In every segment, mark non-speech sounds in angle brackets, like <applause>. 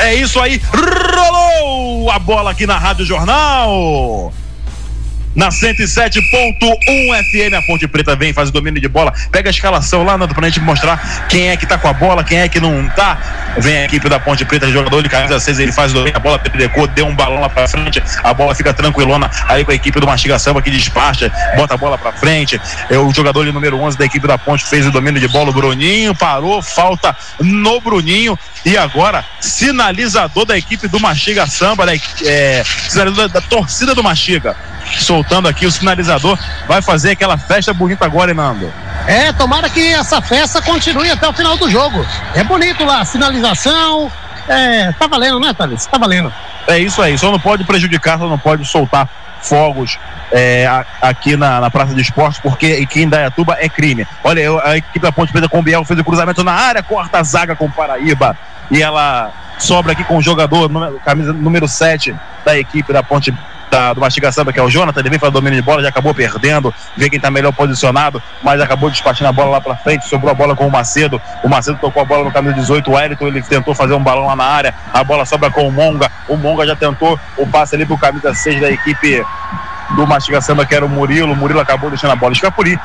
É isso aí. Rolou a bola aqui na Rádio Jornal na 107.1 FM. A Ponte Preta vem, faz o domínio de bola. Pega a escalação lá, Nando, pra gente mostrar quem é que tá com a bola, quem é que não tá. Vem a equipe da Ponte Preta, jogador de camisa 6, ele faz o domínio, a bola pedrecou, deu um balão lá pra frente, a bola fica tranquilona aí com a equipe do Mastiga Samba que despacha, bota a bola pra frente. É o jogador de número 11 da equipe da Ponte fez o domínio de bola, o Bruninho parou, falta no Bruninho e agora sinalizador da equipe do Mastiga Samba, né? é, sinalizador da, da torcida do Mastiga soltando aqui o sinalizador, vai fazer aquela festa bonita agora, Nando? É, tomara que essa festa continue até o final do jogo. É bonito lá, sinalização. É, tá valendo, né, Thales? Tá valendo. É isso aí, só não pode prejudicar, só não pode soltar fogos é, aqui na, na, Praça de Esportes, porque aqui em Dayatuba é crime. Olha, eu, a equipe da Ponte Preta com o Biel fez o cruzamento na área, corta a zaga com o Paraíba e ela sobra aqui com o jogador, número, camisa número 7 da equipe da Ponte da, do Mastiga Samba, que é o Jonathan, ele vem para domínio de bola, já acabou perdendo, vê quem está melhor posicionado, mas acabou despachando a bola lá para frente, sobrou a bola com o Macedo, o Macedo tocou a bola no camisa 18, o Wellington, ele tentou fazer um balão lá na área, a bola sobra com o Monga, o Monga já tentou o passe ali pro camisa 6 da equipe do Mastiga Samba, que era o Murilo, o Murilo acabou deixando a bola escapulir,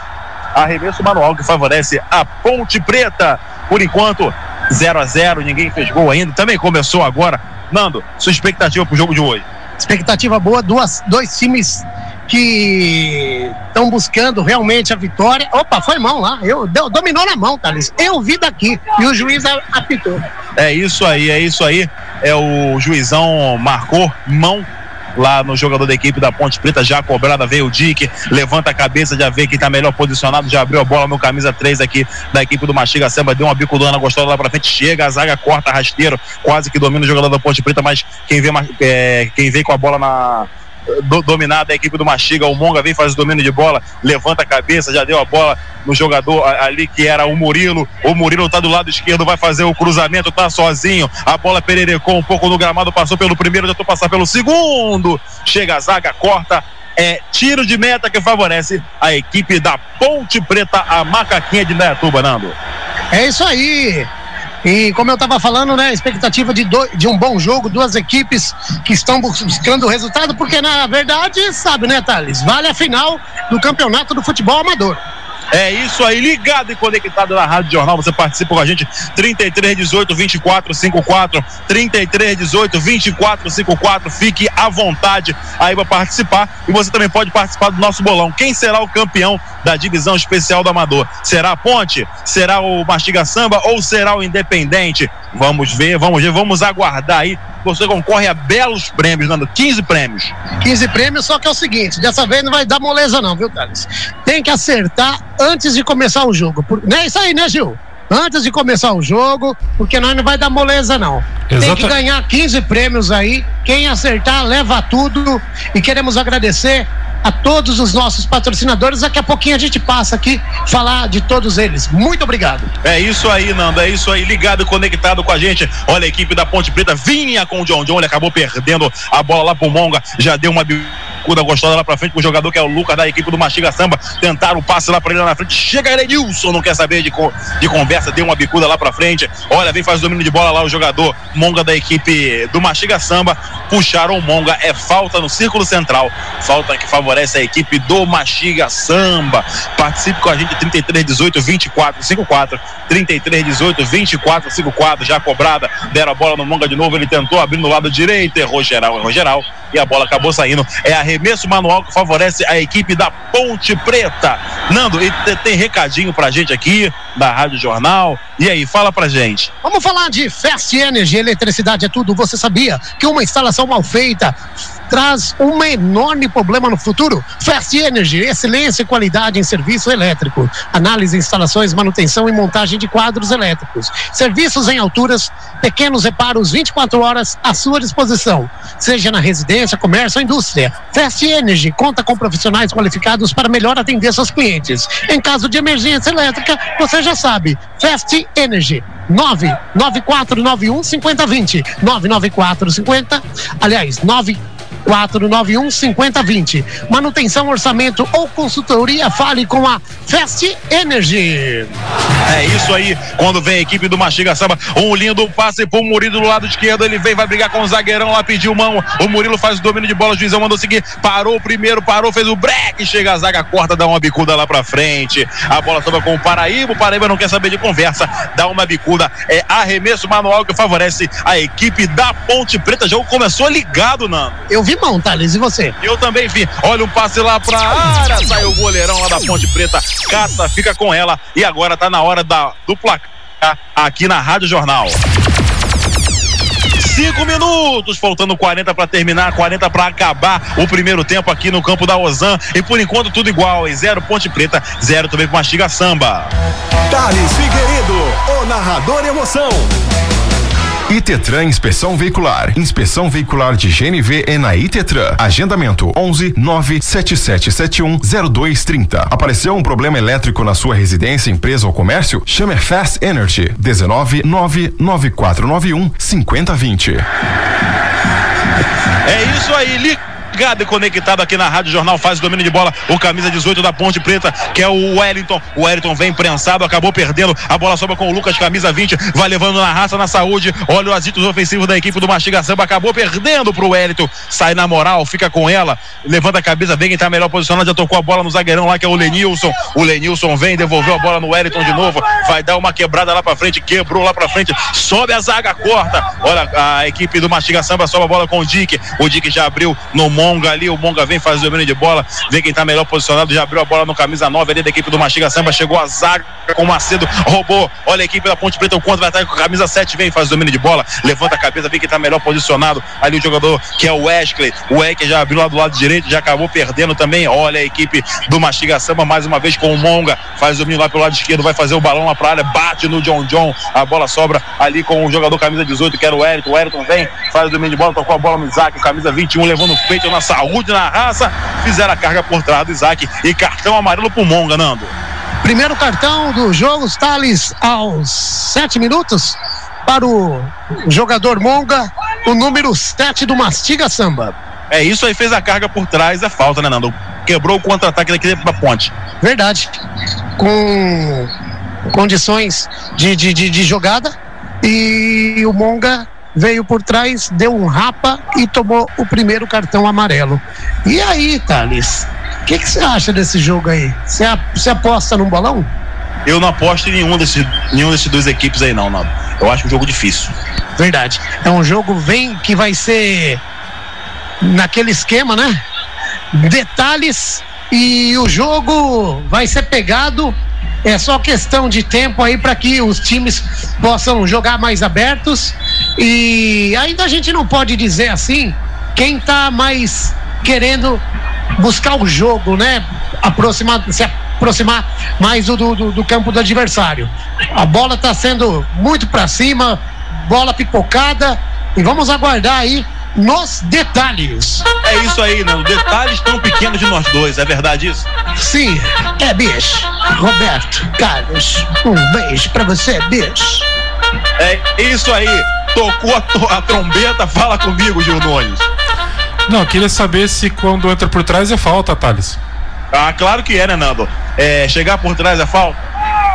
arremesso manual que favorece a Ponte Preta, por enquanto 0 a 0 ninguém fez gol ainda, também começou agora, Nando, sua expectativa pro jogo de hoje? Expectativa boa, duas, dois times que estão buscando realmente a vitória. Opa, foi mão lá. Eu deu, dominou na mão, Thales. Eu vi daqui e o juiz apitou. É isso aí, é isso aí. É o juizão marcou mão lá no jogador da equipe da Ponte Preta, já cobrada, veio o Dick, levanta a cabeça, já vê que tá melhor posicionado, já abriu a bola no camisa 3 aqui da equipe do Mastiga Samba, deu uma bicudona gostosa lá pra frente, chega, a zaga corta rasteiro, quase que domina o jogador da Ponte Preta, mas quem vê, é, quem vê com a bola na do, dominada a equipe do Mastiga. O Monga vem fazer o domínio de bola, levanta a cabeça, já deu a bola no jogador ali que era o Murilo. O Murilo tá do lado esquerdo, vai fazer o cruzamento, tá sozinho. A bola pererecou um pouco no gramado, passou pelo primeiro, já tô passar pelo segundo. Chega a zaga, corta. É tiro de meta que favorece a equipe da Ponte Preta, a macaquinha de Indaiatuba, Nando. É isso aí. E como eu estava falando, né, expectativa de, do, de um bom jogo, duas equipes que estão buscando o resultado, porque na verdade, sabe, né, Thales? Vale a final do campeonato do futebol amador. É isso aí, ligado e conectado na Rádio Jornal. Você participa com a gente 33 18 24 54 33 18 24 54. Fique à vontade aí para participar e você também pode participar do nosso bolão. Quem será o campeão da divisão especial do Amador? Será a Ponte? Será o Mastiga Samba ou será o Independente? Vamos ver, vamos ver, vamos aguardar aí você concorre a belos prêmios, dando 15 prêmios. 15 prêmios, só que é o seguinte: dessa vez não vai dar moleza, não, viu, Thales? Tem que acertar antes de começar o jogo. Não é isso aí, né, Gil? Antes de começar o jogo, porque nós não vai dar moleza, não. Exato. Tem que ganhar 15 prêmios aí. Quem acertar, leva tudo. E queremos agradecer a todos os nossos patrocinadores. Daqui a pouquinho a gente passa aqui falar de todos eles. Muito obrigado. É isso aí, Nando. É isso aí. Ligado conectado com a gente. Olha a equipe da Ponte Preta vinha com o John John. Ele acabou perdendo a bola lá pro Monga. Já deu uma bicuda gostosa lá pra frente com o jogador que é o Lucas da equipe do Mastiga Samba. Tentaram o passe lá pra ele lá na frente. Chega Erenilson, não quer saber de, de conversa. Deu uma bicuda lá pra frente. Olha, vem faz o domínio de bola lá o jogador Monga da equipe do Mastiga Samba. Puxaram o Monga. É falta no círculo central. Falta que favorece favorece a equipe do Mastiga Samba. Participe com a gente 33 18 24 54 33 18 24 54 já cobrada, deram a bola no Monga de novo, ele tentou abrir no lado direito, errou geral, errou geral e a bola acabou saindo. É arremesso manual que favorece a equipe da Ponte Preta. Nando, e tem recadinho pra gente aqui da Rádio Jornal. E aí, fala pra gente. Vamos falar de Fast Energy, eletricidade é tudo. Você sabia que uma instalação mal feita traz um enorme problema no futuro? Fast Energy, excelência e qualidade em serviço elétrico. Análise, instalações, manutenção e montagem de quadros elétricos. Serviços em alturas, pequenos reparos 24 horas à sua disposição. Seja na residência, comércio ou indústria. Fast Energy conta com profissionais qualificados para melhor atender seus clientes. Em caso de emergência elétrica, você já sabe. Fast Energy. 99491 5020. 99450, aliás, 9 491 5020. Manutenção, orçamento ou consultoria, fale com a Fast Energy. É isso aí, quando vem a equipe do Mastiga Samba, um lindo passe pro Murilo do lado esquerdo, ele vem, vai brigar com o zagueirão lá, pediu mão, o Murilo faz o domínio de bola, o juizão mandou seguir, parou primeiro, parou, fez o break, chega a zaga, corta, dá uma bicuda lá pra frente, a bola sobra com o Paraíba, o Paraíba não quer saber de conversa, dá uma bicuda, é arremesso manual que favorece a equipe da Ponte Preta, jogo começou ligado, Nando. Eu vi mão, Thales, e você? Eu também vi, olha um passe lá pra área, sai o goleirão lá da Ponte Preta, Cata fica com ela e agora tá na hora da, do placar aqui na Rádio Jornal. Cinco minutos, faltando 40 para terminar, 40 para acabar o primeiro tempo aqui no campo da Ozan. E por enquanto tudo igual, em zero Ponte Preta, zero também para Mastiga Samba. Thales Figueiredo, o narrador emoção. Itetran Inspeção Veicular. Inspeção Veicular de GNV é na Itetran. Agendamento 11 97771 0230. Apareceu um problema elétrico na sua residência, empresa ou comércio? Chame Fast Energy 19 99491 5020. É isso aí, Lico ligado e conectado aqui na Rádio Jornal, faz o domínio de bola, o camisa 18 da Ponte Preta, que é o Wellington. O Wellington vem prensado, acabou perdendo. A bola sobra com o Lucas, camisa 20, vai levando na raça, na saúde. Olha os agitos ofensivos da equipe do Mastiga Samba, acabou perdendo pro Wellington. Sai na moral, fica com ela, levanta a cabeça, vem quem tá melhor posicionado, já tocou a bola no zagueirão lá, que é o Lenilson. O Lenilson vem, devolveu a bola no Wellington de novo, vai dar uma quebrada lá pra frente, quebrou lá pra frente, sobe a zaga, corta. Olha a equipe do Mastiga Samba, sobe a bola com o Dick. O Dick já abriu no Monga ali, o Monga vem fazer o domínio de bola, vê quem tá melhor posicionado, já abriu a bola no camisa 9 ali da equipe do Mastiga Samba, chegou a zaga com o Macedo, roubou, olha a equipe da Ponte Preta, o contra vai estar com camisa 7, vem faz o domínio de bola, levanta a cabeça, vê quem tá melhor posicionado, ali o jogador que é o Wesley, o Wesley já abriu lá do lado direito, já acabou perdendo também, olha a equipe do Mastiga Samba mais uma vez com o Monga, faz o domínio lá pelo lado esquerdo, vai fazer o balão lá pra área, bate no John John, a bola sobra ali com o jogador camisa 18, que era o Wellington, o Wellington vem, faz o domínio de bola, tocou a bola no Isaac, camisa 21, levando o peito na saúde, na raça, fizeram a carga por trás do Isaac e cartão amarelo pro Monga, Nando. Primeiro cartão do jogo, Thales, aos sete minutos, para o jogador Monga, o número 7 do Mastiga Samba. É isso aí, fez a carga por trás, é falta, né, Nando? Quebrou o contra-ataque daqui da ponte. Verdade. Com condições de, de, de, de jogada e o Monga veio por trás, deu um rapa e tomou o primeiro cartão amarelo. E aí, Thales, o que você acha desse jogo aí? Você aposta num bolão? Eu não aposto em nenhum desses, nenhum desses dois equipes aí, não, não. Eu acho um jogo difícil. Verdade. É um jogo vem que vai ser naquele esquema, né? Detalhes e o jogo vai ser pegado. É só questão de tempo aí para que os times possam jogar mais abertos. E ainda a gente não pode dizer assim quem tá mais querendo buscar o jogo, né? Aproximar, se aproximar mais do, do, do campo do adversário. A bola está sendo muito para cima, bola pipocada. E vamos aguardar aí nos detalhes. É isso aí, né? Os detalhes tão pequenos de nós dois, é verdade isso? Sim, é bicho. Roberto, Carlos, um beijo pra você, bicho. É isso aí. Tocou a, a trombeta, fala comigo, Gil Nunes. Não, eu queria saber se quando entra por trás é falta, Thales. Ah, claro que é, né, Nando? É, chegar por trás é falta?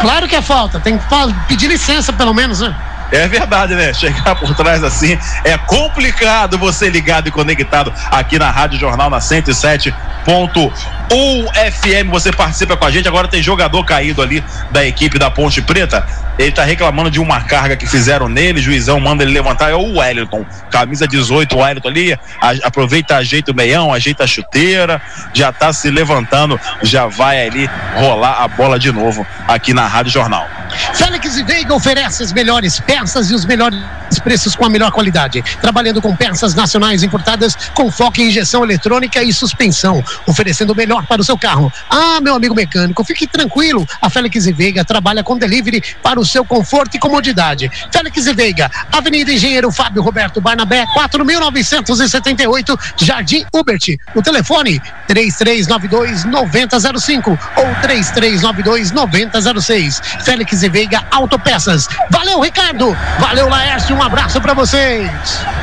Claro que é falta, tem que pedir licença pelo menos, né? É verdade, né? Chegar por trás assim é complicado você ligado e conectado aqui na Rádio Jornal na 107.1 FM. Você participa com a gente. Agora tem jogador caído ali da equipe da Ponte Preta. Ele tá reclamando de uma carga que fizeram nele. Juizão manda ele levantar. É o Wellington, camisa 18. O Wellington ali a, aproveita, ajeita o meião, ajeita a chuteira. Já tá se levantando. Já vai ali rolar a bola de novo aqui na Rádio Jornal. Félix e Veiga oferece as melhores peças e os melhores preços com a melhor qualidade. Trabalhando com peças nacionais importadas com foco em injeção eletrônica e suspensão, oferecendo o melhor para o seu carro. Ah, meu amigo mecânico, fique tranquilo. A Félix e Veiga trabalha com delivery para o seu conforto e comodidade. Félix e Veiga, Avenida Engenheiro Fábio Roberto Barnabé, 4.978, Jardim Ubert. O telefone 3392 9005 ou 3392 9006. Félix e Veiga Autopeças. Valeu, Ricardo. Valeu, Laércio. Um abraço para vocês.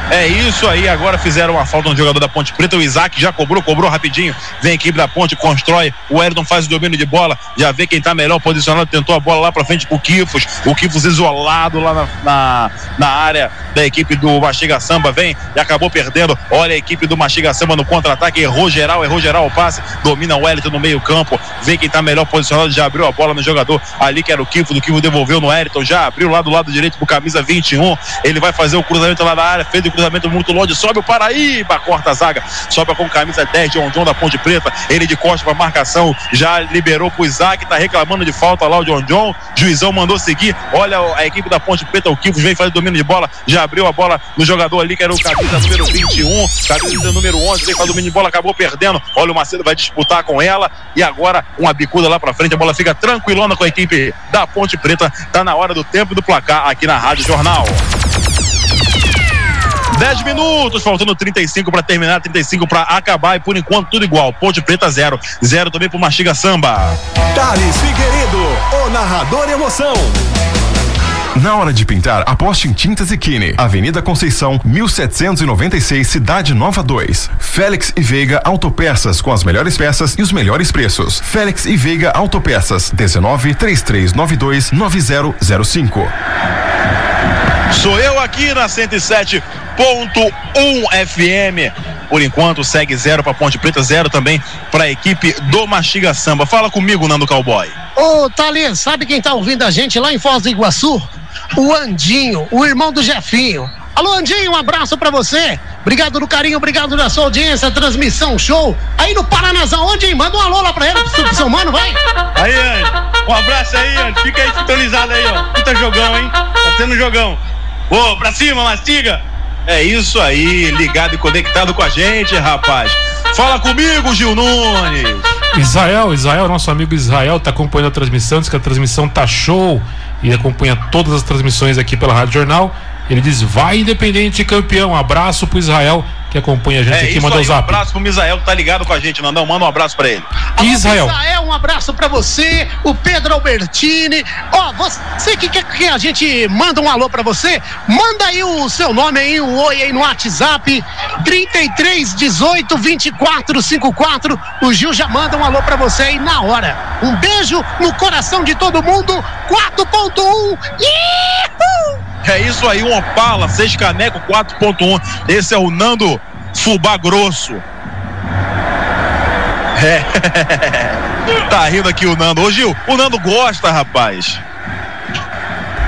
É isso aí, agora fizeram uma falta no jogador da Ponte Preta, o Isaac já cobrou, cobrou rapidinho, vem a equipe da Ponte, constrói, o Wellington faz o domínio de bola, já vê quem tá melhor posicionado, tentou a bola lá pra frente pro Kifos, o Kifos isolado lá na, na, na área da equipe do Mastiga Samba, vem e acabou perdendo, olha a equipe do Mastiga Samba no contra-ataque, errou geral, errou geral o passe, domina o Wellington no meio campo, vê quem tá melhor posicionado, já abriu a bola no jogador ali que era o Kifos, o Kifos devolveu no Wellington, já abriu lá do lado direito pro camisa 21, ele vai fazer o cruzamento lá na área, fez o cruzamento muito longe, sobe o Paraíba, corta a zaga, sobe com camisa 10 de John da Ponte Preta, ele de costa para marcação, já liberou pro Isaac, tá reclamando de falta lá o John John, juizão mandou seguir, olha a equipe da Ponte Preta, o Kifos vem fazer domínio de bola, já abriu a bola no jogador ali que era o camisa número 21, camisa número 11, vem fazer domínio de bola, acabou perdendo, olha o Macedo vai disputar com ela e agora uma bicuda lá para frente, a bola fica tranquilona com a equipe da Ponte Preta, tá na hora do tempo do placar aqui na Rádio Jornal. 10 minutos, faltando 35 para terminar, 35 para acabar e por enquanto tudo igual. Ponte Preta zero, zero também pro Mastiga Samba. Thales Figueiredo, o narrador emoção. Na hora de pintar, aposte em Tintas e Kine. Avenida Conceição, 1796, Cidade Nova 2. Félix e Veiga Autopeças com as melhores peças e os melhores preços. Félix e Veiga Autopeças, 19 3392 9005. Sou eu aqui na 107.1 FM. Por enquanto segue zero para Ponte Preta, zero também para a equipe do Mastiga Samba. Fala comigo, Nando Cowboy. Ô, Thales, sabe quem tá ouvindo a gente lá em Foz do Iguaçu? O Andinho, o irmão do Jefinho. Alô, Andinho, um abraço para você. Obrigado do carinho, obrigado da sua audiência, transmissão, show. Aí no Paranazão, onde, hein? Manda um alô lá pra ele, pro seu mano, vai. Aí, Andy, um abraço aí, Andy. Fica aí sintonizado aí, ó. Puta jogão, hein? Tá tendo jogão. Ô, pra cima, mastiga. É isso aí, ligado e conectado com a gente, rapaz. Fala comigo, Gil Nunes. Israel, Israel, nosso amigo Israel, tá acompanhando a transmissão, diz que a transmissão tá show e acompanha todas as transmissões aqui pela Rádio Jornal. Ele diz: vai independente campeão. Abraço pro Israel que acompanha a gente É aqui, manda o aí, um zap. abraço pro Misael que tá ligado com a gente, Nandão. Manda um abraço pra ele. Alô, Israel. Israel, um abraço pra você, o Pedro Albertini. Ó, você que quer que a gente manda um alô pra você, manda aí o seu nome aí, um oi aí no WhatsApp, 33 18 24 54. O Gil já manda um alô pra você aí na hora. Um beijo no coração de todo mundo, 4.1. Ihu! É isso aí, um Opala, 6 caneco 4.1. Esse é o Nando Fubá Grosso. É. <laughs> tá rindo aqui o Nando. Ô Gil, o Nando gosta, rapaz.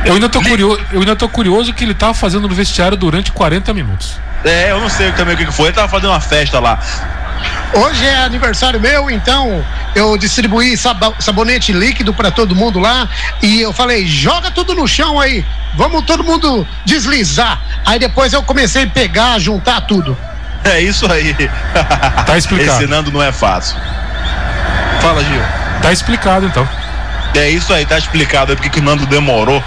Eu ainda tô curioso, eu ainda tô curioso o que ele tava fazendo no vestiário durante 40 minutos. É, eu não sei também o que que foi. Ele tava fazendo uma festa lá. Hoje é aniversário meu, então eu distribuí sabonete líquido para todo mundo lá e eu falei: joga tudo no chão aí, vamos todo mundo deslizar. Aí depois eu comecei a pegar, juntar tudo. É isso aí. <laughs> Tá explicado. Esse Nando não é fácil. Fala, Gil. Tá explicado então. É isso aí, tá explicado aí porque que o Nando demorou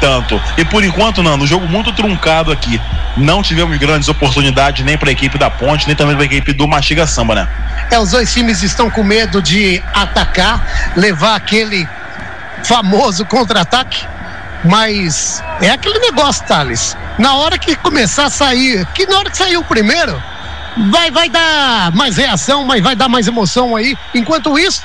tanto. E por enquanto, Nando, um jogo muito truncado aqui. Não tivemos grandes oportunidades nem para a equipe da Ponte, nem também para a equipe do Mastiga Samba, né? É, os dois times estão com medo de atacar, levar aquele famoso contra-ataque. Mas é aquele negócio, Thales. Na hora que começar a sair, que na hora que sair o primeiro, vai, vai dar mais reação, mas vai dar mais emoção aí. Enquanto isso,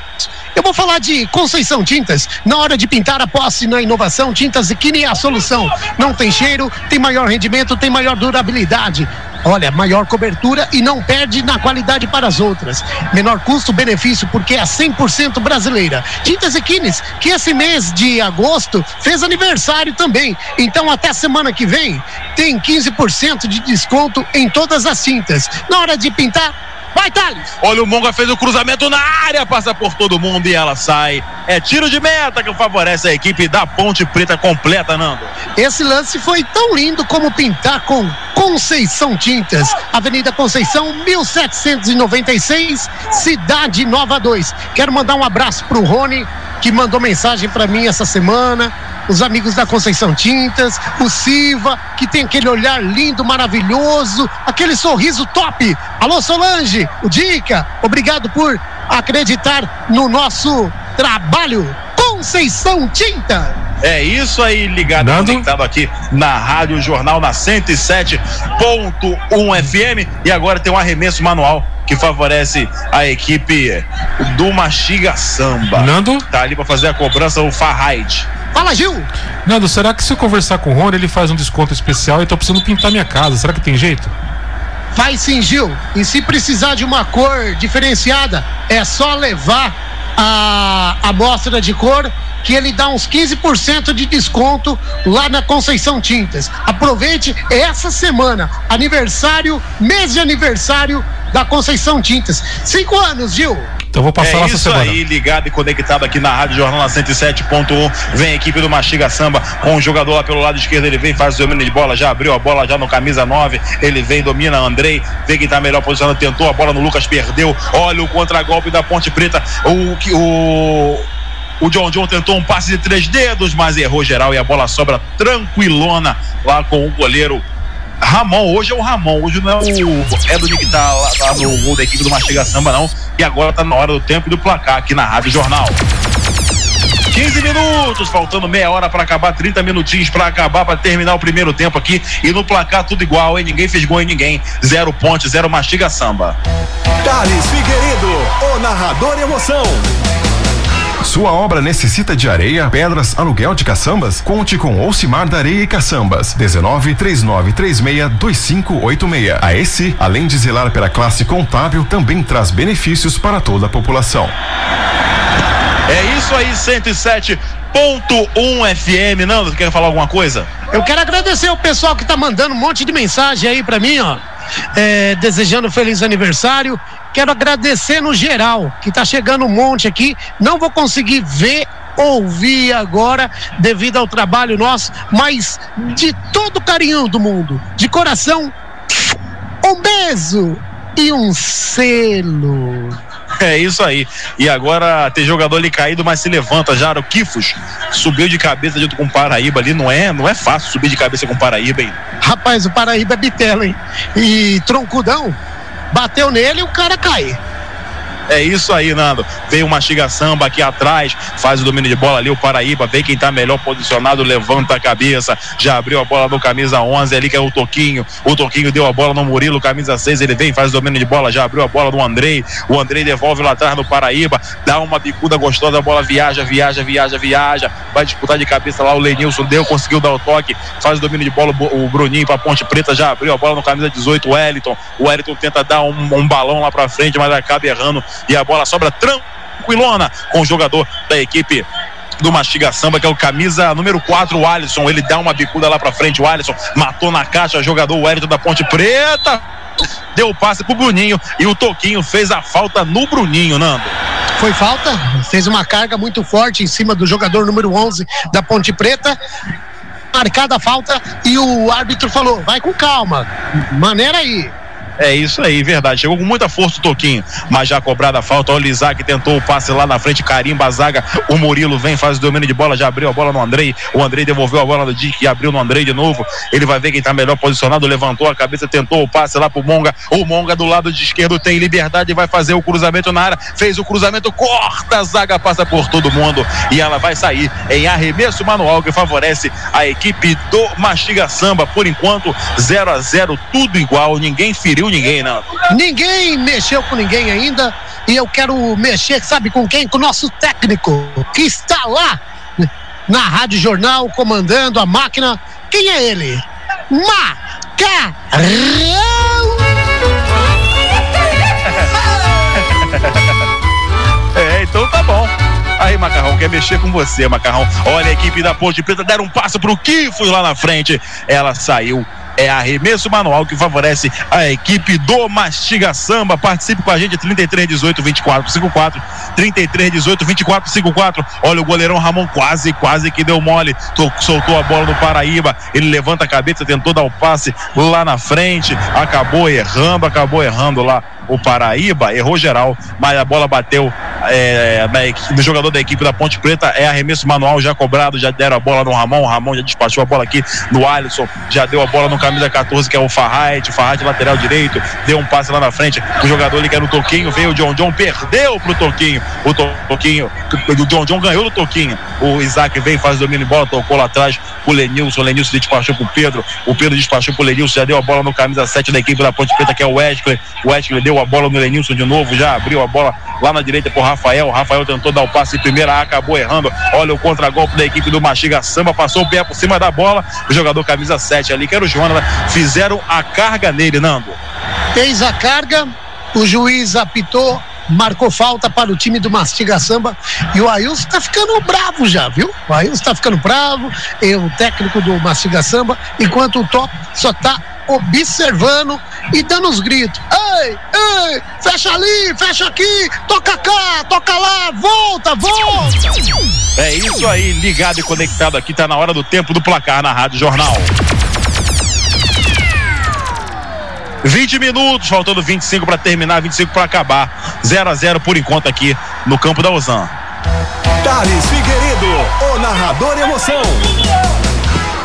eu vou falar de Conceição Tintas. Na hora de pintar a posse na inovação, Tintas Equine é a solução. Não tem cheiro, tem maior rendimento, tem maior durabilidade. Olha, maior cobertura e não perde na qualidade para as outras. Menor custo-benefício porque é 100% brasileira. Tintas Equines, que esse mês de agosto fez aniversário também. Então até semana que vem tem 15% de desconto em todas as tintas. Na hora de pintar, vai Thales! Olha, o Monga fez o cruzamento na área, passa por todo mundo e ela sai. É tiro de meta que favorece a equipe da Ponte Preta completa, Nando. Esse lance foi tão lindo como pintar com Conceição Tintas. Avenida Conceição, 1796, Cidade Nova 2. Quero mandar um abraço pro Rony, que mandou mensagem para mim essa semana. Os amigos da Conceição Tintas, o Silva, que tem aquele olhar lindo, maravilhoso, aquele sorriso top. Alô, Solange, o Dica, obrigado por acreditar no nosso trabalho. Conceição Tinta. É isso aí, ligado Nando? conectado aqui na Rádio Jornal na 107.1 FM e agora tem um arremesso manual que favorece a equipe do Mastiga Samba. Nando? Tá ali para fazer a cobrança o Farraid. Fala, Gil! Nando, será que se eu conversar com o Rony, ele faz um desconto especial e tô precisando pintar minha casa? Será que tem jeito? Vai sim, Gil. E se precisar de uma cor diferenciada, é só levar a amostra de cor que ele dá uns 15% de desconto lá na Conceição Tintas. Aproveite essa semana, aniversário, mês de aniversário da Conceição Tintas. Cinco anos, Gil. Então eu vou passar lá É essa isso semana. aí, ligado e conectado aqui na Rádio Jornal na 107.1. Vem a equipe do Mastiga Samba com o jogador lá pelo lado esquerdo. Ele vem, faz o domínio de bola, já abriu a bola já no camisa 9. Ele vem, domina Andrei. Vê quem tá melhor posicionado, tentou a bola no Lucas, perdeu. Olha o contragolpe da Ponte Preta. O que o. O John John tentou um passe de três dedos, mas errou geral e a bola sobra tranquilona lá com o goleiro Ramon, hoje é o Ramon, hoje não é o Edwin que tá lá, lá no gol da equipe do Mastiga Samba, não. E agora tá na hora do tempo e do placar aqui na Rádio Jornal. 15 minutos, faltando meia hora para acabar, 30 minutinhos para acabar, para terminar o primeiro tempo aqui. E no placar tudo igual, hein? Ninguém fez gol em ninguém. Zero ponte, zero Mastiga Samba. Thales Figueiredo, o narrador emoção. Sua obra necessita de areia, pedras, aluguel de caçambas? Conte com Ocimar da Areia e Caçambas. 19 3936 2586. A esse, além de zelar pela classe contábil, também traz benefícios para toda a população. É isso aí, 107.1 FM. Nando, quer falar alguma coisa? Eu quero agradecer o pessoal que tá mandando um monte de mensagem aí pra mim, ó. É, desejando feliz aniversário. Quero agradecer no geral, que tá chegando um monte aqui. Não vou conseguir ver, ouvir agora, devido ao trabalho nosso, mas de todo carinho do mundo, de coração, um beijo e um selo. É isso aí. E agora tem jogador ali caído, mas se levanta já. O Kifos subiu de cabeça junto com o Paraíba ali. Não é, não é fácil subir de cabeça com o Paraíba, hein? Rapaz, o Paraíba é bitela, hein? E troncudão, bateu nele e o cara cai. É isso aí, Nando. Veio o Mastiga Samba aqui atrás, faz o domínio de bola ali, o Paraíba, vê quem tá melhor posicionado, levanta a cabeça, já abriu a bola no camisa 11 ali, que é o Toquinho. O Toquinho deu a bola no Murilo, camisa 6, ele vem, faz o domínio de bola, já abriu a bola no Andrei. O Andrei devolve lá atrás no Paraíba, dá uma bicuda gostosa, a bola viaja, viaja, viaja, viaja. Vai disputar de cabeça lá, o Lenilson deu, conseguiu dar o toque, faz o domínio de bola, o Bruninho pra Ponte Preta, já abriu a bola no camisa 18, o Wellington. O Wellington tenta dar um, um balão lá pra frente, mas acaba errando e a bola sobra tranquilona com o jogador da equipe do Mastiga Samba, que é o camisa número 4, o Alisson. Ele dá uma bicuda lá pra frente. O Alisson matou na caixa, jogador Wellington da Ponte Preta. Deu o passe pro Bruninho e o Toquinho fez a falta no Bruninho, Nando. Foi falta, fez uma carga muito forte em cima do jogador número 11 da Ponte Preta. Marcada a falta e o árbitro falou: vai com calma, maneira aí. É isso aí, verdade. Chegou com muita força o Toquinho, mas já cobrada a falta. Olha o Isaac tentou o passe lá na frente, carimba a zaga. O Murilo vem, faz o domínio de bola, já abriu a bola no Andrei. O Andrei devolveu a bola no Dick e abriu no Andrei de novo. Ele vai ver quem tá melhor posicionado, levantou a cabeça, tentou o passe lá pro Monga. O Monga do lado de esquerdo tem liberdade, vai fazer o cruzamento na área. Fez o cruzamento, corta a zaga, passa por todo mundo e ela vai sair em arremesso manual que favorece a equipe do Mastiga Samba. Por enquanto, 0 a 0 tudo igual, ninguém feriu ninguém, não. Ninguém mexeu com ninguém ainda. E eu quero mexer, sabe com quem? Com o nosso técnico, que está lá na Rádio Jornal, comandando a máquina. Quem é ele? Macarrão! <laughs> É, então tá bom. Aí, Macarrão, quer mexer com você, Macarrão. Olha a equipe da Ponte Preta, deram um passo pro Kifos lá na frente. Ela saiu. É arremesso manual que favorece a equipe do Mastiga Samba. Participe com a gente, 33 18 24 54. 33 18 24 54. Olha o goleirão Ramon quase, quase que deu mole. Soltou a bola no Paraíba. Ele levanta a cabeça, tentou dar o passe lá na frente. Acabou errando, acabou errando lá o Paraíba. Errou geral, mas a bola bateu é, no jogador da equipe da Ponte Preta. É arremesso manual já cobrado. Já deram a bola no Ramon. O Ramon já despachou a bola aqui no Alisson. Já deu a bola no camisa 14, que é o Farrate, Farrate lateral direito, deu um passe lá na frente, o jogador ali que era o Toquinho, veio o John John, perdeu pro Toquinho, o Toquinho, o John John ganhou do Toquinho, o Isaac veio, faz domínio de bola, tocou lá atrás, o Lenilson, o Lenilson despachou pro Pedro, o Pedro despachou pro Lenilson, já deu a bola no camisa 7 da equipe da Ponte Preta, que é o Wesley, o Wesley deu a bola no Lenilson de novo, já abriu a bola lá na direita pro Rafael, o Rafael tentou dar o passe em primeira, acabou errando, olha o contragolpe da equipe do Machiga Samba, passou o pé por cima da bola, o jogador camisa 7 ali, que era o Jonas, fizeram a carga nele, Nando. Fez a carga, o juiz apitou, marcou falta para o time do Mastiga Samba e o Ailson tá ficando bravo já, viu? O Ailson tá ficando bravo, é o técnico do Mastiga Samba, enquanto o Top só tá observando e dando os gritos. Ei, ei, fecha ali, fecha aqui, toca cá, toca lá, volta, volta. É isso aí, ligado e conectado aqui, tá na hora do tempo do placar na Rádio Jornal. 20 minutos, faltando 25 para terminar, 25 para acabar. 0 a 0 por enquanto aqui no campo da Ozan. Thales Figueiredo, o narrador emoção.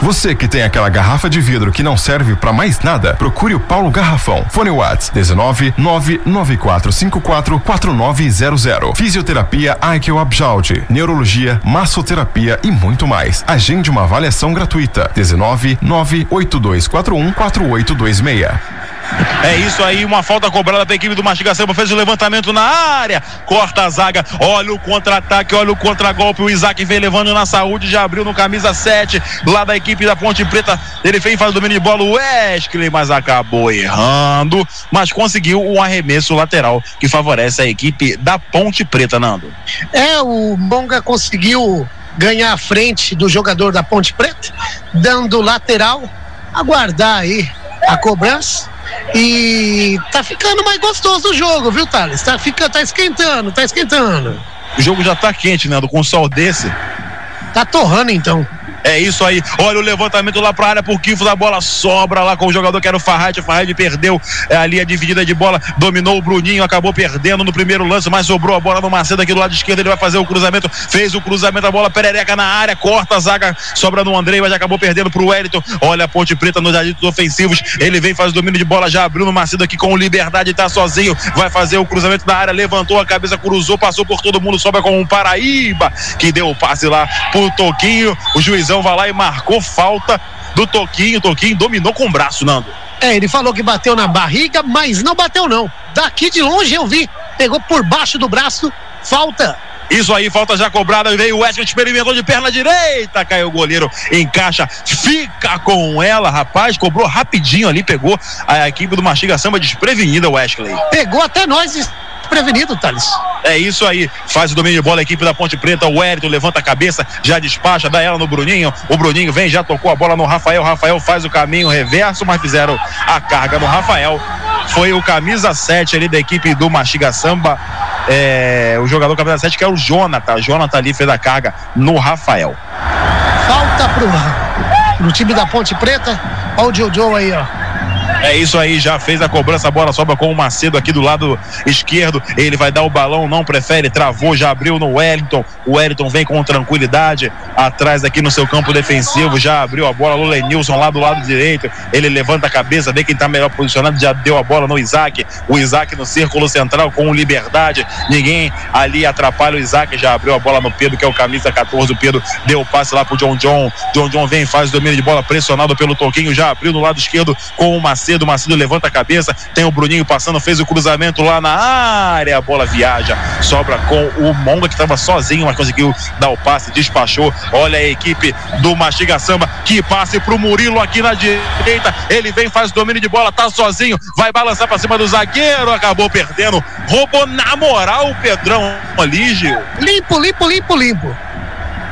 Você que tem aquela garrafa de vidro que não serve para mais nada, procure o Paulo Garrafão. Fone Whats 19 99454 4900. Fisioterapia Aikel Abjaldi, neurologia, massoterapia e muito mais. Agende uma avaliação gratuita. 19 98241 4826. É isso aí, uma falta cobrada para a equipe do Mastiga Samba, fez o levantamento na área, corta a zaga, olha o contra-ataque, olha o contra-golpe, o Isaac vem levando na saúde, já abriu no camisa 7, lá da equipe da Ponte Preta, ele vem faz o domínio de bola, o Wesley, mas acabou errando, mas conseguiu um arremesso lateral que favorece a equipe da Ponte Preta, Nando. É, o Monga conseguiu ganhar a frente do jogador da Ponte Preta, dando lateral, aguardar aí a cobrança e tá ficando mais gostoso o jogo, viu, Thales? Tá, fica, tá esquentando, tá esquentando. O jogo já tá quente, Nando, com um sol desse. Tá torrando então. É isso aí. Olha o levantamento lá para a área por Kifo da bola sobra lá com o jogador que era o Farrad. O Farrad perdeu é, ali a dividida de bola, dominou o Bruninho, acabou perdendo no primeiro lance, mas sobrou a bola no Macedo aqui do lado esquerdo. Ele vai fazer o cruzamento, fez o cruzamento, a bola perereca na área, corta a zaga, sobra no Andrei, mas acabou perdendo pro Wellington. Olha a Ponte Preta nos aditos ofensivos. Ele vem, faz o domínio de bola, já abriu no Macedo aqui com Liberdade, tá sozinho, vai fazer o cruzamento na área, levantou a cabeça, cruzou, passou por todo mundo, sobra com o Paraíba, que deu o passe lá pro Toquinho. O juizão vai lá e marcou falta do Toquinho. Toquinho dominou com o braço, Nando. É, ele falou que bateu na barriga, mas não bateu não. Daqui de longe eu vi. Pegou por baixo do braço, falta. Isso aí, falta já cobrada. Veio o Wesley, experimentou de perna direita. Caiu o goleiro, encaixa, fica com ela, rapaz. Cobrou rapidinho ali, pegou a equipe do Mastiga Samba desprevenida, Wesley. Pegou até nós desprevenido, Thales. É isso aí, faz o domínio de bola a equipe da Ponte Preta. O Wellington levanta a cabeça, já despacha, dá ela no Bruninho. O Bruninho vem, já tocou a bola no Rafael. Rafael faz o caminho reverso, mas fizeram a carga no Rafael. Foi o camisa 7 ali da equipe do Mastiga Samba. É, o jogador camisa 7 que é o Jonathan. Jonathan ali fez a carga no Rafael. Falta pro, pro time da Ponte Preta. Olha o Jojo aí, ó. É isso aí, já fez a cobrança, a bola sobra com o Macedo aqui do lado esquerdo. Ele vai dar o balão, não prefere, travou, já abriu no Wellington. O Wellington vem com tranquilidade atrás aqui no seu campo defensivo, já abriu a bola no Lenilson lá do lado direito. Ele levanta a cabeça, vê quem está melhor posicionado, já deu a bola no Isaac. O Isaac no círculo central com liberdade. Ninguém ali atrapalha o Isaac, já abriu a bola no Pedro, que é o camisa 14. O Pedro deu o passe lá pro John John. John John vem, faz o domínio de bola pressionado pelo Toquinho, já abriu no lado esquerdo com o Macedo. Macedo, Macedo levanta a cabeça, tem o Bruninho passando, fez o cruzamento lá na área, a bola viaja, sobra com o Monga que estava sozinho, mas conseguiu dar o passe, despachou. Olha a equipe do Mastiga Samba que passe pro Murilo aqui na direita. Ele vem, faz o domínio de bola, tá sozinho, vai balançar para cima do zagueiro, acabou perdendo. Roubou na moral o Pedrão ali, Gil. Limpo, limpo, limpo, limpo.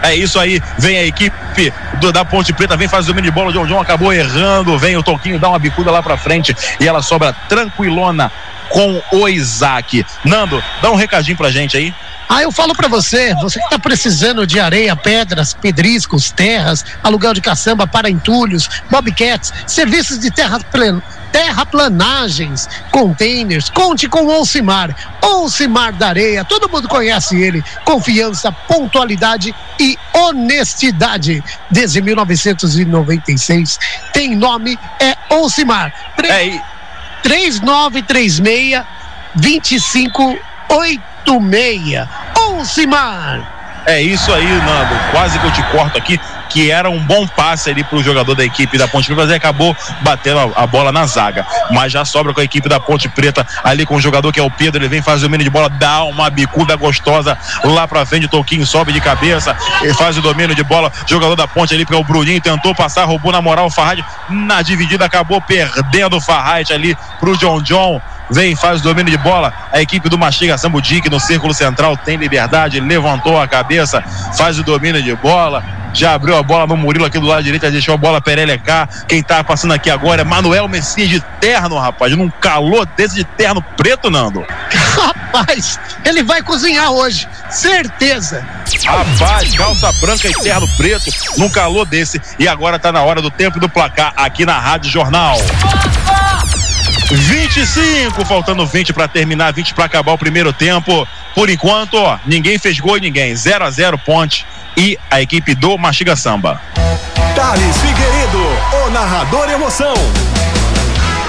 É isso aí, vem a equipe do, da Ponte Preta, vem faz o de bola, o John John acabou errando, vem o Toquinho, dá uma bicuda lá pra frente e ela sobra tranquilona com o Isaac. Nando, dá um recadinho pra gente aí. Ah, eu falo para você, você que está precisando de areia, pedras, pedriscos, terras, aluguel de caçamba para entulhos, bobcats, serviços de terra terraplanagens, containers. Conte com o Olcimar. Olcimar da Areia, todo mundo conhece ele. Confiança, pontualidade e honestidade. Desde 1996 tem nome, é ou Simar. É, e- 3936 2586. Ou Simar. É isso aí, Nando. Quase que eu te corto aqui, que era um bom passe ali pro jogador da equipe da Ponte Preta, mas ele acabou batendo a, a bola na zaga. Mas já sobra com a equipe da Ponte Preta ali com o jogador que é o Pedro. Ele vem fazer o domínio de bola, dá uma bicuda gostosa lá pra frente. O Toquinho sobe de cabeça, ele faz o domínio de bola. Jogador da Ponte ali, que é o Bruninho, tentou passar, roubou na moral o Farrad. Na dividida, acabou perdendo o Farrad ali pro John John. Vem, faz o domínio de bola. A equipe do Mastiga Sambudic no círculo central tem liberdade, levantou a cabeça, faz o domínio de bola. Já abriu a bola no Murilo aqui do lado direito, deixou a bola perelecar. Quem tá passando aqui agora é Manuel Messias de terno, rapaz. Num calor desse de terno preto, Nando. <laughs> Rapaz, ele vai cozinhar hoje, certeza. Rapaz, calça branca e terno preto, num calor desse. E agora tá na hora do tempo do placar aqui na Rádio Jornal. 25, faltando 20 para terminar, 20 para acabar o primeiro tempo. Por enquanto, ó, ninguém fez gol e ninguém. 0 a 0 Ponte e a equipe do Mastiga Samba. Thales Figueiredo, o narrador emoção.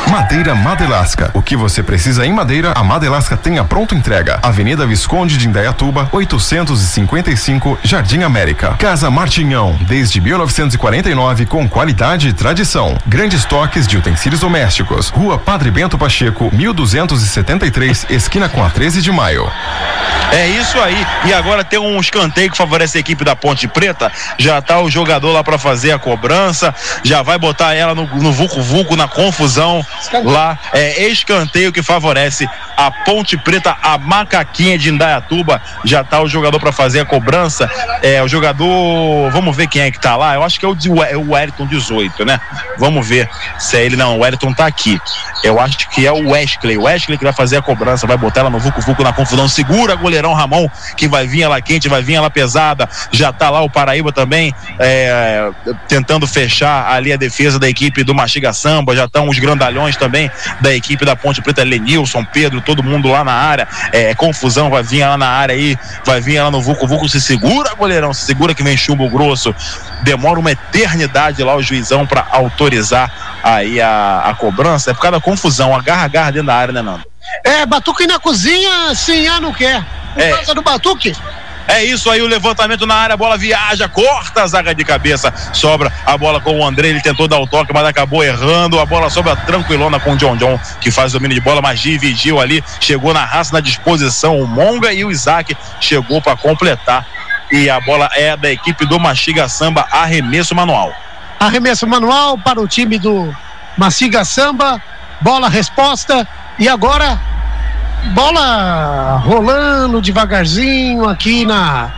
Madeira Madelasca. O que você precisa em madeira, a Madelasca tem a pronta entrega. Avenida Visconde de Indaiatuba, 855, Jardim América. Casa Martinhão, desde 1949 com qualidade e tradição. Grandes toques de utensílios domésticos. Rua Padre Bento Pacheco, 1273, esquina com a 13 de maio. É isso aí. E agora tem um escanteio que favorece a equipe da Ponte Preta. Já tá o jogador lá para fazer a cobrança. Já vai botar ela no, no Vucu Vucu na confusão. Lá é escanteio que favorece a Ponte Preta, a macaquinha de Indaiatuba. Já tá o jogador para fazer a cobrança. É o jogador. Vamos ver quem é que tá lá. Eu acho que é o, é o Wellington 18, né? Vamos ver se é ele. Não, o Wellington tá aqui. Eu acho que é o Wesley. O Wesley que vai fazer a cobrança, vai botar ela no Vucu Vucu na confusão. Segura goleirão Ramon, que vai vir ela quente, vai vir ela pesada. Já tá lá o Paraíba também, é, tentando fechar ali a defesa da equipe do Mastiga Samba. Já estão os grandalhões também da equipe da Ponte Preta, Lenilson, Pedro, todo mundo lá na área. É, confusão, vai vir ela na área aí, vai vir ela no Vucu Vucu. Se segura, goleirão, se segura que vem chumbo grosso. Demora uma eternidade lá o juizão para autorizar aí a, a cobrança. É por causa da confusão, agarra, agarra dentro da área, né, Nando? É, batuque na cozinha, sim, ah, não quer. Por É. causa do batuque. É isso aí, o levantamento na área, a bola viaja, corta a zaga de cabeça, sobra a bola com o André, ele tentou dar o toque, mas acabou errando, a bola sobra tranquilona com o John John, que faz o domínio de bola, mas dividiu ali, chegou na raça, na disposição, o Monga e o Isaac chegou para completar, e a bola é da equipe do Mastiga Samba, arremesso manual. Arremesso manual para o time do Maciga Samba. Bola resposta. E agora, bola rolando devagarzinho aqui na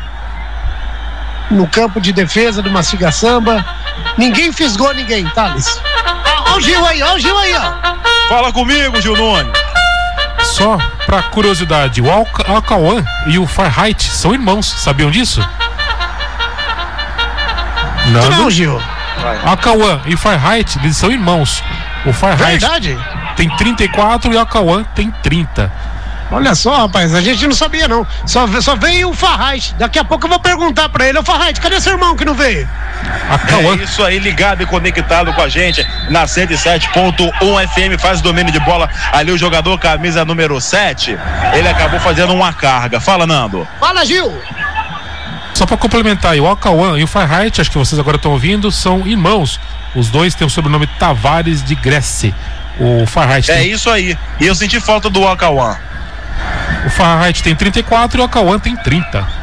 no campo de defesa do Maciga Samba. Ninguém fisgou ninguém, Thales. Ó o Gil aí, ó o Gil aí, ó. Fala comigo, Gil Nunes. Só pra curiosidade, o Alca- Alcauã e o Farheight são irmãos, sabiam disso? Não, Nando, Gil. Alcauã e Farheight, eles são irmãos. O Verdade. tem 34 e o Alcauã tem 30. Olha só, rapaz, a gente não sabia não. Só, só veio o Farraight. Daqui a pouco eu vou perguntar pra ele, ô Farraight, cadê seu irmão que não veio? É isso aí, ligado e conectado com a gente na 107.1 FM, faz o domínio de bola ali o jogador camisa número 7, ele acabou fazendo uma carga. Fala, Nando. Fala, Gil. Só para complementar, o Alcauã e o Farheight, acho que vocês agora estão ouvindo, são irmãos. Os dois têm o sobrenome Tavares de Grécia. O Farheight É tem, isso aí. E eu senti falta do Akawan. O Farheight tem 34 e o Alcauã tem 30.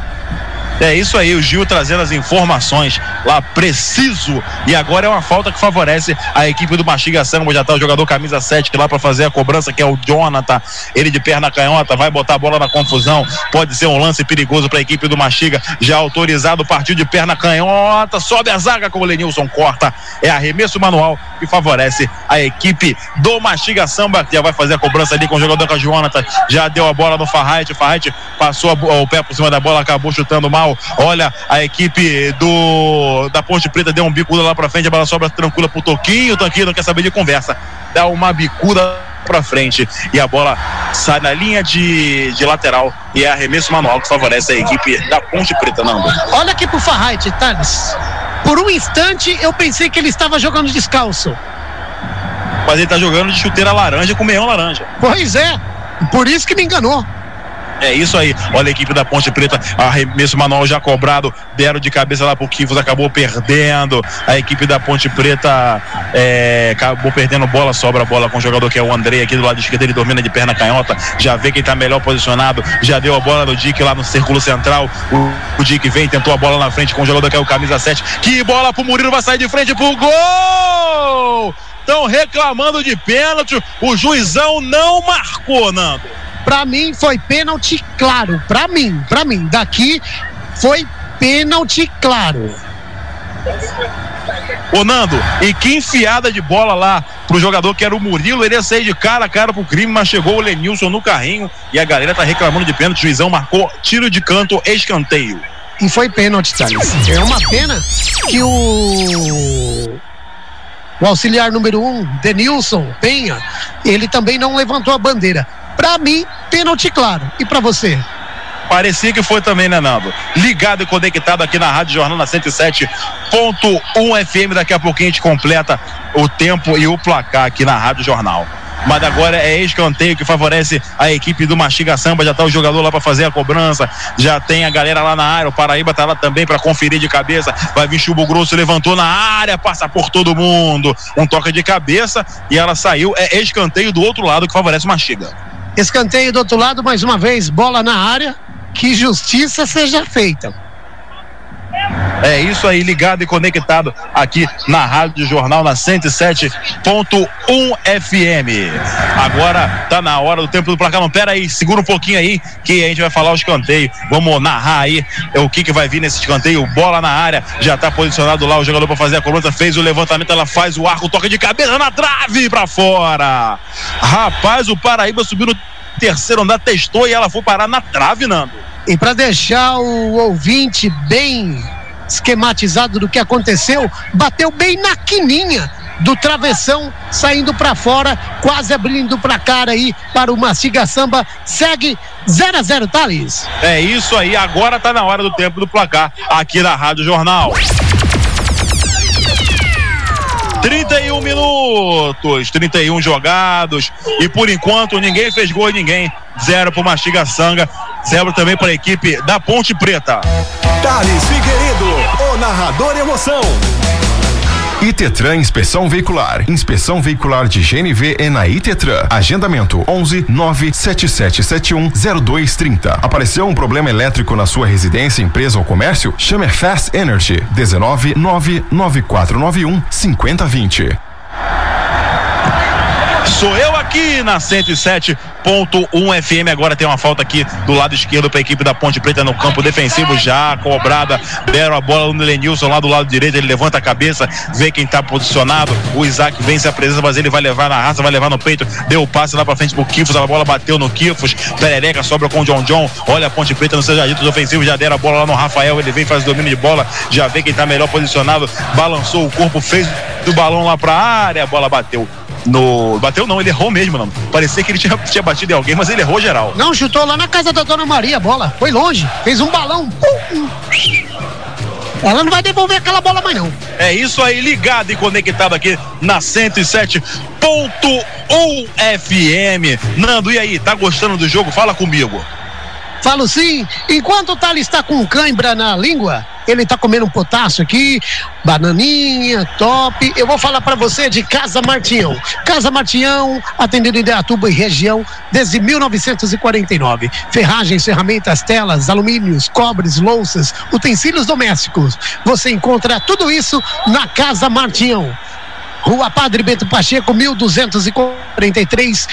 É isso aí, o Gil trazendo as informações lá preciso. E agora é uma falta que favorece a equipe do Mastiga Samba. Já tá o jogador camisa 7 que lá para fazer a cobrança, que é o Jonathan. Ele de perna canhota, vai botar a bola na confusão. Pode ser um lance perigoso para a equipe do Mastiga. Já autorizado, partiu de perna canhota, sobe a zaga com o Lenilson, corta. É arremesso manual que favorece a equipe do Mastiga Samba, já vai fazer a cobrança ali com o jogador com a Jonathan. Já deu a bola no. O Farraight passou a o pé por cima da bola, acabou chutando mal. Olha, a equipe do da Ponte Preta deu um bicuda lá pra frente, a bola sobra tranquila pro Toquinho. O Toquinho não quer saber de conversa. Dá uma bicuda pra frente e a bola sai na linha de, de lateral e é arremesso manual que favorece a equipe da Ponte Preta, Nando. Olha aqui pro Farraight, Thales. Por um instante eu pensei que ele estava jogando descalço. Mas ele tá jogando de chuteira laranja com meião laranja. Pois é, por isso que me enganou. É isso aí. Olha a equipe da Ponte Preta, arremesso manual já cobrado, deram de cabeça lá pro Kifos, acabou perdendo. A equipe da Ponte Preta é, acabou perdendo bola, sobra a bola com o jogador que é o André aqui do lado esquerdo, ele domina de perna canhota, já vê quem tá melhor posicionado, já deu a bola no Dick lá no círculo central. O, o Dick vem, tentou a bola na frente com o jogador que é o camisa 7. Que bola pro Murilo, vai sair de frente pro gol! Estão reclamando de pênalti, o juizão não marcou, Nando. Para mim foi pênalti claro. Para mim, para mim. Daqui foi pênalti claro. Ô Nando, e que enfiada de bola lá pro jogador que era o Murilo, ele ia sair de cara a cara pro crime, mas chegou o Lenilson no carrinho e a galera tá reclamando de pênalti. O juizão marcou tiro de canto, escanteio. E foi pênalti, Thales. É uma pena que o o auxiliar número um, Denilson Penha, ele também não levantou a bandeira. Para mim, pênalti claro. E para você? Parecia que foi também, né, Nando? Ligado e conectado aqui na Rádio Jornal na 107.1 FM. Daqui a pouquinho a gente completa o tempo e o placar aqui na Rádio Jornal mas agora é escanteio que favorece a equipe do Mastiga Samba. Já tá o jogador lá para fazer a cobrança, já tem a galera lá na área. O Paraíba tá lá também para conferir de cabeça. Vai vir Chubo Grosso, levantou na área, passa por todo mundo. Um toque de cabeça e ela saiu. É escanteio do outro lado que favorece o Mastiga. Escanteio do outro lado, mais uma vez, bola na área. Que justiça seja feita. É isso aí, ligado e conectado aqui na Rádio Jornal na 107.1 FM. Agora tá na hora do tempo do placar. Não, pera aí, segura um pouquinho aí que a gente vai falar o escanteio. Vamos narrar aí o que que vai vir nesse escanteio. Bola na área, já tá posicionado lá o jogador para fazer a cobrança, fez o levantamento, ela faz o arco, toca de cabeça na trave para fora. Rapaz, o Paraíba subiu no terceiro andar, testou e ela foi parar na trave, Nando. E para deixar o ouvinte bem esquematizado do que aconteceu, bateu bem na quininha do travessão, saindo para fora, quase abrindo para cara aí para o Mastiga Samba. Segue 0 a 0 Thales. É isso aí, agora tá na hora do tempo do placar aqui na Rádio Jornal. 31 minutos, 31 jogados e por enquanto ninguém fez gol ninguém. Zero pro Mastiga Sanga, zero também para a equipe da Ponte Preta. Thales Figueiredo, o narrador emoção. Itetran Inspeção Veicular. Inspeção Veicular de GNV é na Itetran. Agendamento 11 97771 0230. Apareceu um problema elétrico na sua residência, empresa ou comércio? Chame Fast Energy 19 99491 5020. Sou eu aqui na 107.1 FM. Agora tem uma falta aqui do lado esquerdo para a equipe da Ponte Preta no campo defensivo já cobrada. Deram a bola no Lenilson lá do lado direito. Ele levanta a cabeça, vê quem está posicionado. O Isaac vence a presença, mas ele vai levar na raça, vai levar no peito. Deu o passe lá para frente pro Kifos. A bola bateu no Kifos. Perereca sobra com o John John. Olha a Ponte Preta nos seus agitos ofensivos. Já deram a bola lá no Rafael. Ele vem, faz o domínio de bola. Já vê quem está melhor posicionado. Balançou o corpo, fez do balão lá para a área. A bola bateu no. Bateu não, ele errou mesmo, não. Parecia que ele tinha, tinha batido em alguém, mas ele errou geral. Não, chutou lá na casa da dona Maria a bola. Foi longe. Fez um balão. Ela não vai devolver aquela bola mais não. É isso aí, ligado e conectado aqui na 107.1 FM. Nando, e aí, tá gostando do jogo? Fala comigo. Falo sim. Enquanto o Thales está com cãibra na língua, ele está comendo um potássio aqui, bananinha, top. Eu vou falar para você de Casa Martinhão. Casa Martinhão, atendendo em Ideatuba e região desde 1949. Ferragens, ferramentas, telas, alumínios, cobres, louças, utensílios domésticos. Você encontra tudo isso na Casa Martinhão. Rua Padre Bento Pacheco, 1243,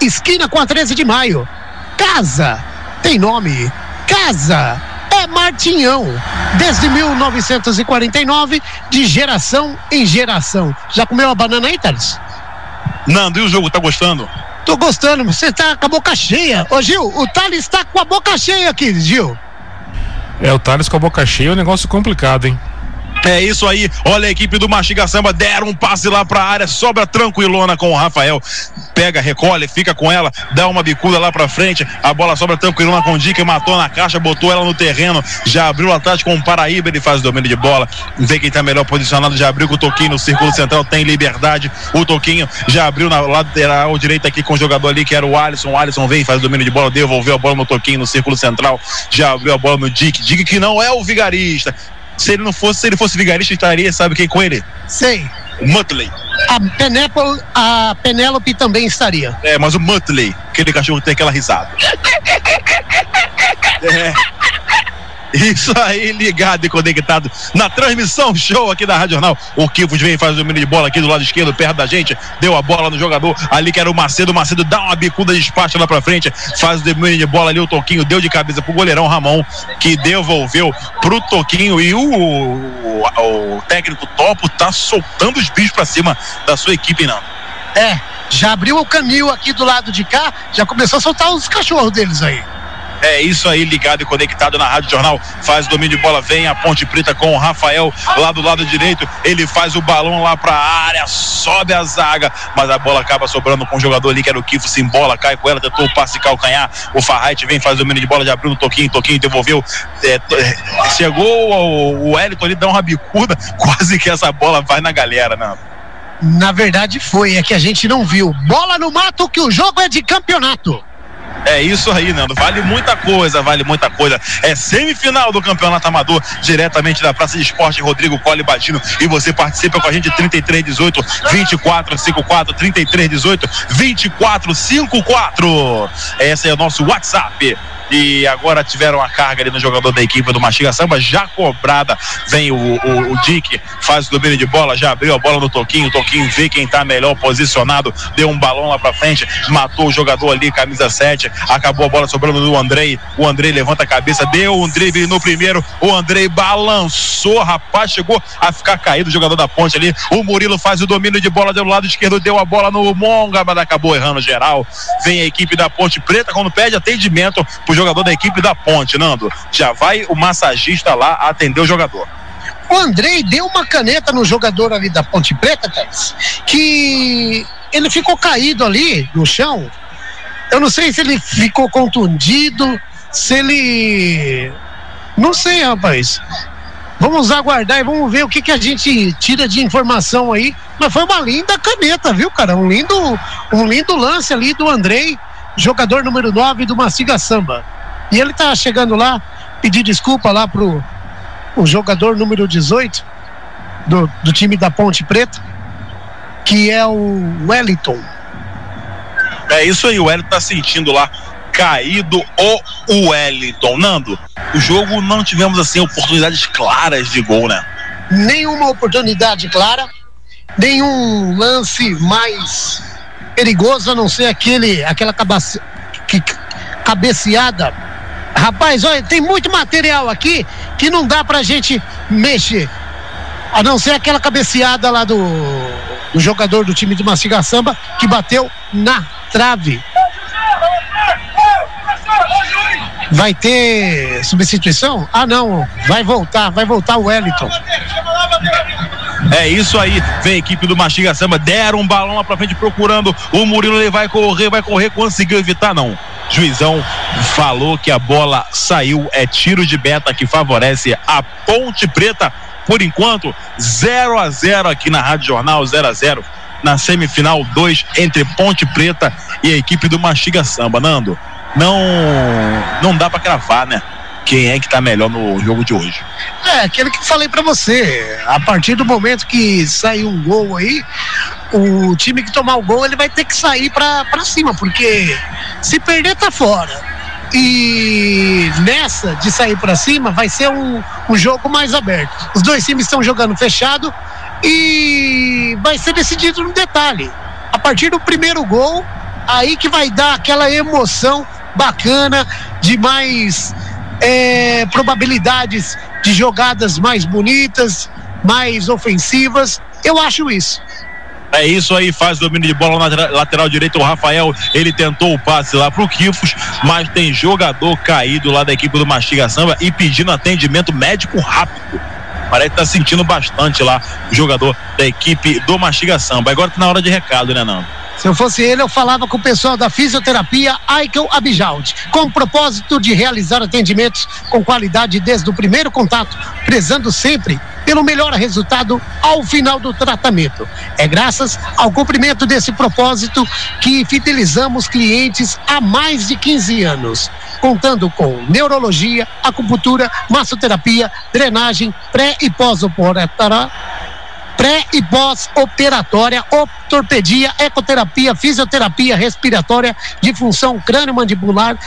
esquina com a 13 de maio. Casa tem nome. Casa é Martinhão. Desde 1949, de geração em geração. Já comeu a banana aí, Thales? Nando, e o jogo, tá gostando? Tô gostando, você tá com a boca cheia. Ô Gil, o Thales tá com a boca cheia aqui, Gil. É, o Thales com a boca cheia é um negócio complicado, hein? É isso aí, olha a equipe do Mastiga Samba, deram um passe lá pra área, sobra tranquilona com o Rafael, pega, recolhe, fica com ela, dá uma bicuda lá pra frente, a bola sobra tranquilona com o Dick, matou na caixa, botou ela no terreno, já abriu atrás com o Paraíba, ele faz o domínio de bola, vê quem tá melhor posicionado, já abriu com o Toquinho no círculo central, tem liberdade, o Toquinho já abriu na lateral direita aqui com o jogador ali que era o Alisson, o Alisson vem, faz o domínio de bola, devolveu a bola no Toquinho no círculo central, já abriu a bola no Dick, Dick que não é o vigarista, se ele não fosse, se ele fosse vigarista, estaria, sabe quem com ele? Sei. Muttley. A Penélope, a Penélope também estaria. É, mas o Muttley, aquele cachorro tem aquela risada. <laughs> É. Isso aí, ligado e conectado na transmissão show aqui da Rádio Jornal. O Kifos vem faz o domínio de bola aqui do lado esquerdo, perto da gente. Deu a bola no jogador ali que era o Macedo. O Macedo dá uma bicuda de despacho lá pra frente. Faz o domínio de bola ali. O Toquinho deu de cabeça pro goleirão Ramon, que devolveu pro Toquinho. E o, o, o técnico Topo tá soltando os bichos pra cima da sua equipe, não. É, já abriu o caminho aqui do lado de cá, já começou a soltar os cachorros deles aí. É isso aí, ligado e conectado na Rádio Jornal. Faz domínio de bola, vem a Ponte Preta com o Rafael lá do lado direito. Ele faz o balão lá pra área, sobe a zaga, mas a bola acaba sobrando com o jogador ali que era o Kifo, sem bola, cai com ela, tentou o passe calcanhar. O Farrite vem, faz domínio de bola, já abriu no Toquinho, Toquinho devolveu. É, chegou o, o Elton ali, dá uma bicuda, <laughs> quase que essa bola vai na galera, né? Na verdade foi, é que a gente não viu. Bola no mato que o jogo é de campeonato. É isso aí, Nando. Vale muita coisa, vale muita coisa. É semifinal do Campeonato Amador, diretamente da Praça de Esporte Rodrigo Cole Batino. E você participa com a gente 3318 2454 3318 2454. Esse é o nosso WhatsApp e agora tiveram a carga ali no jogador da equipe do Mastiga Samba, já cobrada, vem o, o, o Dick, faz o domínio de bola, já abriu a bola no Toquinho, o Toquinho vê quem tá melhor posicionado, deu um balão lá pra frente, matou o jogador ali, camisa 7, acabou a bola sobrando do Andrei, o Andrei levanta a cabeça, deu um drible no primeiro, o Andrei balançou, rapaz, chegou a ficar caído o jogador da ponte ali, o Murilo faz o domínio de bola do lado esquerdo, deu a bola no Monga, mas acabou errando geral, vem a equipe da Ponte Preta, quando pede atendimento pro jogador da equipe da Ponte, Nando. Já vai o massagista lá atender o jogador. O Andrei deu uma caneta no jogador ali da Ponte Preta, Thales, que ele ficou caído ali no chão. Eu não sei se ele ficou contundido, se ele. Não sei, rapaz. Vamos aguardar e vamos ver o que, que a gente tira de informação aí. Mas foi uma linda caneta, viu, cara? Um lindo, um lindo lance ali do Andrei, jogador número 9 do Mastiga Samba. E ele tá chegando lá, pedir desculpa lá pro o jogador número 18 do, do time da Ponte Preta, que é o Wellington. É isso aí, o Wellington tá sentindo lá caído o Wellington. Nando, o jogo não tivemos assim oportunidades claras de gol, né? Nenhuma oportunidade clara, nenhum lance mais perigoso a não ser aquele aquela cabace, que, cabeceada. Rapaz, olha, tem muito material aqui que não dá pra gente mexer. A não ser aquela cabeceada lá do, do jogador do time de Mastiga Samba que bateu na trave. Vai ter substituição? Ah, não. Vai voltar, vai voltar o Wellington. É isso aí, vem a equipe do Mastiga Samba, deram um balão lá pra frente procurando o Murilo, ele vai correr, vai correr, conseguiu evitar, não. Juizão falou que a bola saiu, é tiro de beta que favorece a Ponte Preta. Por enquanto, 0 a 0 aqui na Rádio Jornal, 0 a 0 na semifinal 2 entre Ponte Preta e a equipe do Mastiga Samba. Nando, não não dá para cravar, né? Quem é que tá melhor no jogo de hoje? É, aquele que falei para você. A partir do momento que sair um gol aí, o time que tomar o gol, ele vai ter que sair para cima, porque se perder tá fora. E nessa de sair para cima vai ser um, um jogo mais aberto. Os dois times estão jogando fechado e vai ser decidido no detalhe. A partir do primeiro gol, aí que vai dar aquela emoção bacana de mais é, probabilidades de jogadas mais bonitas, mais ofensivas. Eu acho isso. É isso aí, faz domínio de bola na lateral direita. O Rafael, ele tentou o passe lá pro Kifos, mas tem jogador caído lá da equipe do Mastiga Samba e pedindo atendimento médico rápido. Parece que tá sentindo bastante lá o jogador da equipe do Mastiga Samba. Agora tá na hora de recado, né, Nando? Se eu fosse ele, eu falava com o pessoal da fisioterapia Aikel Abijaldi, com o propósito de realizar atendimentos com qualidade desde o primeiro contato, prezando sempre pelo melhor resultado ao final do tratamento. É graças ao cumprimento desse propósito que fidelizamos clientes há mais de 15 anos, contando com neurologia, acupuntura, massoterapia, drenagem, pré e pós-operatória pré e pós-operatória, ortopedia, ecoterapia, fisioterapia respiratória, de função crânio-mandibular.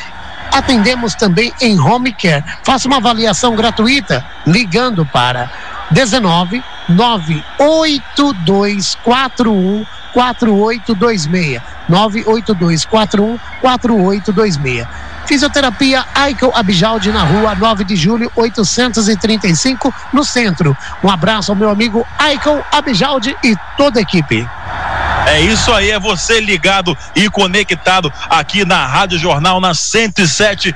Atendemos também em home care. Faça uma avaliação gratuita ligando para 19 98241 4826 98241 4826 Fisioterapia Aikel Abijaldi na rua 9 de julho 835 no centro. Um abraço ao meu amigo Aikel Abijaldi e toda a equipe. É isso aí, é você ligado e conectado aqui na Rádio Jornal na 107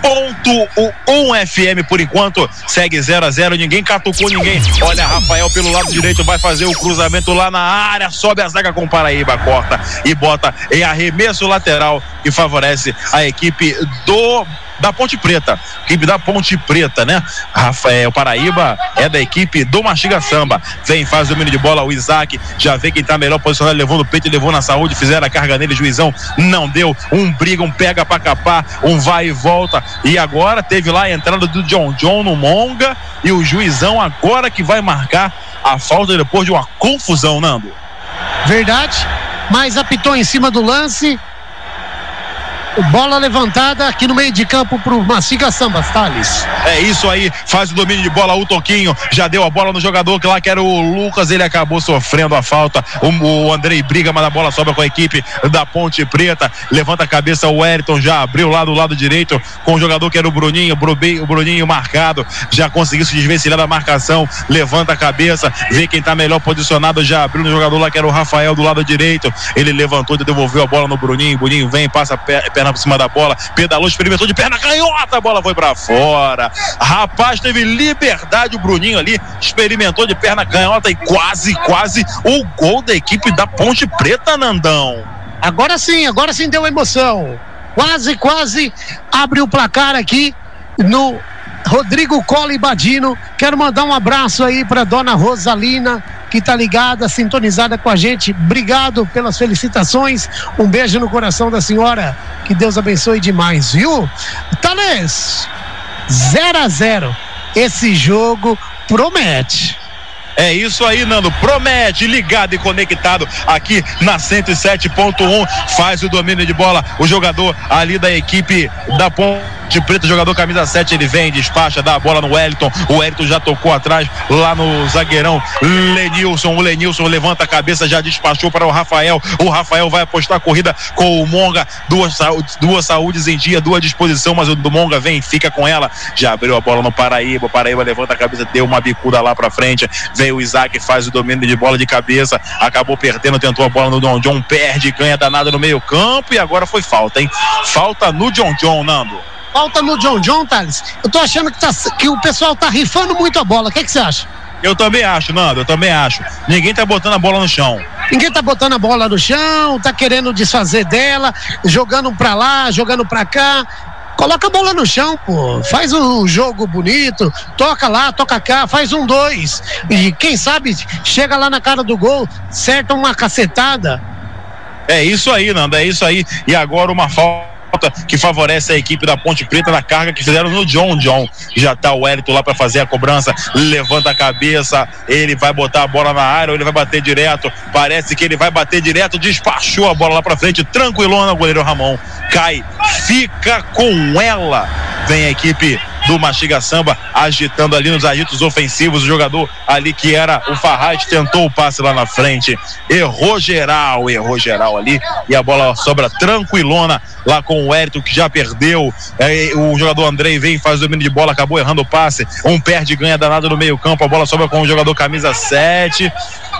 ponto um FM por enquanto segue 0 a 0 ninguém catucou ninguém olha Rafael pelo lado direito vai fazer o cruzamento lá na área sobe a zaga com Paraíba corta e bota em arremesso lateral que favorece a equipe do da Ponte Preta, equipe da Ponte Preta, né? Rafael Paraíba é da equipe do Mastiga Samba. Vem, faz o domínio de bola, o Isaac já vê quem tá melhor posicionado, levou no peito e levou na saúde, fizeram a carga nele, juizão não deu. Um briga, um pega pra capar, um vai e volta. E agora teve lá a entrada do John John no Monga e o juizão agora que vai marcar a falta depois de uma confusão, Nando. Verdade, mas apitou em cima do lance Bola levantada aqui no meio de campo pro Maciga Samba, Thales. É isso aí, faz o domínio de bola o Toquinho, já deu a bola no jogador que lá que era o Lucas, ele acabou sofrendo a falta. O, o Andrei briga, mas a bola sobra com a equipe da Ponte Preta. Levanta a cabeça o Wellington, já abriu lá do lado direito com o jogador que era o Bruninho, o Bruninho marcado, já conseguiu se desvencilhar da marcação, levanta a cabeça, vê quem tá melhor posicionado, já abriu no jogador lá que era o Rafael do lado direito. Ele levantou e devolveu a bola no Bruninho. Bruninho vem, passa perna perna por cima da bola, pedalou, experimentou de perna canhota, a bola foi para fora. Rapaz, teve liberdade o Bruninho ali, experimentou de perna canhota e quase, quase o gol da equipe da Ponte Preta, Nandão. Agora sim, agora sim deu emoção. Quase, quase abre o placar aqui no Rodrigo Cole Badino. Quero mandar um abraço aí para dona Rosalina, que está ligada, sintonizada com a gente. Obrigado pelas felicitações. Um beijo no coração da senhora. Que Deus abençoe demais, viu? Thales, 0 a 0 Esse jogo promete. É isso aí, Nando. Promete, ligado e conectado aqui na 107.1. Faz o domínio de bola. O jogador ali da equipe da Ponte de preto, jogador camisa 7, ele vem, despacha, dá a bola no Wellington. O Wellington já tocou atrás lá no zagueirão Lenilson. O Lenilson levanta a cabeça, já despachou para o Rafael. O Rafael vai apostar a corrida com o Monga. Duas, duas saúdes em dia, duas disposição, mas o do Monga vem, fica com ela. Já abriu a bola no Paraíba. O Paraíba levanta a cabeça, deu uma bicuda lá para frente. Vem o Isaac, faz o domínio de bola de cabeça. Acabou perdendo, tentou a bola no John John, perde, ganha danada no meio-campo e agora foi falta, hein? Falta no John John, Nando. Falta no John John, Thales. Eu tô achando que, tá, que o pessoal tá rifando muito a bola. O que você acha? Eu também acho, Nando, eu também acho. Ninguém tá botando a bola no chão. Ninguém tá botando a bola no chão, tá querendo desfazer dela, jogando pra lá, jogando pra cá. Coloca a bola no chão, pô. Faz o jogo bonito, toca lá, toca cá, faz um dois. E quem sabe chega lá na cara do gol, certa uma cacetada. É isso aí, Nando, é isso aí. E agora uma falta que favorece a equipe da Ponte Preta na carga que fizeram no John John. Já tá o Wellington lá para fazer a cobrança, levanta a cabeça, ele vai botar a bola na área ou ele vai bater direto. Parece que ele vai bater direto, despachou a bola lá para frente, tranquilona o goleiro Ramon. Cai, fica com ela. Vem a equipe do Mastiga Samba, agitando ali nos agitos ofensivos. O jogador ali que era o Farraz tentou o passe lá na frente, errou geral, errou geral ali e a bola sobra tranquilona lá com o Hérito que já perdeu. É, o jogador Andrei vem, faz o domínio de bola, acabou errando o passe. Um perde, ganha danado no meio-campo. A bola sobra com o jogador camisa 7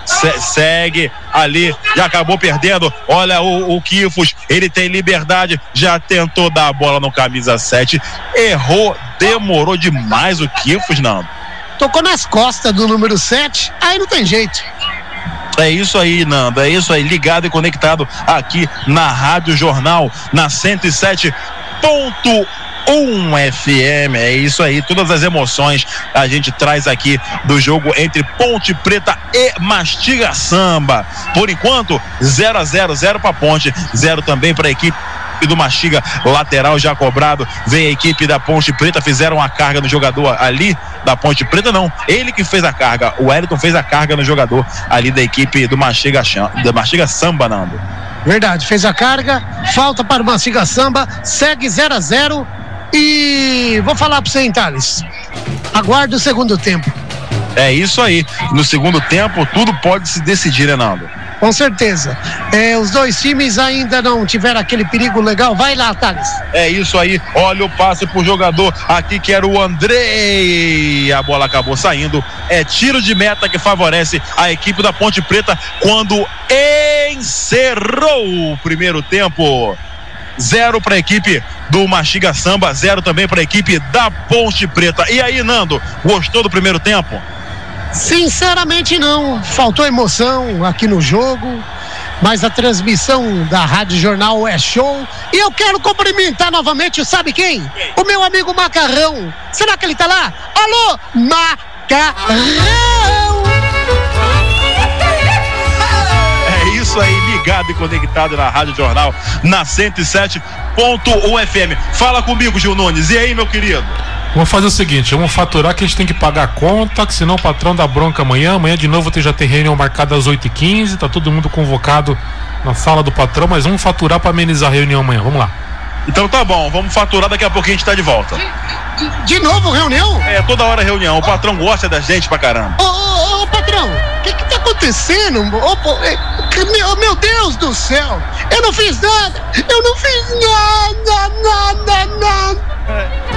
se segue ali, já acabou perdendo. Olha o, o Kifos, ele tem liberdade, já tentou dar a bola no camisa 7, errou, demorou demais o Kifos, não. tocou nas costas do número 7, aí não tem jeito. É isso aí, Nando. É isso aí, ligado e conectado aqui na Rádio Jornal, na 107.1 FM. É isso aí, todas as emoções a gente traz aqui do jogo entre Ponte Preta e Mastiga Samba. Por enquanto, 0 a 0 0 para Ponte, 0 também para a equipe do Mastiga, lateral já cobrado. Vem a equipe da Ponte Preta, fizeram a carga no jogador ali da Ponte Preta, não. Ele que fez a carga. O Wellington fez a carga no jogador ali da equipe do Mastiga, da Mastiga Samba, Nando. Verdade, fez a carga, falta para o Mastiga Samba, segue 0 a 0 e vou falar para você, hein, Thales. Aguarde o segundo tempo. É isso aí. No segundo tempo, tudo pode se decidir, Renaldo. Com certeza. É, os dois times ainda não tiveram aquele perigo legal. Vai lá, Thales. É isso aí. Olha o passe pro jogador aqui que era o Andrei. A bola acabou saindo. É tiro de meta que favorece a equipe da Ponte Preta quando encerrou o primeiro tempo. Zero para a equipe do Mastiga Samba, zero também para a equipe da Ponte Preta. E aí, Nando, gostou do primeiro tempo? Sinceramente não, faltou emoção aqui no jogo, mas a transmissão da Rádio Jornal é show. E eu quero cumprimentar novamente, sabe quem? O meu amigo Macarrão. Será que ele tá lá? Alô, Macarrão! É isso aí, ligado e conectado na Rádio Jornal, na 107.1 FM. Fala comigo, Gil Nunes. E aí, meu querido? Vamos fazer o seguinte, vamos faturar que a gente tem que pagar a conta, que senão o patrão dá bronca amanhã. Amanhã de novo já tem reunião marcada às 8h15, tá todo mundo convocado na sala do patrão, mas vamos faturar para amenizar a reunião amanhã. Vamos lá. Então tá bom, vamos faturar, daqui a pouquinho a gente tá de volta. De, de novo reunião? É, toda hora reunião. O patrão gosta da gente pra caramba. Ô, ô, ô patrão, o que que tá acontecendo? Ô, pô, é, meu, meu Deus do céu, eu não fiz nada, eu não fiz nada, nada, nada. É.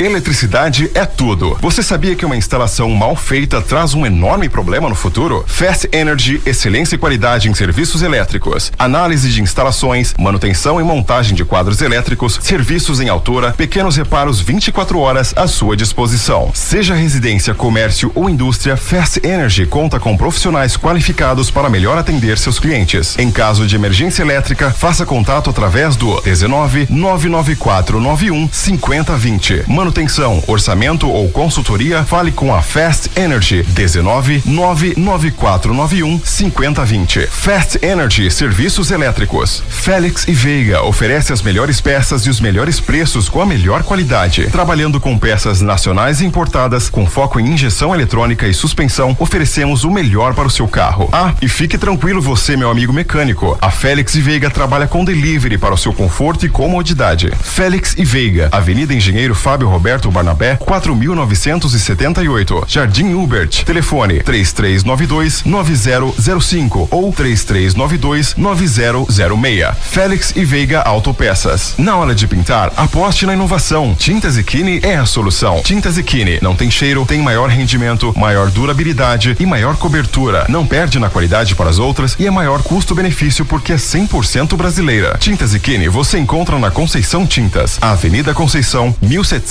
Eletricidade é tudo. Você sabia que uma instalação mal feita traz um enorme problema no futuro? Fast Energy, excelência e qualidade em serviços elétricos, análise de instalações, manutenção e montagem de quadros elétricos, serviços em altura, pequenos reparos 24 horas à sua disposição. Seja residência, comércio ou indústria, Fast Energy conta com profissionais qualificados para melhor atender seus clientes. Em caso de emergência elétrica, faça contato através do 19 994 91 5020. Manu manutenção, orçamento ou consultoria, fale com a Fast Energy 19 99491 5020. Fast Energy Serviços Elétricos. Félix e Veiga oferece as melhores peças e os melhores preços com a melhor qualidade. Trabalhando com peças nacionais e importadas com foco em injeção eletrônica e suspensão, oferecemos o melhor para o seu carro. Ah, e fique tranquilo você, meu amigo mecânico. A Félix e Veiga trabalha com delivery para o seu conforto e comodidade. Félix e Veiga, Avenida Engenheiro Fábio Roberto Barnabé, 4.978. Jardim Hubert. Telefone 3392 9005 ou 3392 9006. Félix e Veiga Autopeças. Na hora de pintar, aposte na inovação. Tintas Equine é a solução. Tintas Equine não tem cheiro, tem maior rendimento, maior durabilidade e maior cobertura. Não perde na qualidade para as outras e é maior custo-benefício porque é 100% brasileira. Tintas Equine você encontra na Conceição Tintas, Avenida Conceição,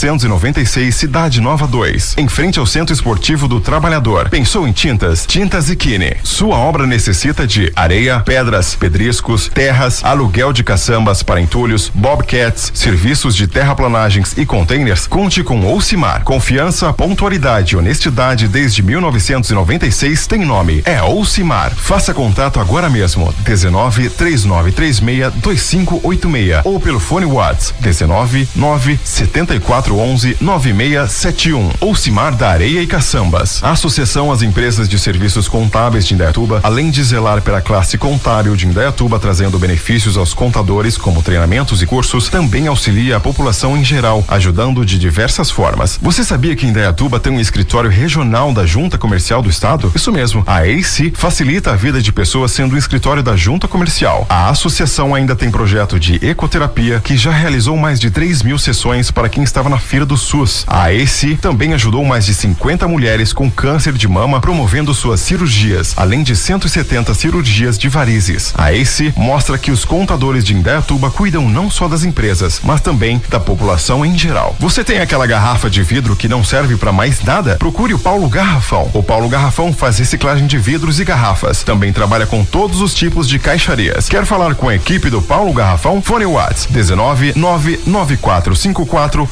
1796, Cidade Nova 2, em frente ao Centro Esportivo do Trabalhador. Pensou em tintas? Tintas Equine. Sua obra necessita de areia, pedras, pedriscos, terras, aluguel de caçambas para entulhos, bobcats, serviços de terraplanagens e containers. Conte com Oucimar. Confiança, pontualidade e honestidade desde 1996 tem nome. É Oucimar. Faça contato agora mesmo. 19 3936 2586 ou pelo fone Whats 19 9 74 11 9671. Oucimar da Areia e Caçambas. Associação às Empresas de Serviços Contábeis de Indaiatuba, além de zelar pela classe contábil de Indaiatuba, trazendo benefícios aos contadores, como treinamentos e cursos, também auxilia a população em geral, ajudando de diversas formas. Você sabia que Indaiatuba tem um escritório regional da Junta Comercial do Estado? Isso mesmo. A AC facilita a vida de pessoas sendo um escritório da Junta Comercial. A associação ainda tem projeto de ecoterapia que já realizou mais de 3 mil sessões para quem estava na feira do SUS. A AEC também ajudou mais de 50 mulheres com câncer de mama promovendo suas cirurgias, além de 170 cirurgias de varizes. A ACE mostra que os contadores de Indaiatuba cuidam não só das empresas, mas também da população em geral. Você tem aquela garrafa de vidro que não serve para mais nada? Procure o Paulo Garrafão. O Paulo Garrafão faz reciclagem de vidros e garrafas. Também trabalha com todos os tipos de caixarias. Quer falar com a equipe do Paulo Garrafão? Fone Whats 19 99454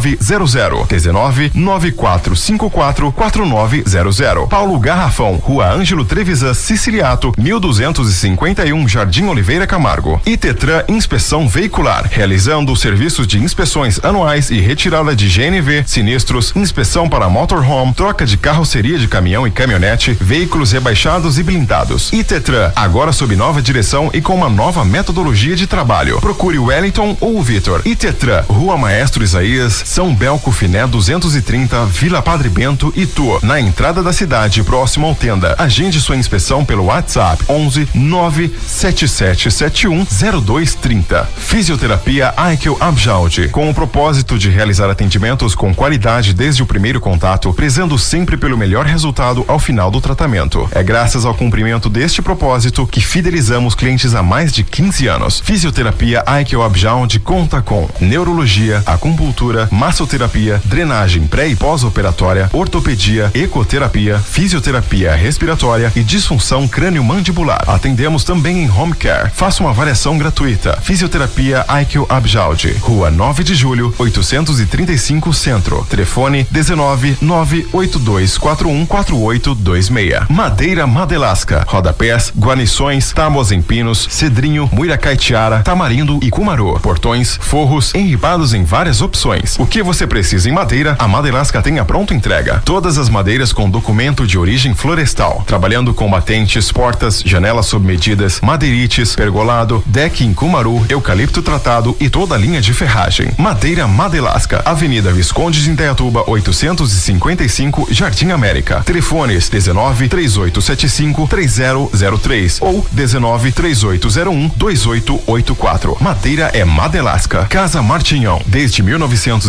4900 19 9454 4900 Paulo Garrafão, Rua Ângelo Trevisan Siciliato, 1251 Jardim Oliveira Camargo. E Tetran Inspeção Veicular, realizando serviços de inspeções anuais e retirada de GNV, sinistros, inspeção para motorhome, troca de carroceria de caminhão e caminhonete, veículos rebaixados e blindados. E Tetran, agora sob nova direção e com uma nova metodologia de trabalho. Procure Wellington ou Vitor. E Tetran, Rua Maestro Isaías, São Belco Finé 230, Vila Padre Bento, Itu, na entrada da cidade, próximo ao tenda. Agende sua inspeção pelo WhatsApp 11 97771 0230. Fisioterapia Aikel Abjaldi, com o propósito de realizar atendimentos com qualidade desde o primeiro contato, prezando sempre pelo melhor resultado ao final do tratamento. É graças ao cumprimento deste propósito que fidelizamos clientes há mais de 15 anos. Fisioterapia Aikel Abjaldi conta com neurologia, acupuntura, massoterapia, drenagem pré e pós-operatória, ortopedia, ecoterapia, fisioterapia respiratória e disfunção crânio-mandibular. Atendemos também em home care. Faça uma avaliação gratuita. Fisioterapia Aikio Abjaldi, Rua 9 de Julho, 835 Centro. Telefone 19 98241 4826. Madeira Madelasca, rodapés, guarnições, tábuas em pinos, cedrinho, muiracaitiara, tamarindo e cumaru. Portões, forros, enribados em várias opções. O que você precisa em madeira, a Madelasca tem a pronta entrega. Todas as madeiras com documento de origem florestal, trabalhando com batentes, portas, janelas sob medidas, madeirites, pergolado, deck em cumaru, eucalipto tratado e toda a linha de ferragem. Madeira Madelasca, Avenida Visconde de Indaiatuba, 855, Jardim América. Telefones 19 3875 3003 ou 19 3801 2884. Madeira é Madelasca. Casa Martinhão, desde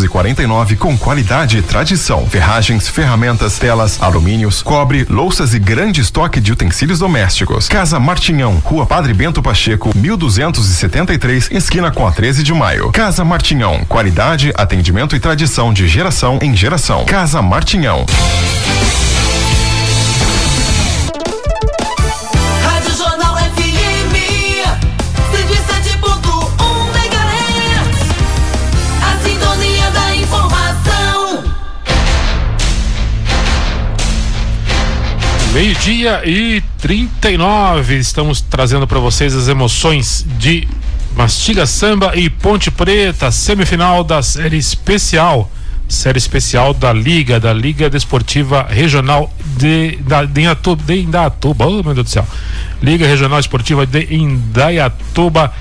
1949 com qualidade e tradição. Ferragens, ferramentas, telas, alumínios, cobre, louças e grande estoque de utensílios domésticos. Casa Martinhão, Rua Padre Bento Pacheco, 1273, esquina com a 13 de maio. Casa Martinhão, qualidade, atendimento e tradição de geração em geração. Casa Martinhão. Meio-dia e 39. Estamos trazendo para vocês as emoções de Mastiga Samba e Ponte Preta, semifinal da série especial. Série especial da Liga, da Liga Desportiva Regional de, da, de, Indaiatuba, de Indaiatuba. Oh, meu Deus do céu. Liga Regional Esportiva de Indaiatuba,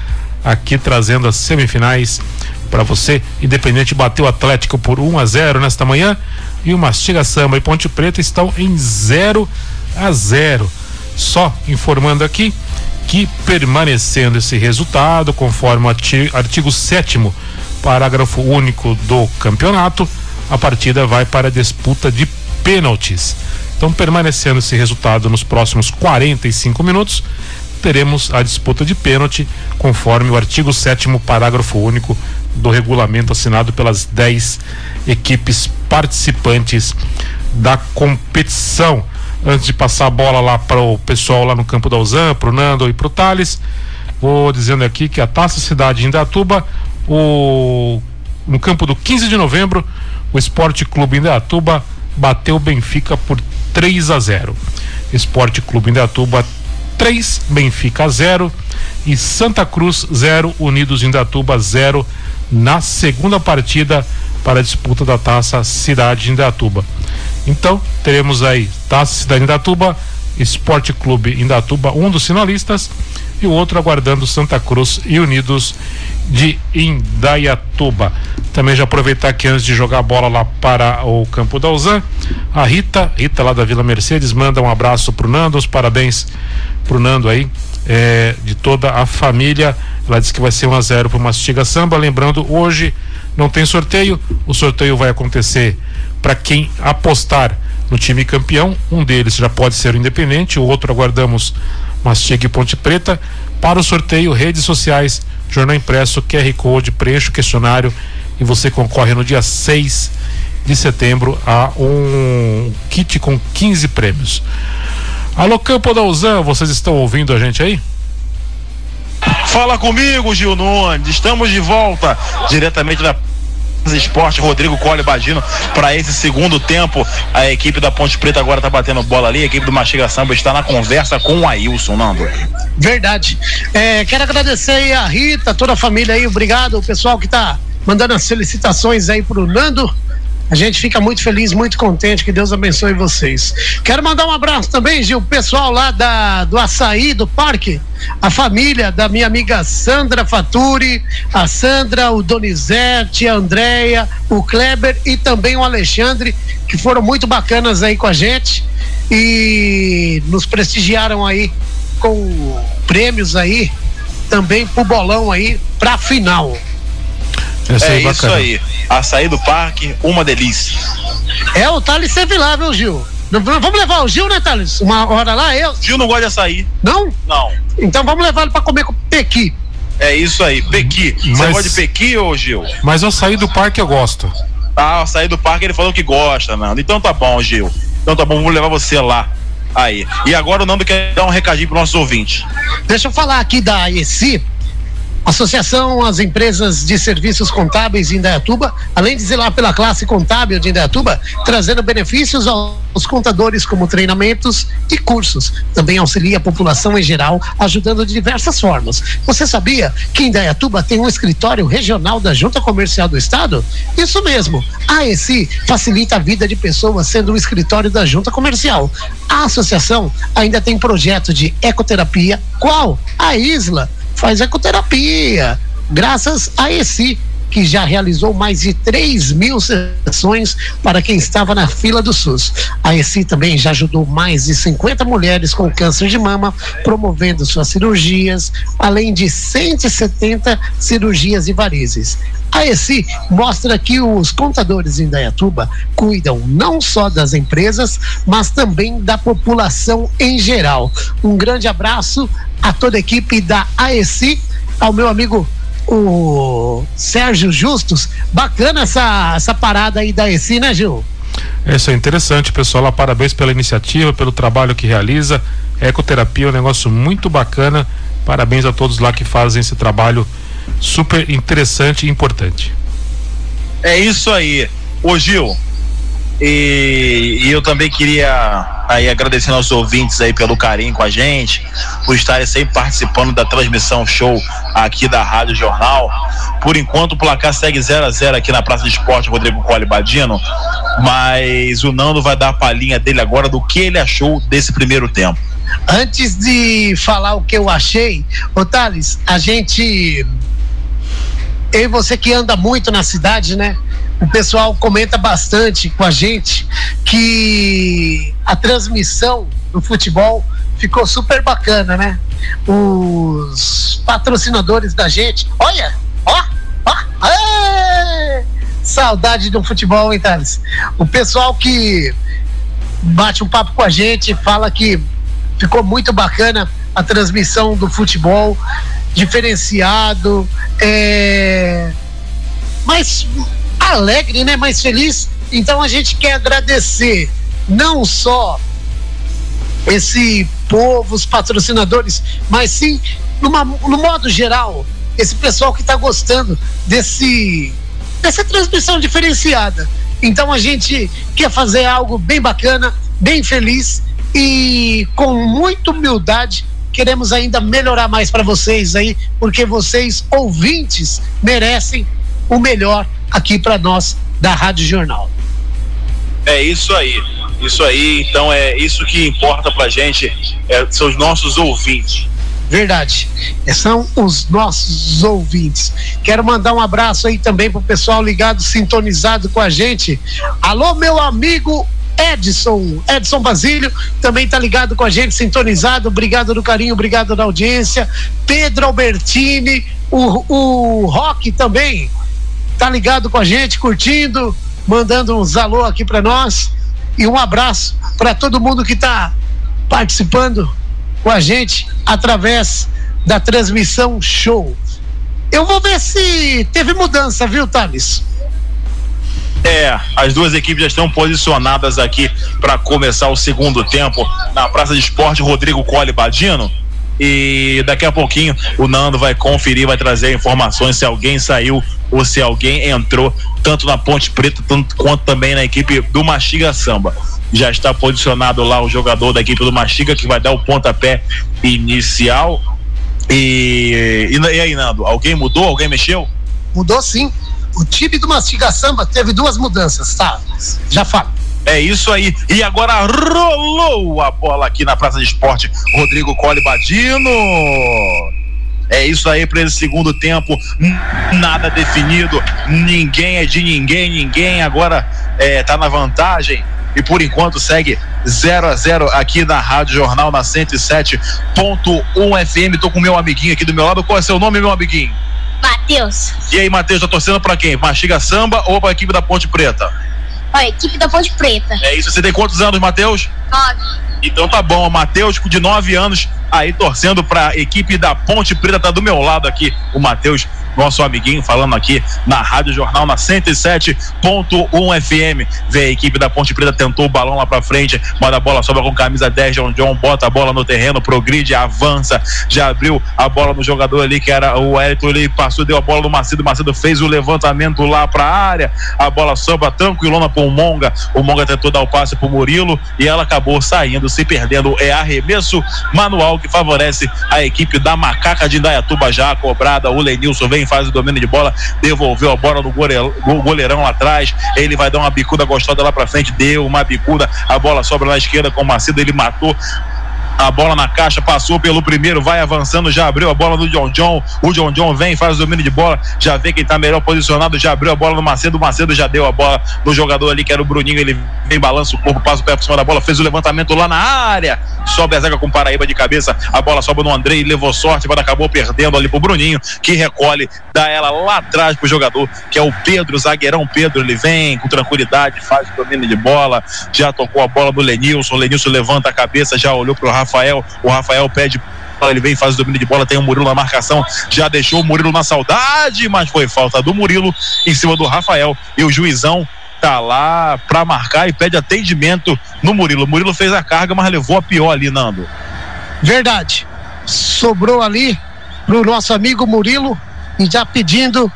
aqui trazendo as semifinais para você. Independente bateu o Atlético por 1 a 0 nesta manhã. E o Mastiga Samba e Ponte Preta estão em 0 a 0. Só informando aqui que permanecendo esse resultado, conforme o arti- artigo 7 parágrafo único do campeonato, a partida vai para a disputa de pênaltis. Então, permanecendo esse resultado nos próximos 45 minutos, teremos a disputa de pênalti, conforme o artigo 7 parágrafo único do regulamento assinado pelas 10 equipes participantes da competição. Antes de passar a bola lá para o pessoal lá no campo da Uzan, para o Nando e para o Thales, vou dizendo aqui que a Taça Cidade de Indatuba, o, no campo do 15 de novembro, o Esporte Clube Indaiatuba bateu o Benfica por 3 a 0. Esporte Clube Indaiatuba 3, Benfica 0 e Santa Cruz 0, Unidos Indaiatuba 0 na segunda partida para a disputa da Taça Cidade de Indaiatuba. Então, teremos aí Taça Cidade de Indaiatuba, Esporte Clube Indaiatuba, um dos finalistas, e o outro aguardando Santa Cruz e Unidos de Indaiatuba. Também já aproveitar que antes de jogar a bola lá para o campo da Uzan, a Rita, Rita lá da Vila Mercedes, manda um abraço pro Nando, os parabéns pro Nando aí, é, de toda a família. Ela disse que vai ser 1 a 0 pro Mastiga Samba. Lembrando, hoje não tem sorteio. O sorteio vai acontecer para quem apostar no time campeão. Um deles já pode ser o Independente, o outro aguardamos Mastiga e Ponte Preta. Para o sorteio, redes sociais, jornal impresso, QR Code, preencha o questionário e você concorre no dia 6 de setembro a um kit com 15 prêmios. Alô, Campo da Uzan, vocês estão ouvindo a gente aí? Fala comigo, Gil Nunes. Estamos de volta diretamente da Esporte, Rodrigo Cole Badino, para esse segundo tempo. A equipe da Ponte Preta agora está batendo bola ali. A equipe do Mastiga Samba está na conversa com o Ailson, Nando. Verdade. É, quero agradecer aí a Rita, toda a família aí, obrigado, o pessoal que tá mandando as felicitações aí pro Nando. A gente fica muito feliz, muito contente, que Deus abençoe vocês. Quero mandar um abraço também, Gil, o pessoal lá da, do açaí, do parque, a família da minha amiga Sandra Faturi, a Sandra, o Donizete, a Andréia, o Kleber e também o Alexandre, que foram muito bacanas aí com a gente e nos prestigiaram aí com prêmios aí, também pro bolão aí, pra final. Essa É aí, isso aí. Açaí do parque, uma delícia. É, o Thales esteve lá, viu, Gil? Vamos levar o Gil, né, Thales? Uma hora lá, eu? Gil não gosta de açaí. Não? Não. Então vamos levar ele pra comer com pequi. É isso aí. Pequi. Você gosta de pequi, ô Gil? Mas eu saí do parque eu gosto. Ah, açaí do parque ele falou que gosta, Nando. Então tá bom, Gil. Então tá bom, vou levar você lá. Aí. E agora o Nando quer dar um recadinho pro nossos ouvintes. Deixa eu falar aqui da AECI, Associação às Empresas de Serviços Contábeis de Indaiatuba, além de zelar pela classe contábil de Indaiatuba, trazendo benefícios aos contadores como treinamentos e cursos. Também auxilia a população em geral, ajudando de diversas formas. Você sabia que Indaiatuba tem um escritório regional da Junta Comercial do Estado? Isso mesmo. A AECI facilita a vida de pessoas sendo o escritório da Junta Comercial. A associação ainda tem projeto de ecoterapia, qual? A Isla faz ecoterapia, graças a esse que já realizou mais de 3 mil sessões para quem estava na fila do SUS. A ESI também já ajudou mais de 50 mulheres com câncer de mama, promovendo suas cirurgias, além de 170 cirurgias de varizes. A ESI mostra que os contadores em Dayatuba cuidam não só das empresas, mas também da população em geral. Um grande abraço a toda a equipe da AECI, ao meu amigo o Sérgio Justus. Bacana essa, essa parada aí da AECI, né, Gil? Isso é interessante, pessoal. Lá, parabéns pela iniciativa, pelo trabalho que realiza. Ecoterapia é um negócio muito bacana. Parabéns a todos lá que fazem esse trabalho super interessante e importante. É isso aí. Ô Gil, e, e eu também queria aí agradecer aos ouvintes aí pelo carinho com a gente, por estarem sempre participando da transmissão show aqui da Rádio Jornal. Por enquanto o placar segue 0 a 0 aqui na Praça de Esporte Rodrigo Cole Badino, mas o Nando vai dar a palhinha dele agora do que ele achou desse primeiro tempo. Antes de falar o que eu achei, ô Thales, a gente. Eu e você que anda muito na cidade, né? O pessoal comenta bastante com a gente que a transmissão do futebol ficou super bacana, né? Os patrocinadores da gente. Olha! Ó! Ó! Ê! Saudade do futebol, hein, Thales? O pessoal que bate um papo com a gente, fala que ficou muito bacana a transmissão do futebol, diferenciado, é, mais alegre, né? Mais feliz. Então a gente quer agradecer não só esse povo, os patrocinadores, mas sim, numa, no modo geral, esse pessoal que está gostando desse dessa transmissão diferenciada. Então a gente quer fazer algo bem bacana, bem feliz e com muita humildade queremos ainda melhorar mais para vocês aí, porque vocês ouvintes merecem o melhor aqui para nós da Rádio Jornal. É isso aí. Isso aí, então é isso que importa pra gente, é, são os nossos ouvintes. Verdade. São os nossos ouvintes. Quero mandar um abraço aí também pro pessoal ligado, sintonizado com a gente. Alô, meu amigo Edson, Edson Basílio, também tá ligado com a gente, sintonizado. Obrigado do carinho, obrigado da audiência. Pedro Albertini, o, o Rock também. Tá ligado com a gente, curtindo, mandando uns alô aqui para nós e um abraço para todo mundo que tá participando com a gente através da transmissão show. Eu vou ver se teve mudança, viu, Thales? É, as duas equipes já estão posicionadas aqui para começar o segundo tempo na Praça de Esporte Rodrigo Cole Badino. E daqui a pouquinho o Nando vai conferir, vai trazer informações se alguém saiu ou se alguém entrou, tanto na Ponte Preta tanto, quanto também na equipe do Mastiga Samba. Já está posicionado lá o jogador da equipe do Mastiga que vai dar o pontapé inicial. E, e, e aí, Nando, alguém mudou? Alguém mexeu? Mudou sim. O time do Mastiga Samba teve duas mudanças, tá? Já falo. É isso aí. E agora rolou a bola aqui na Praça de Esporte. Rodrigo Cole Badino. É isso aí para esse segundo tempo. Nada definido. Ninguém é de ninguém. Ninguém agora é, tá na vantagem. E por enquanto segue 0 a 0 aqui na Rádio Jornal na 107.1 FM. Tô com meu amiguinho aqui do meu lado. Qual é seu nome, meu amiguinho? Matheus. E aí, Matheus, tá torcendo para quem? Mastiga Samba ou para a equipe da Ponte Preta? Olha, equipe da Ponte Preta. É isso. Você tem quantos anos, Matheus? Nove. Então tá bom, Matheus, de 9 anos, aí torcendo pra equipe da Ponte Preta, tá do meu lado aqui, o Matheus, nosso amiguinho, falando aqui na Rádio Jornal, na 107.1 FM. Vê a equipe da Ponte Preta, tentou o balão lá pra frente, manda a bola, sobra com camisa 10, John John, bota a bola no terreno, progride, avança, já abriu a bola no jogador ali, que era o Elton, ele passou, deu a bola no Macedo, Macedo fez o levantamento lá pra área, a bola sobra tranquilona pro Monga, o Monga tentou dar o passe pro Murilo e ela acabou saindo, se perdendo, é arremesso manual que favorece a equipe da Macaca de Indaiatuba já cobrada, o Lenilson vem, faz o domínio de bola, devolveu a bola no goleirão, lá atrás, ele vai dar uma bicuda gostosa lá pra frente, deu uma bicuda, a bola sobra na esquerda com o Macedo, ele matou a bola na caixa, passou pelo primeiro, vai avançando, já abriu a bola do John John. O John John vem, faz o domínio de bola, já vê quem tá melhor posicionado, já abriu a bola no Macedo. O Macedo já deu a bola no jogador ali, que era o Bruninho. Ele vem, balança o corpo, passa o pé por cima da bola, fez o levantamento lá na área. Sobe a zaga com Paraíba de cabeça. A bola sobe no Andrei, levou sorte, mas acabou perdendo ali pro Bruninho, que recolhe, dá ela lá atrás pro jogador, que é o Pedro, zagueirão Pedro. Ele vem com tranquilidade, faz o domínio de bola, já tocou a bola no Lenilson. O Lenilson levanta a cabeça, já olhou pro Rafael. O Rafael pede ele vem, faz o domínio de bola, tem o Murilo na marcação, já deixou o Murilo na saudade, mas foi falta do Murilo em cima do Rafael e o juizão tá lá pra marcar e pede atendimento no Murilo. O Murilo fez a carga, mas levou a pior ali, Nando. Verdade. Sobrou ali pro nosso amigo Murilo e já pedindo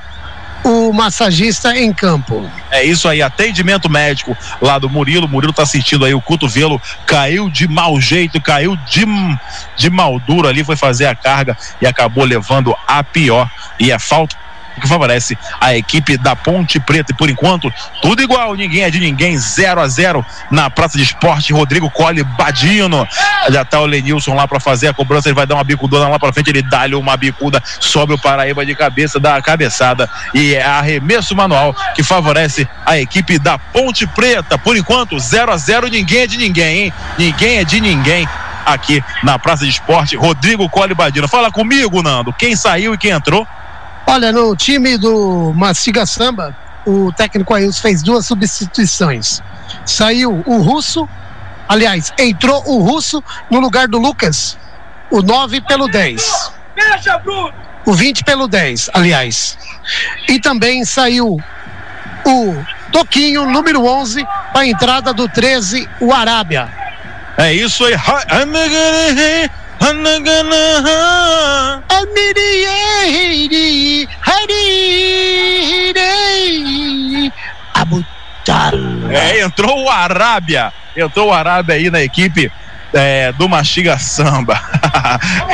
o massagista em campo. É isso aí, atendimento médico lá do Murilo. Murilo tá sentindo aí o cotovelo, caiu de mau jeito, caiu de, de mal duro ali, foi fazer a carga e acabou levando a pior. E é falta que favorece a equipe da Ponte Preta. E por enquanto, tudo igual, ninguém é de ninguém, 0 a 0 na Praça de Esporte. Rodrigo Cole Badino. Já tá o Lenilson lá para fazer a cobrança, ele vai dar uma bicudona lá para frente, ele dá-lhe uma bicuda sobre o Paraíba de cabeça, dá a cabeçada. E é arremesso manual que favorece a equipe da Ponte Preta. Por enquanto, 0 a 0 ninguém é de ninguém, hein? Ninguém é de ninguém aqui na Praça de Esporte. Rodrigo Cole Badino. Fala comigo, Nando. Quem saiu e quem entrou? Olha, no time do Mastiga Samba, o técnico Ailson fez duas substituições. Saiu o Russo, aliás, entrou o Russo no lugar do Lucas, o 9 pelo 10. O 20 pelo 10, aliás. E também saiu o Toquinho, número 11, para a entrada do 13, o Arábia. É isso aí. É, entrou o Arábia. Entrou o Arábia aí na equipe é, do Mastiga Samba.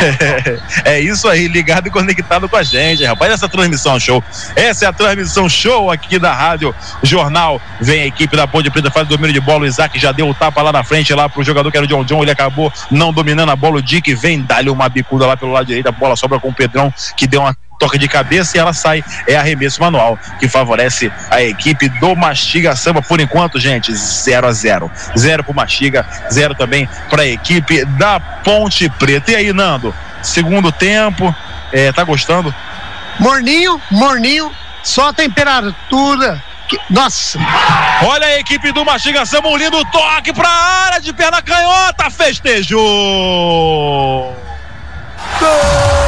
<laughs> é, é, isso aí, ligado e conectado com a gente, rapaz. Essa transmissão show. Essa é a transmissão show aqui da Rádio Jornal. Vem a equipe da Ponte Preta, faz o domínio de bola. O Isaac já deu o tapa lá na frente, lá pro jogador que era o John John. Ele acabou não dominando a bola. O Dick vem, dá-lhe uma bicuda lá pelo lado direito. A bola sobra com o Pedrão, que deu uma toca de cabeça e ela sai. É arremesso manual que favorece a equipe do Mastiga Samba. Por enquanto, gente, 0 a 0 Zero pro Mastiga, zero também para a equipe da Ponte Preta. E aí, Nando? Segundo tempo, é, tá gostando? Morninho, morninho, Só temperatura. Nossa, Olha a equipe do Mastiga Samba, um lindo toque pra área de perna canhota, festejou! do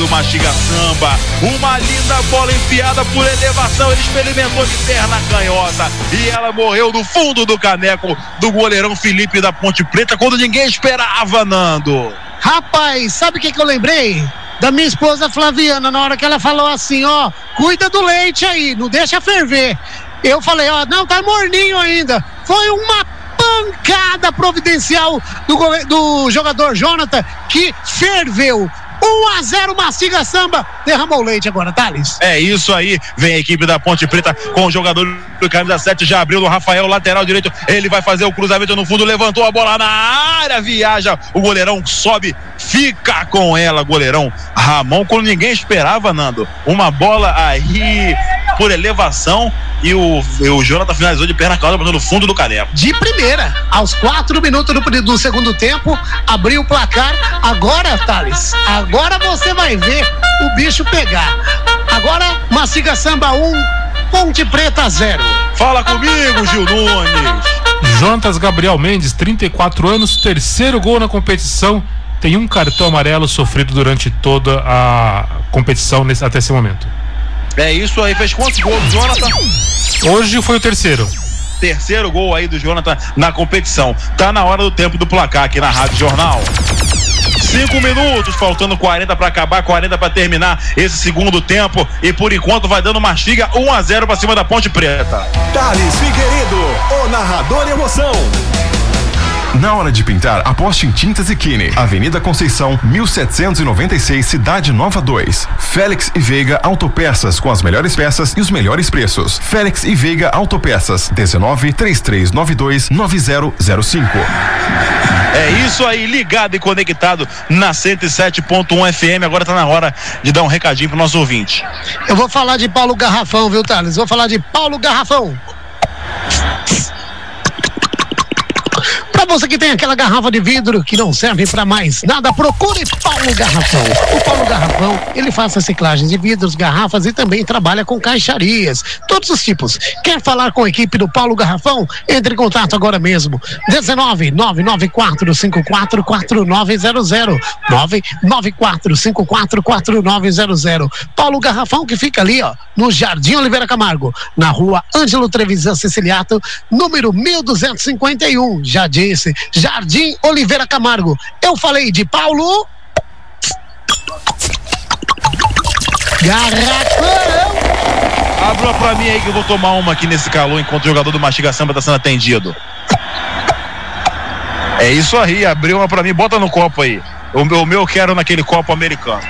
do Mastiga Samba. Uma linda bola enfiada por elevação. Ele experimentou de perna canhota e ela morreu no fundo do caneco do goleirão Felipe da Ponte Preta quando ninguém esperava, Nando. rapaz, sabe o que, que eu lembrei? Da minha esposa Flaviana, na hora que ela falou assim: ó, cuida do leite aí, não deixa ferver. Eu falei: ó, não, tá morninho ainda. Foi uma pancada providencial do, do jogador Jonathan que ferveu. 1 a 0 Mastiga Samba. Derramou leite agora, Thales. É isso aí, vem a equipe da Ponte Preta com o jogador do camisa 7, já abriu no Rafael, lateral direito. Ele vai fazer o cruzamento no fundo, levantou a bola na área, viaja. O goleirão sobe, fica com ela, goleirão Ramon, quando ninguém esperava, Nando. Uma bola aí por elevação e o, e o Jonathan finalizou de perna calda no fundo do caneco. de primeira, aos quatro minutos do, do segundo tempo, abriu o placar. Agora, Thales, agora você vai ver o bicho pegar. Agora, Mastiga Samba 1, Ponte Preta 0. Fala comigo, Gil Nunes. Jonatas Gabriel Mendes, 34 anos, terceiro gol na competição. Tem um cartão amarelo sofrido durante toda a competição nesse- até esse momento. É isso aí, fez quantos gols, Jonathan? Hoje foi o terceiro. terceiro gol aí do Jonathan na competição. Tá na hora do tempo do placar aqui na Rádio Jornal. Cinco minutos, faltando 40 para acabar, 40 para terminar esse segundo tempo. E por enquanto vai dando mastiga 1 a 0 para cima da Ponte Preta. Thales Figueiredo, o narrador emoção. Na hora de pintar, aposte em Tintas e Kine. Avenida Conceição, 1796, Cidade Nova 2. Félix e Veiga Autopeças, com as melhores peças e os melhores preços. Félix e Veiga Autopeças, 19 3392 9005. É isso aí, ligado e conectado na 107.1 FM. Agora tá na hora de dar um recadinho pro nosso ouvinte. Eu vou falar de Paulo Garrafão, viu, Thales? Vou falar de Paulo Garrafão. Você que tem aquela garrafa de vidro que não serve pra mais nada, procure Paulo Garrafão. O Paulo Garrafão, ele faz reciclagem de vidros, garrafas e também trabalha com caixarias, todos os tipos. Quer falar com a equipe do Paulo Garrafão? Entre em contato agora mesmo. 19 994 54 4900 994 54 4900. Paulo Garrafão que fica ali, ó, no Jardim Oliveira Camargo, na rua Ângelo Trevisan Siciliato, número 1251. Já disse, Jardim Oliveira Camargo. Eu falei de Paulo. Garrafão. Abra pra mim aí que eu vou tomar uma aqui nesse calor enquanto o jogador do Mastiga Samba tá sendo atendido. É isso aí, abriu uma pra mim, bota no copo aí. O meu, o meu eu quero naquele copo americano.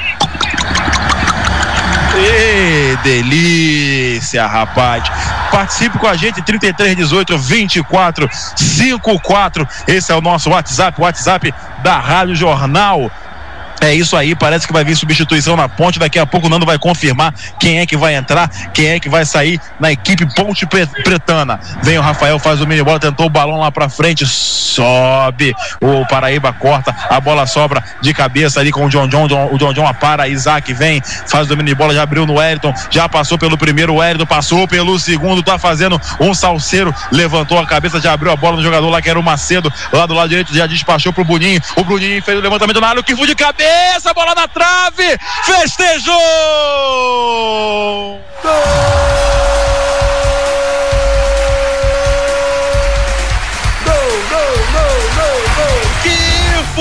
Ê, delícia, rapaz. Participe com a gente, 33 18 24 54. Esse é o nosso WhatsApp, WhatsApp da Rádio Jornal. É isso aí, parece que vai vir substituição na ponte. Daqui a pouco o Nando vai confirmar quem é que vai entrar, quem é que vai sair na equipe Ponte Pre- Pretana. Vem o Rafael, faz o mini bola, tentou o balão lá pra frente, sobe. O Paraíba corta, a bola sobra de cabeça ali com o John John. John- o John John apara, Isaac vem, faz o mini bola, já abriu no Wellington, já passou pelo primeiro, o Wellington passou pelo segundo, tá fazendo um salseiro, levantou a cabeça, já abriu a bola no jogador lá que era o Macedo, lá do lado direito, já despachou pro Bruninho. O Bruninho fez o levantamento na área, o que foi de cabeça, bola na trave, festejou!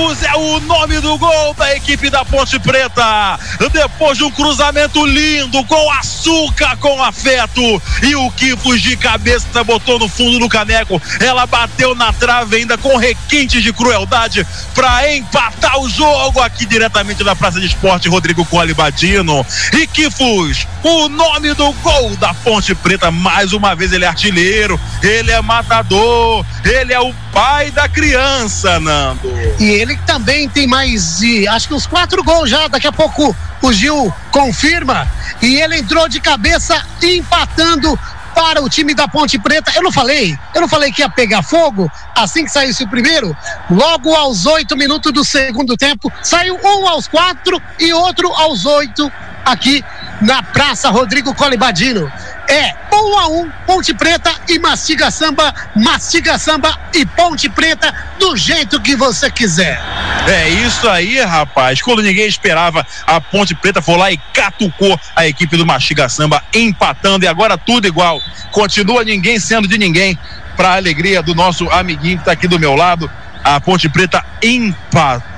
Kifus é o nome do gol da equipe da Ponte Preta. Depois de um cruzamento lindo, com açúcar, com afeto. E o Kifus de cabeça botou no fundo do caneco. Ela bateu na trave ainda com requintes de crueldade para empatar o jogo aqui diretamente da Praça de Esporte Rodrigo Cole Badino. E Kifus, o nome do gol da Ponte Preta, mais uma vez ele é artilheiro, ele é matador, ele é o pai da criança, Nando. E ele também tem mais acho que uns quatro gols já. Daqui a pouco o Gil confirma. E ele entrou de cabeça empatando para o time da Ponte Preta. Eu não falei, eu não falei que ia pegar fogo assim que saísse o primeiro. Logo aos oito minutos do segundo tempo, saiu um aos quatro e outro aos oito aqui na Praça Rodrigo Colibadino. É um a um, Ponte Preta e Mastiga Samba, Mastiga Samba e Ponte Preta, do jeito que você quiser. É isso aí, rapaz. Quando ninguém esperava, a Ponte Preta foi lá e catucou a equipe do Mastiga Samba, empatando e agora tudo igual. Continua ninguém sendo de ninguém, para alegria do nosso amiguinho que tá aqui do meu lado. A Ponte Preta empatou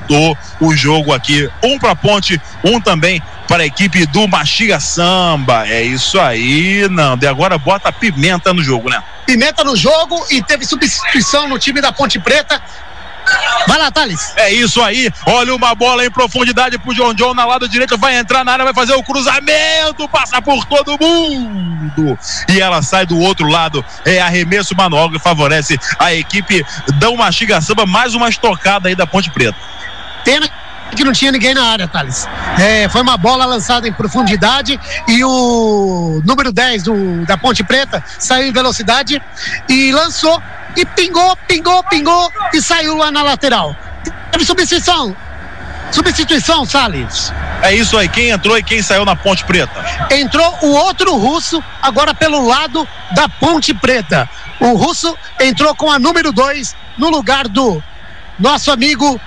o jogo aqui. Um para Ponte, um também para a equipe do Mastiga Samba. É isso aí, Nando. E agora bota pimenta no jogo, né? Pimenta no jogo e teve substituição no time da Ponte Preta. Vai lá, Thales. É isso aí. Olha uma bola em profundidade pro John John na lado direito. Vai entrar na área, vai fazer o cruzamento, passa por todo mundo. E ela sai do outro lado. É arremesso manual que favorece a equipe da Mastiga Samba. Mais uma estocada aí da Ponte Preta. Pena que não tinha ninguém na área, Thales. É, foi uma bola lançada em profundidade e o número 10 do, da Ponte Preta saiu em velocidade e lançou e pingou, pingou, pingou e saiu lá na lateral. Teve substituição. Substituição, Salles. É isso aí. Quem entrou e quem saiu na Ponte Preta? Entrou o outro russo, agora pelo lado da Ponte Preta. O russo entrou com a número 2 no lugar do nosso amigo.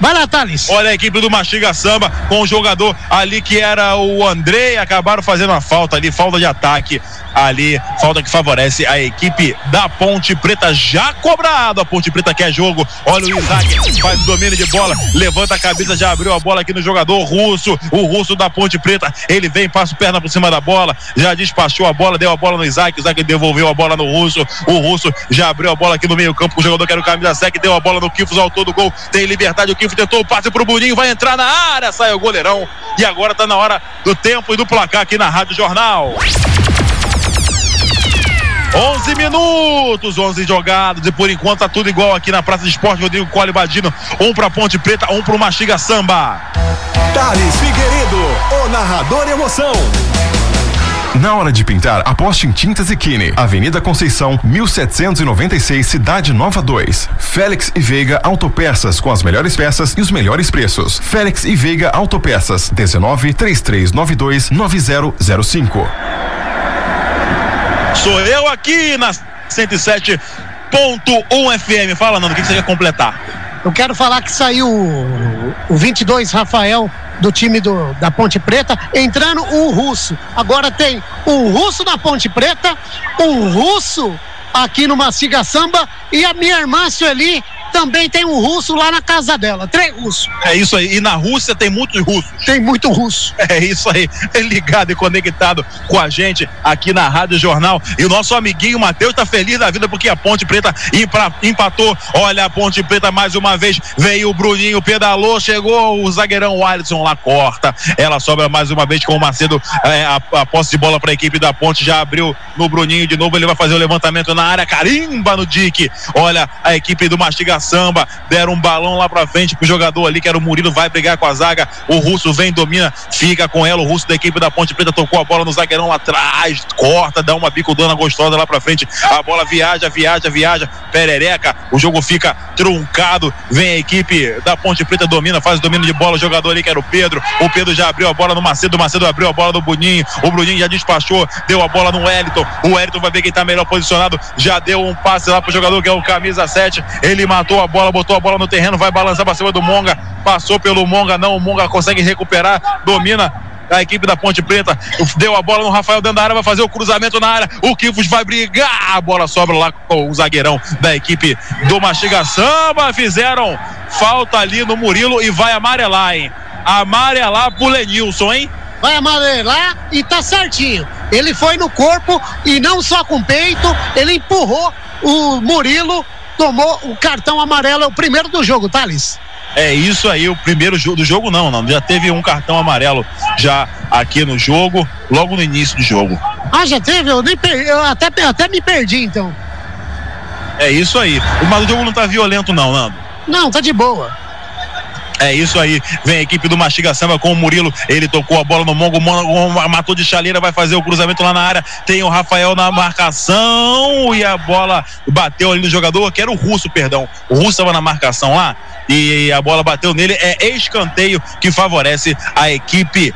Vai lá, Thales. Olha a equipe do Mastiga Samba com o jogador ali que era o André. Acabaram fazendo uma falta ali, falta de ataque ali, falta que favorece a equipe da Ponte Preta. Já cobrado, a Ponte Preta quer jogo. Olha o Isaac, faz o domínio de bola, levanta a cabeça, já abriu a bola aqui no jogador russo, o russo da Ponte Preta. Ele vem, passa o perna por cima da bola, já despachou a bola, deu a bola no Isaac. Isaac devolveu a bola no russo. O russo já abriu a bola aqui no meio-campo o jogador que era o camisa 7, deu a bola no Kifos, autor do gol. Tem liberdade, o Kifos tentou o passe pro Boninho, vai entrar na área, sai o goleirão. E agora tá na hora do tempo e do placar aqui na Rádio Jornal. 11 minutos, 11 jogados e por enquanto tá tudo igual aqui na Praça de Esporte Rodrigo Cole Badino. Um pra Ponte Preta, um pro Mastiga Samba. Thales Figueiredo, o narrador emoção. Na hora de pintar, aposte em Tintas e Kine. Avenida Conceição, 1796, Cidade Nova 2. Félix e Veiga Autopeças, com as melhores peças e os melhores preços. Félix e Veiga Autopeças, 19 3392 9005. Sou eu aqui na 107.1 FM. Fala, Nando, o que que você quer completar? Eu quero falar que saiu o, o 22 Rafael do time do, da Ponte Preta, entrando o russo. Agora tem um russo na Ponte Preta, um russo aqui no Mastiga Samba e a minha irmã Sueli também tem um russo lá na casa dela. Três russos. É isso aí. E na Rússia tem muitos russos. Tem muito russo. <laughs> É isso aí, ligado e conectado com a gente aqui na Rádio Jornal. E o nosso amiguinho Matheus tá feliz da vida porque a Ponte Preta empatou. Olha a Ponte Preta mais uma vez. Veio o Bruninho, pedalou, chegou o zagueirão Alisson lá, corta. Ela sobra mais uma vez com o Macedo. é, a, a posse de bola para a equipe da Ponte já abriu no Bruninho de novo. Ele vai fazer o levantamento na área, carimba no Dick. Olha a equipe do Mastiga Samba. Deram um balão lá pra frente pro jogador ali, que era o Murilo, vai brigar com a zaga. O Russo vem, domina, fica com ela. O Russo da equipe da Ponte Preta tocou a bola no zagueirão lá atrás, corta, dá uma bicudona gostosa lá pra frente. A bola viaja, viaja, viaja. Perereca, o jogo fica truncado. Vem a equipe da Ponte Preta, domina, faz o domínio de bola. O jogador ali que era o Pedro. O Pedro já abriu a bola no Macedo. O Macedo abriu a bola no Bruninho. O Bruninho já despachou, deu a bola no Wellington. O Wellington vai ver quem tá melhor posicionado. Já deu um passe lá pro jogador que é o camisa 7. Ele matou a bola, botou a bola no terreno, vai balançar pra cima do Monga. Passou pelo Monga, não. O Monga consegue recuperar, domina a equipe da Ponte Preta deu a bola no Rafael dentro da área, vai fazer o cruzamento na área. O Kifos vai brigar, a bola sobra lá com o zagueirão da equipe do Mastiga Samba. Fizeram falta ali no Murilo e vai amarelar, hein? Amarelar pro Lenilson, hein? Vai amarelar e tá certinho. Ele foi no corpo e não só com peito, ele empurrou o Murilo, tomou o cartão amarelo, é o primeiro do jogo, Thales. É isso aí, o primeiro jogo do jogo não, não. Já teve um cartão amarelo já aqui no jogo, logo no início do jogo. Ah, já teve? Eu, nem per... eu até, até me perdi então. É isso aí. Mas o jogo não tá violento não, Nando. Não, tá de boa. É isso aí. Vem a equipe do Mastiga Samba com o Murilo. Ele tocou a bola no Mongo. Mongo matou de chaleira. Vai fazer o cruzamento lá na área. Tem o Rafael na marcação. E a bola bateu ali no jogador, que era o Russo, perdão. O Russo estava na marcação lá. E a bola bateu nele. É escanteio que favorece a equipe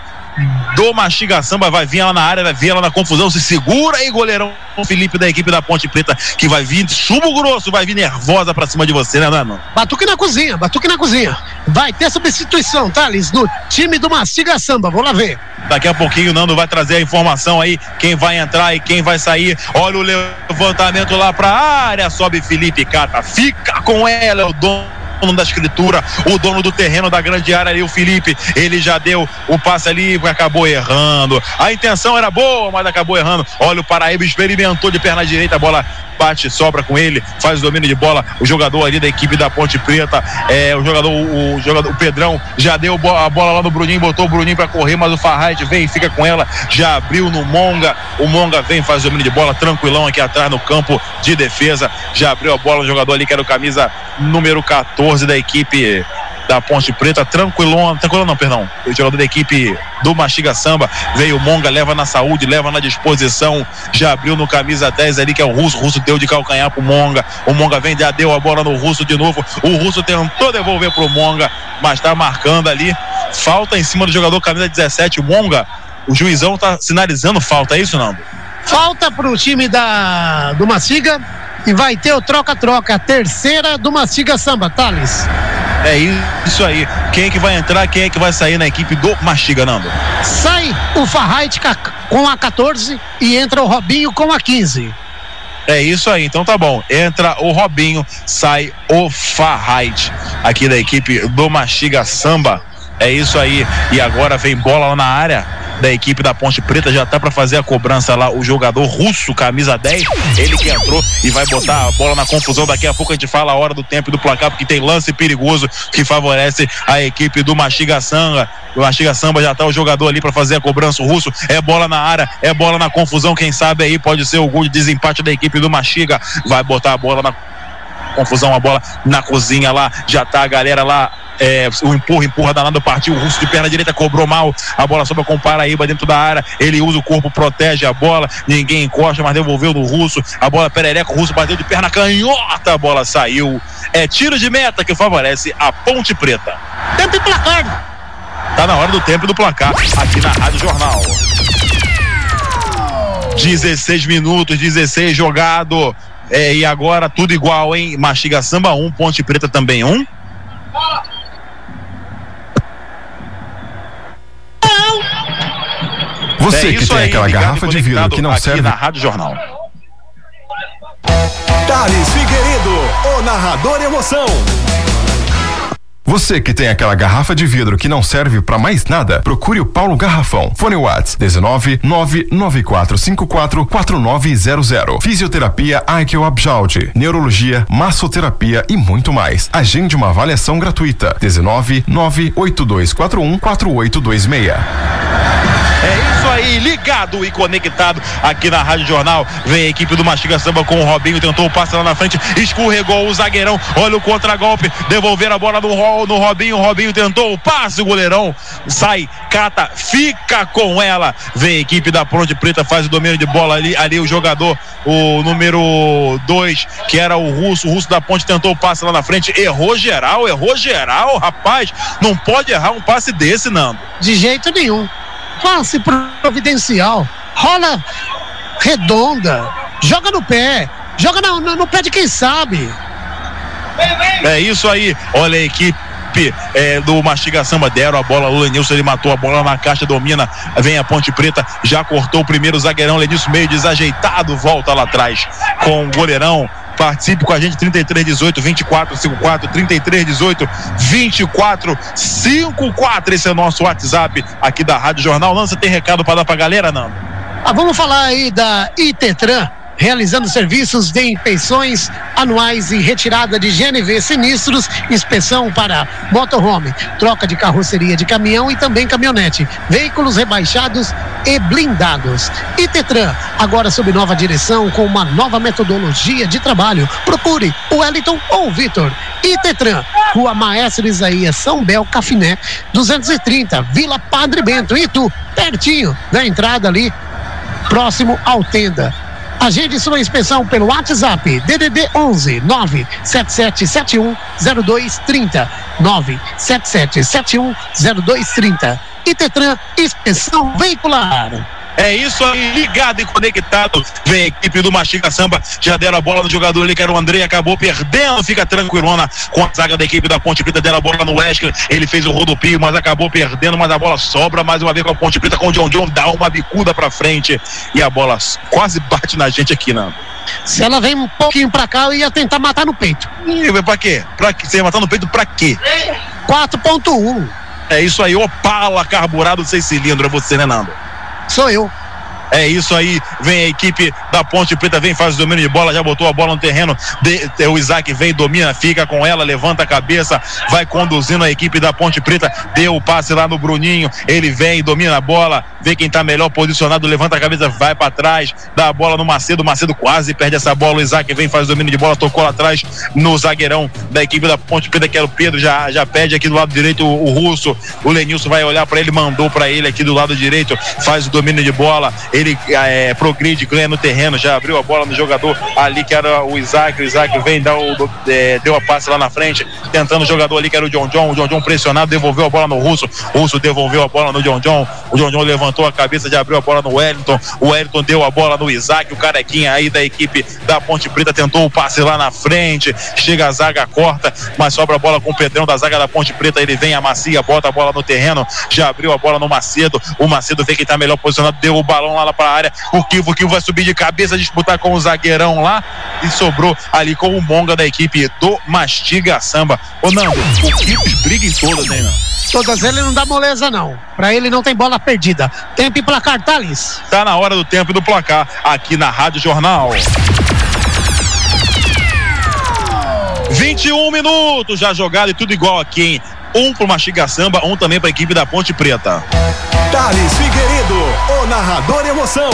do Mastiga Samba vai vir ela na área, vai vir ela na confusão, se segura aí, goleirão Felipe da equipe da Ponte Preta, que vai vir chumbo grosso, vai vir nervosa pra cima de você, né, Nano? Batuque na cozinha, batuque na cozinha. Vai ter substituição, Thales, no time do Mastiga Samba. Vamos lá ver. Daqui a pouquinho o Nando vai trazer a informação aí, quem vai entrar e quem vai sair. Olha o levantamento lá pra área, sobe Felipe Cata, fica com ela, é o dono dono da escritura, o dono do terreno da grande área ali, o Felipe, ele já deu o passe ali acabou errando. A intenção era boa, mas acabou errando. Olha o Paraíba experimentou de perna direita, a bola bate, sobra com ele, faz o domínio de bola. O jogador ali da equipe da Ponte Preta, é, o jogador, o, jogador, o Pedrão já deu a bola lá no Bruninho, botou o Bruninho para correr, mas o Farraide vem e fica com ela, já abriu no Monga. O Monga vem, faz o domínio de bola, tranquilão aqui atrás no campo de defesa. Já abriu a bola o jogador ali que era o camisa número 14 da equipe da Ponte Preta, tranquilão, tranquilão não, perdão, o jogador da equipe do Mastiga Samba, veio Monga, leva na saúde, leva na disposição, já abriu no camisa 10 ali, que é o Russo, o Russo deu de calcanhar pro Monga, o Monga vem, já deu a bola no Russo de novo, o Russo tentou devolver pro Monga, mas tá marcando ali, falta em cima do jogador camisa 17, o Monga, o juizão tá sinalizando falta, é isso, Nando? Falta pro time da, do Mastiga e vai ter o troca-troca, a terceira do Mastiga Samba, Thales. É isso aí. Quem é que vai entrar, quem é que vai sair na equipe do Mastiga, Nando? Sai o Farrait com a 14 e entra o Robinho com a 15. É isso aí, então tá bom. Entra o Robinho, sai o Farrait aqui da equipe do Mastiga Samba. É isso aí. E agora vem bola lá na área da equipe da Ponte Preta já tá para fazer a cobrança lá o jogador russo, camisa 10, ele que entrou e vai botar a bola na confusão. Daqui a pouco a gente fala a hora do tempo do placar, porque tem lance perigoso que favorece a equipe do Mastiga Samba. O Mastiga Samba já tá o jogador ali para fazer a cobrança. O russo é bola na área, é bola na confusão. Quem sabe aí pode ser o gol de desempate da equipe do Mastiga. Vai botar a bola na confusão, a bola na cozinha lá. Já tá a galera lá é, o empurra, empurra danado, partiu o russo de perna direita, cobrou mal, a bola sobra com o Paraíba dentro da área, ele usa o corpo, protege a bola, ninguém encosta, mas devolveu no russo, a bola perereca, o russo bateu de perna canhota, a bola saiu. É tiro de meta que favorece a Ponte Preta. Tempo e placar. Tá na hora do tempo e do placar, aqui na Rádio Jornal. 16 minutos, 16 jogado. É, e agora tudo igual, hein? Mastiga Samba 1, um, Ponte Preta também 1. Um. Você é que tem aí, aquela garrafa de vidro que não aqui serve. na Rádio Jornal. Thales Figueiredo, o narrador emoção. Você que tem aquela garrafa de vidro que não serve para mais nada, procure o Paulo Garrafão. Fone Whats 19 99454 4900. Fisioterapia Aikel Abjaldi, neurologia, massoterapia e muito mais. Agende uma avaliação gratuita. 19 98241 4826. É isso aí, ligado e conectado aqui na Rádio Jornal. Vem a equipe do Mastiga Samba com o Robinho, tentou o passe lá na frente, escorregou o zagueirão. Olha o contragolpe, devolver a bola no, no Robinho. Robinho tentou o passe, o goleirão sai, cata, fica com ela. Vem a equipe da Ponte Preta, faz o domínio de bola ali. Ali o jogador, o número 2, que era o russo. O russo da Ponte tentou o passe lá na frente, errou geral, errou geral, rapaz. Não pode errar um passe desse, Nando. De jeito nenhum passe providencial, rola redonda, joga no pé, joga no, no, no pé de quem sabe. É isso aí, olha a equipe é, do Mastiga Samba. Deram a bola, o Lenilson ele matou a bola na caixa, domina, vem a Ponte Preta, já cortou o primeiro zagueirão, Lenilson meio desajeitado, volta lá atrás com o goleirão, Participe com a gente 33 18 24 54 33 18 24 54. Esse é o nosso WhatsApp aqui da Rádio Jornal. Lança tem recado para dar pra galera, Nando? Ah, vamos falar aí da Itetran realizando serviços de inspeções anuais e retirada de GNV sinistros, inspeção para motorhome, troca de carroceria de caminhão e também caminhonete, veículos rebaixados e blindados. E Tetran, agora sob nova direção com uma nova metodologia de trabalho. Procure o Wellington ou o Vitor. E Tetran, Rua Maestro Isaías, São Bel, Cafiné, 230, Vila Padre Bento, Itu, pertinho da entrada ali, próximo ao Tenda. Agende sua inspeção pelo WhatsApp DDD 11 97771 0230 97771 0230 e Tetran Inspeção Veicular. É isso aí, ligado e conectado. Vem a equipe do Mastiga Samba. Já deram a bola no jogador ali, que era o André, acabou perdendo. Fica tranquilona com a zaga da equipe da Ponte Preta. Deram a bola no Wesley. Ele fez o rodopio, mas acabou perdendo. Mas a bola sobra mais uma vez com a Ponte Preta, com o John John. Dá uma bicuda pra frente. E a bola quase bate na gente aqui, Nando. Se ela vem um pouquinho pra cá, eu ia tentar matar no peito. Ih, pra quê? Pra quê? Você ia matar no peito pra quê? 4.1. É isso aí, Opala carburado seis cilindros. É você, né, Nando? Sou eu. É isso aí, vem a equipe da Ponte Preta, vem, faz o domínio de bola, já botou a bola no terreno. De, de- o Isaac vem, domina, fica com ela, levanta a cabeça, vai conduzindo a equipe da Ponte Preta. Deu o passe lá no Bruninho, ele vem, domina a bola, vê quem tá melhor posicionado, levanta a cabeça, vai para trás, dá a bola no Macedo. Macedo quase perde essa bola. O Isaac vem, faz o domínio de bola, tocou lá atrás no zagueirão da equipe da Ponte Preta, que era o Pedro, já, já pede aqui do lado direito o, o Russo. O Lenilson vai olhar para ele, mandou para ele aqui do lado direito, faz o domínio de bola. Ele é, progride, ganha no terreno, já abriu a bola no jogador ali que era o Isaac. O Isaac vem, dá o, é, deu a passe lá na frente, tentando o jogador ali que era o John John. O John John pressionado, devolveu a bola no Russo. O Russo devolveu a bola no John John. O John John levantou a cabeça, já abriu a bola no Wellington. O Wellington deu a bola no Isaac. O carequinha aí da equipe da Ponte Preta tentou o passe lá na frente. Chega a zaga, corta, mas sobra a bola com o Pedrão da zaga da Ponte Preta. Ele vem, amacia, bota a bola no terreno. Já abriu a bola no Macedo. O Macedo vê que tá melhor posicionado, deu o balão lá pra área. O Kivo, o Kivo vai subir de cabeça, disputar com o zagueirão lá. E sobrou ali com o Monga da equipe do Mastiga Samba. Ô Nando, o Kivo briga em todas, hein, Nando? Todas ele não dá moleza, não. Pra ele não tem bola perdida. Tempo e placar, Thales. Tá na hora do tempo e do placar aqui na Rádio Jornal. 21 minutos já jogado e tudo igual aqui, hein? Um pro Mastiga Samba, um também pra equipe da Ponte Preta. Thales Figueiredo, o narrador emoção.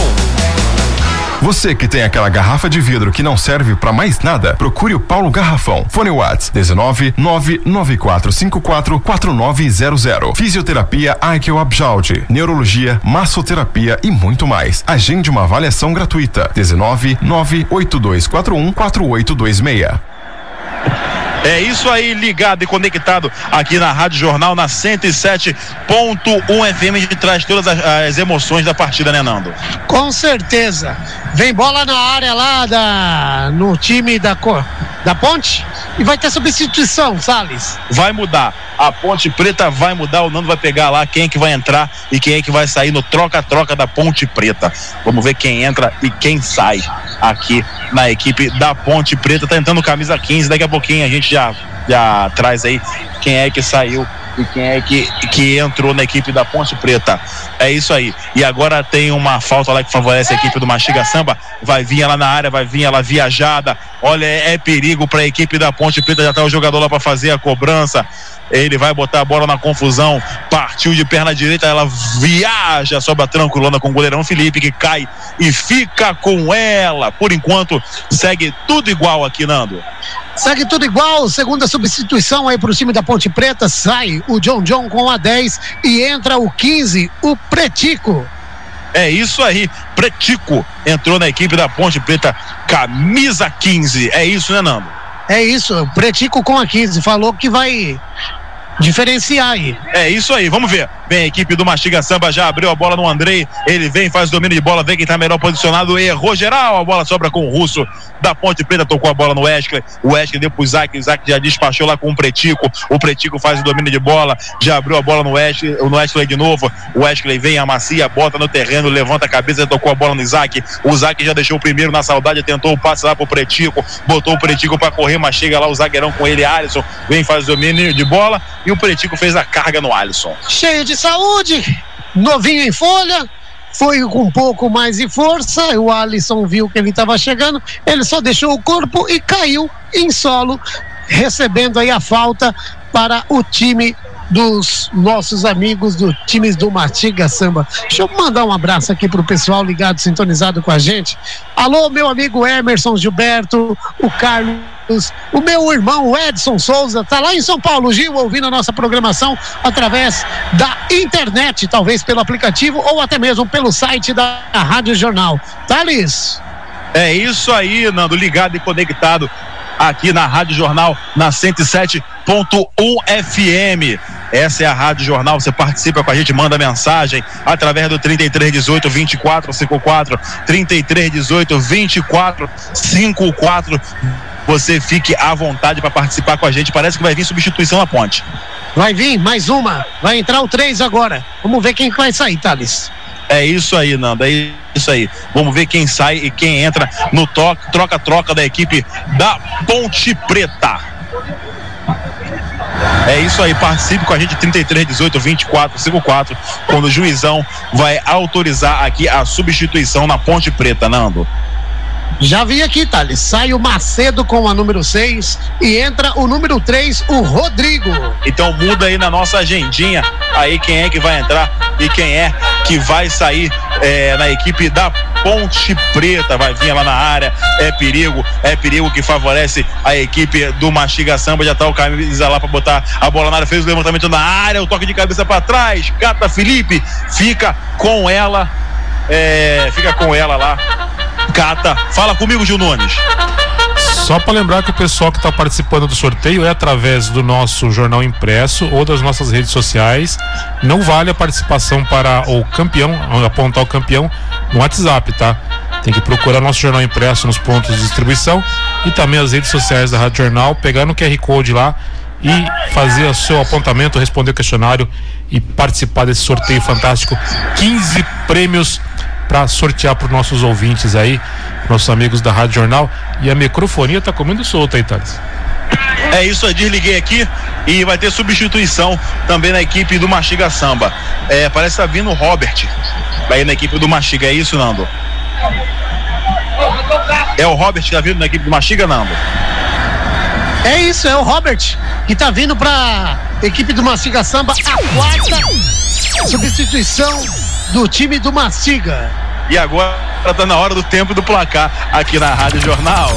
Você que tem aquela garrafa de vidro que não serve pra mais nada, procure o Paulo Garrafão. Fone Whats 19 99454 4900. Fisioterapia Aikel Abjaldi, neurologia, massoterapia e muito mais. Agende uma avaliação gratuita. 19 98241 4826. É isso aí, ligado e conectado aqui na Rádio Jornal, na 107.1 FM, a gente traz todas as, as emoções da partida, né, Nando? Com certeza. Vem bola na área lá da, no time da, da Ponte e vai ter substituição, Salles. Vai mudar. A Ponte Preta vai mudar, o Nando vai pegar lá quem é que vai entrar e quem é que vai sair no troca-troca da Ponte Preta. Vamos ver quem entra e quem sai aqui na equipe da Ponte Preta, tá entrando camisa 15. Daqui a pouquinho a gente já, já traz aí quem é que saiu e quem é que, que entrou na equipe da Ponte Preta. É isso aí. E agora tem uma falta lá que favorece a equipe do Mastiga Samba. Vai vir ela na área, vai vir ela viajada. Olha, é, é perigo para a equipe da Ponte Preta. Já tá o jogador lá para fazer a cobrança. Ele vai botar a bola na confusão. Partiu de perna direita, ela viaja sobre a tranquilona com o goleirão Felipe, que cai e fica com ela. Por enquanto, segue tudo igual aqui, Nando. Segue tudo igual, segunda substituição aí pro time da Ponte Preta, sai o John John com a 10 e entra o 15, o Pretico. É isso aí, Pretico entrou na equipe da Ponte Preta, camisa 15. É isso, né, Nando? É isso, o Pretico com a 15, falou que vai diferenciar aí. É isso aí, vamos ver. Vem a equipe do Mastiga Samba, já abriu a bola no Andrei. Ele vem, faz o domínio de bola, vem quem tá melhor posicionado, errou geral. A bola sobra com o Russo da Ponte Preta, tocou a bola no Wesley. O Wesley deu pro Isaac, Isaac já despachou lá com o Pretico. O Pretico faz o domínio de bola, já abriu a bola no Wesley, no Wesley de novo. O Wesley vem, amacia, bota no terreno, levanta a cabeça, tocou a bola no Isaac. O Isaac já deixou o primeiro na saudade, tentou o passe lá pro Pretico, botou o Pretico pra correr, mas chega lá o zagueirão com ele, Alisson, vem, faz o domínio de bola e o Pretico fez a carga no Alisson. Cheio de saúde, novinho em folha, foi com um pouco mais de força. O Alisson viu que ele estava chegando, ele só deixou o corpo e caiu em solo, recebendo aí a falta para o time dos nossos amigos do times do Matiga Samba. Deixa eu mandar um abraço aqui pro pessoal ligado, sintonizado com a gente. Alô, meu amigo Emerson Gilberto, o Carlos, o meu irmão Edson Souza, tá lá em São Paulo, Gil, ouvindo a nossa programação através da internet, talvez pelo aplicativo ou até mesmo pelo site da Rádio Jornal. Thales? É isso aí, Nando, ligado e conectado aqui na Rádio Jornal, na 107.1 FM. Essa é a Rádio Jornal. Você participa com a gente, manda mensagem através do 3318 2454, 3318 2454. Você fique à vontade para participar com a gente. Parece que vai vir substituição na ponte. Vai vir mais uma. Vai entrar o três agora. Vamos ver quem vai sair, Thales. É isso aí, Nando. É isso aí. Vamos ver quem sai e quem entra no troca-troca da equipe da Ponte Preta. É isso aí, participe com a gente 33 18 24 54 quando o juizão vai autorizar aqui a substituição na Ponte Preta, Nando. Já vi aqui, Thales. Sai o Macedo com a número 6 e entra o número 3, o Rodrigo. Então muda aí na nossa agendinha aí quem é que vai entrar e quem é que vai sair é, na equipe da Ponte Preta. Vai vir lá na área, é perigo, é perigo que favorece a equipe do Mastiga Samba. Já tá o camisa lá para botar a bola na área, fez o levantamento na área, o toque de cabeça para trás. Gata Felipe fica com ela, é, fica com ela lá. Cata, fala comigo, Gil Nunes. Só para lembrar que o pessoal que está participando do sorteio é através do nosso jornal impresso ou das nossas redes sociais. Não vale a participação para o campeão, apontar o campeão no WhatsApp, tá? Tem que procurar nosso jornal impresso nos pontos de distribuição e também as redes sociais da Rádio Jornal, pegar no QR Code lá e fazer o seu apontamento, responder o questionário e participar desse sorteio fantástico. 15 prêmios para sortear para os nossos ouvintes aí, nossos amigos da Rádio Jornal. E a microfonia tá comendo solta aí, Thales. É isso, eu desliguei aqui e vai ter substituição também na equipe do Mastiga Samba. É, parece que tá vindo o Robert. Vai na equipe do Mastiga, é isso, Nando? É o Robert que tá vindo na equipe do Mastiga, Nando? É isso, é o Robert que tá vindo pra equipe do Mastiga Samba, a quarta substituição do time do Mastiga. E agora tá na hora do tempo do placar aqui na Rádio Jornal.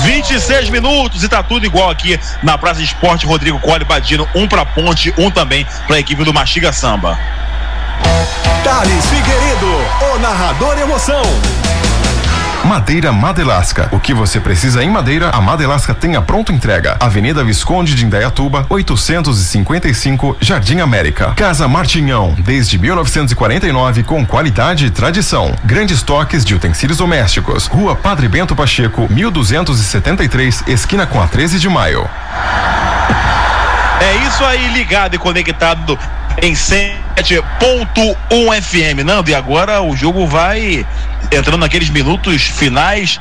26 minutos e tá tudo igual aqui na Praça de Esporte Rodrigo Cole Badino, um pra Ponte, um também pra equipe do Mastiga Samba. Thales Figueiredo, o narrador emoção. Madeira Madelasca. O que você precisa em madeira, a Madelasca tem a pronta entrega. Avenida Visconde de Indaiatuba, 855, Jardim América. Casa Martinhão, desde 1949 com qualidade e tradição. Grandes toques de utensílios domésticos. Rua Padre Bento Pacheco, 1273, esquina com a 13 de maio. É isso aí, ligado e conectado em 7.1 FM. Nando, e agora o jogo vai entrando naqueles minutos finais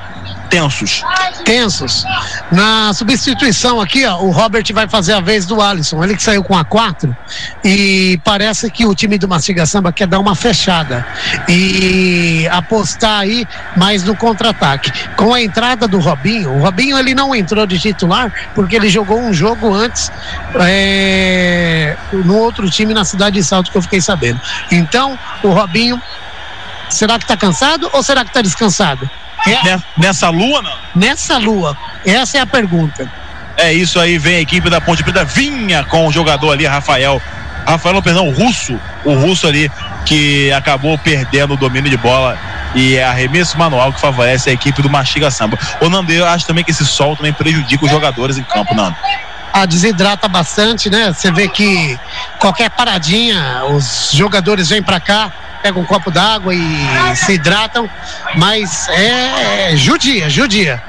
tensos. Tensos. Na substituição aqui, ó, o Robert vai fazer a vez do Alisson. Ele que saiu com a 4 e parece que o time do Mastiga Samba quer dar uma fechada e apostar aí mais no contra-ataque. Com a entrada do Robinho, o Robinho ele não entrou de titular porque ele jogou um jogo antes é, no outro time na cidade de Salto que eu fiquei sabendo. Então, o Robinho será que tá cansado ou será que tá descansado? É, Ne- Nessa lua, não? nessa lua? Essa é a pergunta. É isso aí, vem a equipe da Ponte Preta, vinha com o jogador ali, Rafael. Rafael, perdão, o russo, o russo ali, que acabou perdendo o domínio de bola e é arremesso manual que favorece a equipe do Mastiga Samba. O Nando, eu acho também que esse sol também prejudica os jogadores em campo, Nando. Ah, desidrata bastante, né? Você vê que qualquer paradinha, os jogadores vêm pra cá, pegam um copo d'água e se hidratam, mas é, é judia, judia.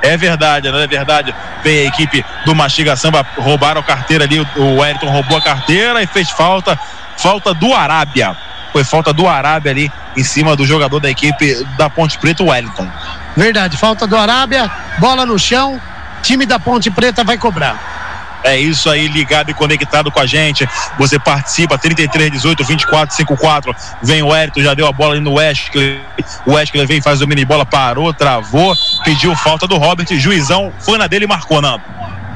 É verdade, não é verdade. Vem a equipe do Mastiga Samba, roubaram a carteira ali, o Wellington roubou a carteira e fez falta, falta do Arábia. Foi falta do Arábia ali em cima do jogador da equipe da Ponte Preta, o Wellington. Verdade, falta do Arábia, bola no chão, time da Ponte Preta vai cobrar. É isso aí, ligado e conectado com a gente. Você participa, 33, 18, 24, 54. Vem o Wellington, já deu a bola ali no Wesley. O Wesley vem, faz o mini bola, parou, travou, pediu falta do Robert. Juizão foi na dele e marcou, não.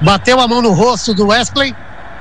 bateu a mão no rosto do Wesley.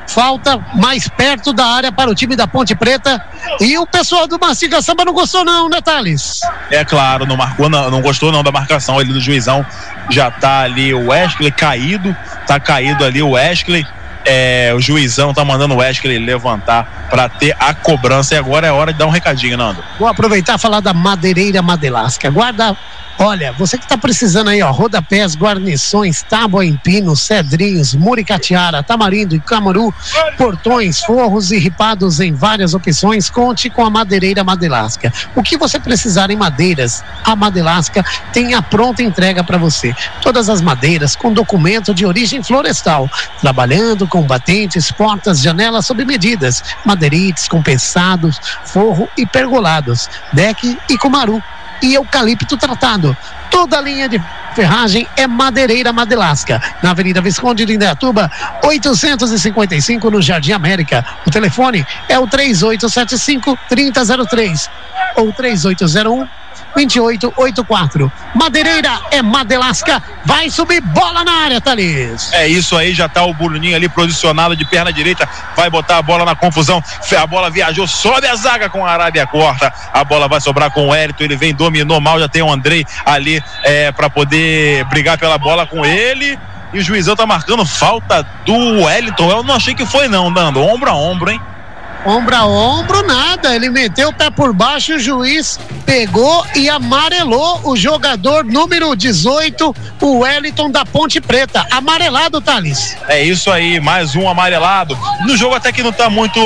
Falta mais perto da área para o time da Ponte Preta. E o pessoal do Mastiga Samba não gostou, não, né, Thales? É claro, não marcou, não, não gostou não da marcação ali do juizão. Já tá ali o Wesley caído, tá caído ali o Wesley. É, o juizão tá mandando o Wesley levantar para ter a cobrança. E agora é hora de dar um recadinho, Nando. Vou aproveitar e falar da Madeireira Madelasca. Guarda. Olha, você que está precisando aí, ó, rodapés, guarnições, tábua em pino, cedrinhos, muricatiara, tamarindo e camaru, portões, forros e ripados em várias opções, conte com a Madeireira Madelasca. O que você precisar em madeiras, a Madelasca tem a pronta entrega para você. Todas as madeiras com documento de origem florestal, trabalhando com batentes, portas, janelas sob medidas, madeirites compensados, forro e pergolados, deck e cumaru e eucalipto tratado. Toda a linha de ferragem é madeireira Madelasca. Na Avenida Visconde de Indaiatuba, 855 no Jardim América. O telefone é o 3875 3003 ou 3801 2884. Madeireira é Madelasca. Vai subir bola na área, Thalys. É isso aí, já tá o Bruninho ali posicionado de perna direita, vai botar a bola na confusão. A bola viajou, sobe a zaga com a Arábia corta. A bola vai sobrar com o Hélito, ele vem, dominou mal, já tem o Andrei ali é, para poder brigar pela bola com ele. E o juizão tá marcando falta do Wellington. Eu não achei que foi, não, dando ombro a ombro, hein? Ombro a ombro, nada. Ele meteu o pé por baixo, o juiz pegou e amarelou o jogador número 18, o Wellington da Ponte Preta. Amarelado, Thales. É isso aí, mais um amarelado. No jogo até que não tá muito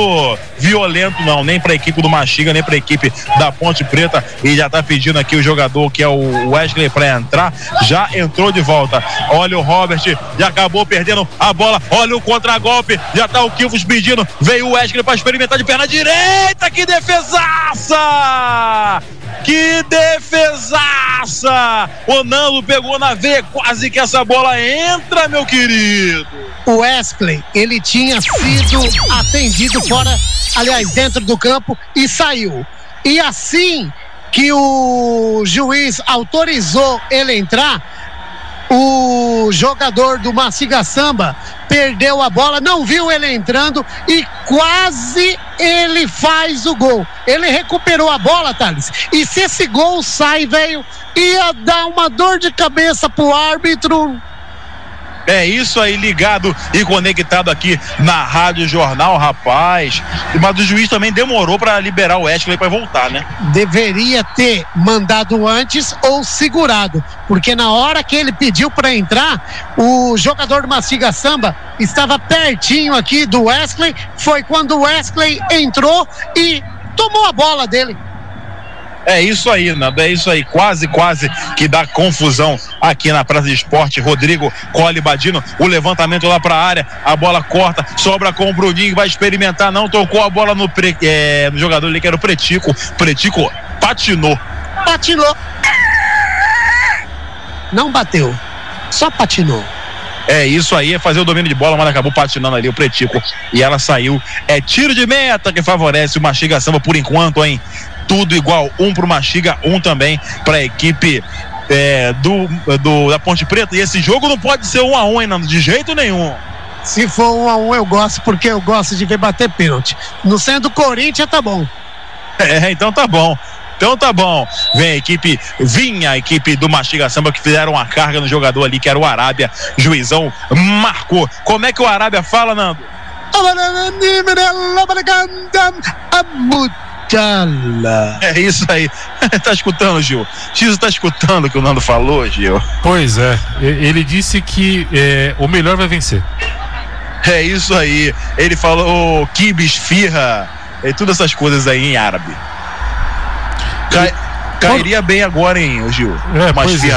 violento, não, nem pra equipe do Machiga, nem pra equipe da Ponte Preta. E já tá pedindo aqui o jogador que é o Wesley pra entrar. Já entrou de volta. Olha o Robert, já acabou perdendo a bola. Olha o contragolpe, já tá o Kivos pedindo. Veio o Wesley pra experimentar de perna direita. Que defesaça! Que defesaça! O Nando pegou na veia, quase que essa bola entra, meu querido. O Wesley, ele tinha sido atendido fora, aliás, dentro do campo e saiu. E assim que o juiz autorizou ele entrar, o jogador do Maciga Samba perdeu a bola, não viu ele entrando e quase ele faz o gol. Ele recuperou a bola, Thales. E se esse gol sai, velho, ia dar uma dor de cabeça pro árbitro. É isso aí, ligado e conectado aqui na Rádio Jornal, rapaz. Mas o juiz também demorou para liberar o Wesley para voltar, né? Deveria ter mandado antes ou segurado, porque na hora que ele pediu para entrar, o jogador do Mastiga Samba estava pertinho aqui do Wesley. Foi quando o Wesley entrou e tomou a bola dele. É isso aí, Nando, é isso aí. Quase, quase que dá confusão aqui na Praça de Esporte. Rodrigo Cole Badino, o levantamento lá pra área, a bola corta, sobra com o Bruninho, vai experimentar, não tocou a bola no, pre, é, no jogador ali que era o Pretico. Pretico patinou. Patinou. Não bateu, só patinou. É isso aí, é fazer o domínio de bola, mas acabou patinando ali o Pretico e ela saiu. É tiro de meta que favorece o Mastiga Samba por enquanto, hein? Tudo igual, um pro Mastiga, um também pra equipe é, do, do, da Ponte Preta. E esse jogo não pode ser um a um, hein, Nando? De jeito nenhum. Se for um a um, eu gosto, porque eu gosto de ver bater pênalti. No sendo do Corinthians, tá bom. É, então tá bom. Então tá bom. Vem a equipe, vinha a equipe do Mastiga Samba que fizeram uma carga no jogador ali, que era o Arábia. Juizão marcou. Como é que o Arábia fala, Nando? Abutala. É isso aí. <laughs> tá escutando, Gil? X tá escutando o que o Nando falou, Gil? Pois é, ele disse que é, o melhor vai vencer. É isso aí. Ele falou kibis, firra, e todas essas coisas aí em árabe. Cai- cairia bem agora, hein, Gil? É, Umas pois é.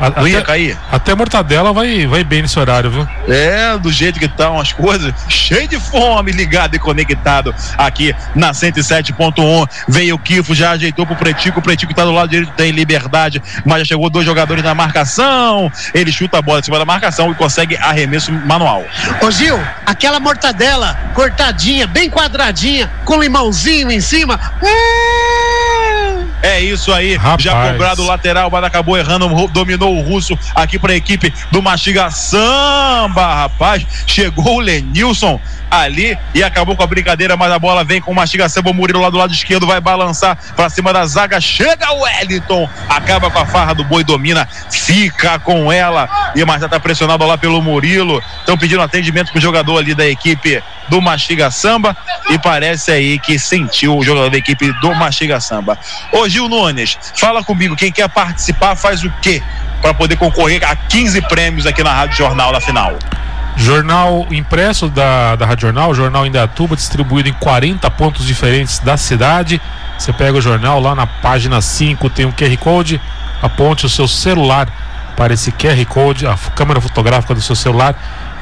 A- Não ia até, cair? até mortadela vai, vai bem nesse horário, viu? É, do jeito que estão as coisas, cheio de fome, ligado e conectado aqui na 107.1. Veio o Kifo, já ajeitou pro Pretico, o Pretico tá do lado direito, tem liberdade, mas já chegou dois jogadores na marcação. Ele chuta a bola em cima da marcação e consegue arremesso manual. Ô Gil, aquela mortadela cortadinha, bem quadradinha, com limãozinho em cima. Hum, É isso aí. Rapaz. Já cobrado o lateral, mas acabou errando, dominou o russo aqui para a equipe do Mastiga Samba, rapaz. Chegou o Lenilson ali e acabou com a brincadeira, mas a bola vem com o Mastiga Samba, o Murilo lá do lado esquerdo vai balançar para cima da zaga. Chega o Wellington, acaba com a farra do boi, domina, fica com ela e mas já tá pressionado lá pelo Murilo. Estão pedindo atendimento pro jogador ali da equipe do Mastiga Samba e parece aí que sentiu o jogador da equipe do Mastiga Samba. Ô Gil Nunes, fala comigo, quem quer participar faz o quê para poder concorrer a 15 prêmios aqui na Rádio Jornal na final? Jornal impresso da, da Rádio Jornal, Jornal Indaiatuba, distribuído em 40 pontos diferentes da cidade. Você pega o jornal lá na página 5, tem um QR Code, aponte o seu celular para esse QR Code, a câmera fotográfica do seu celular,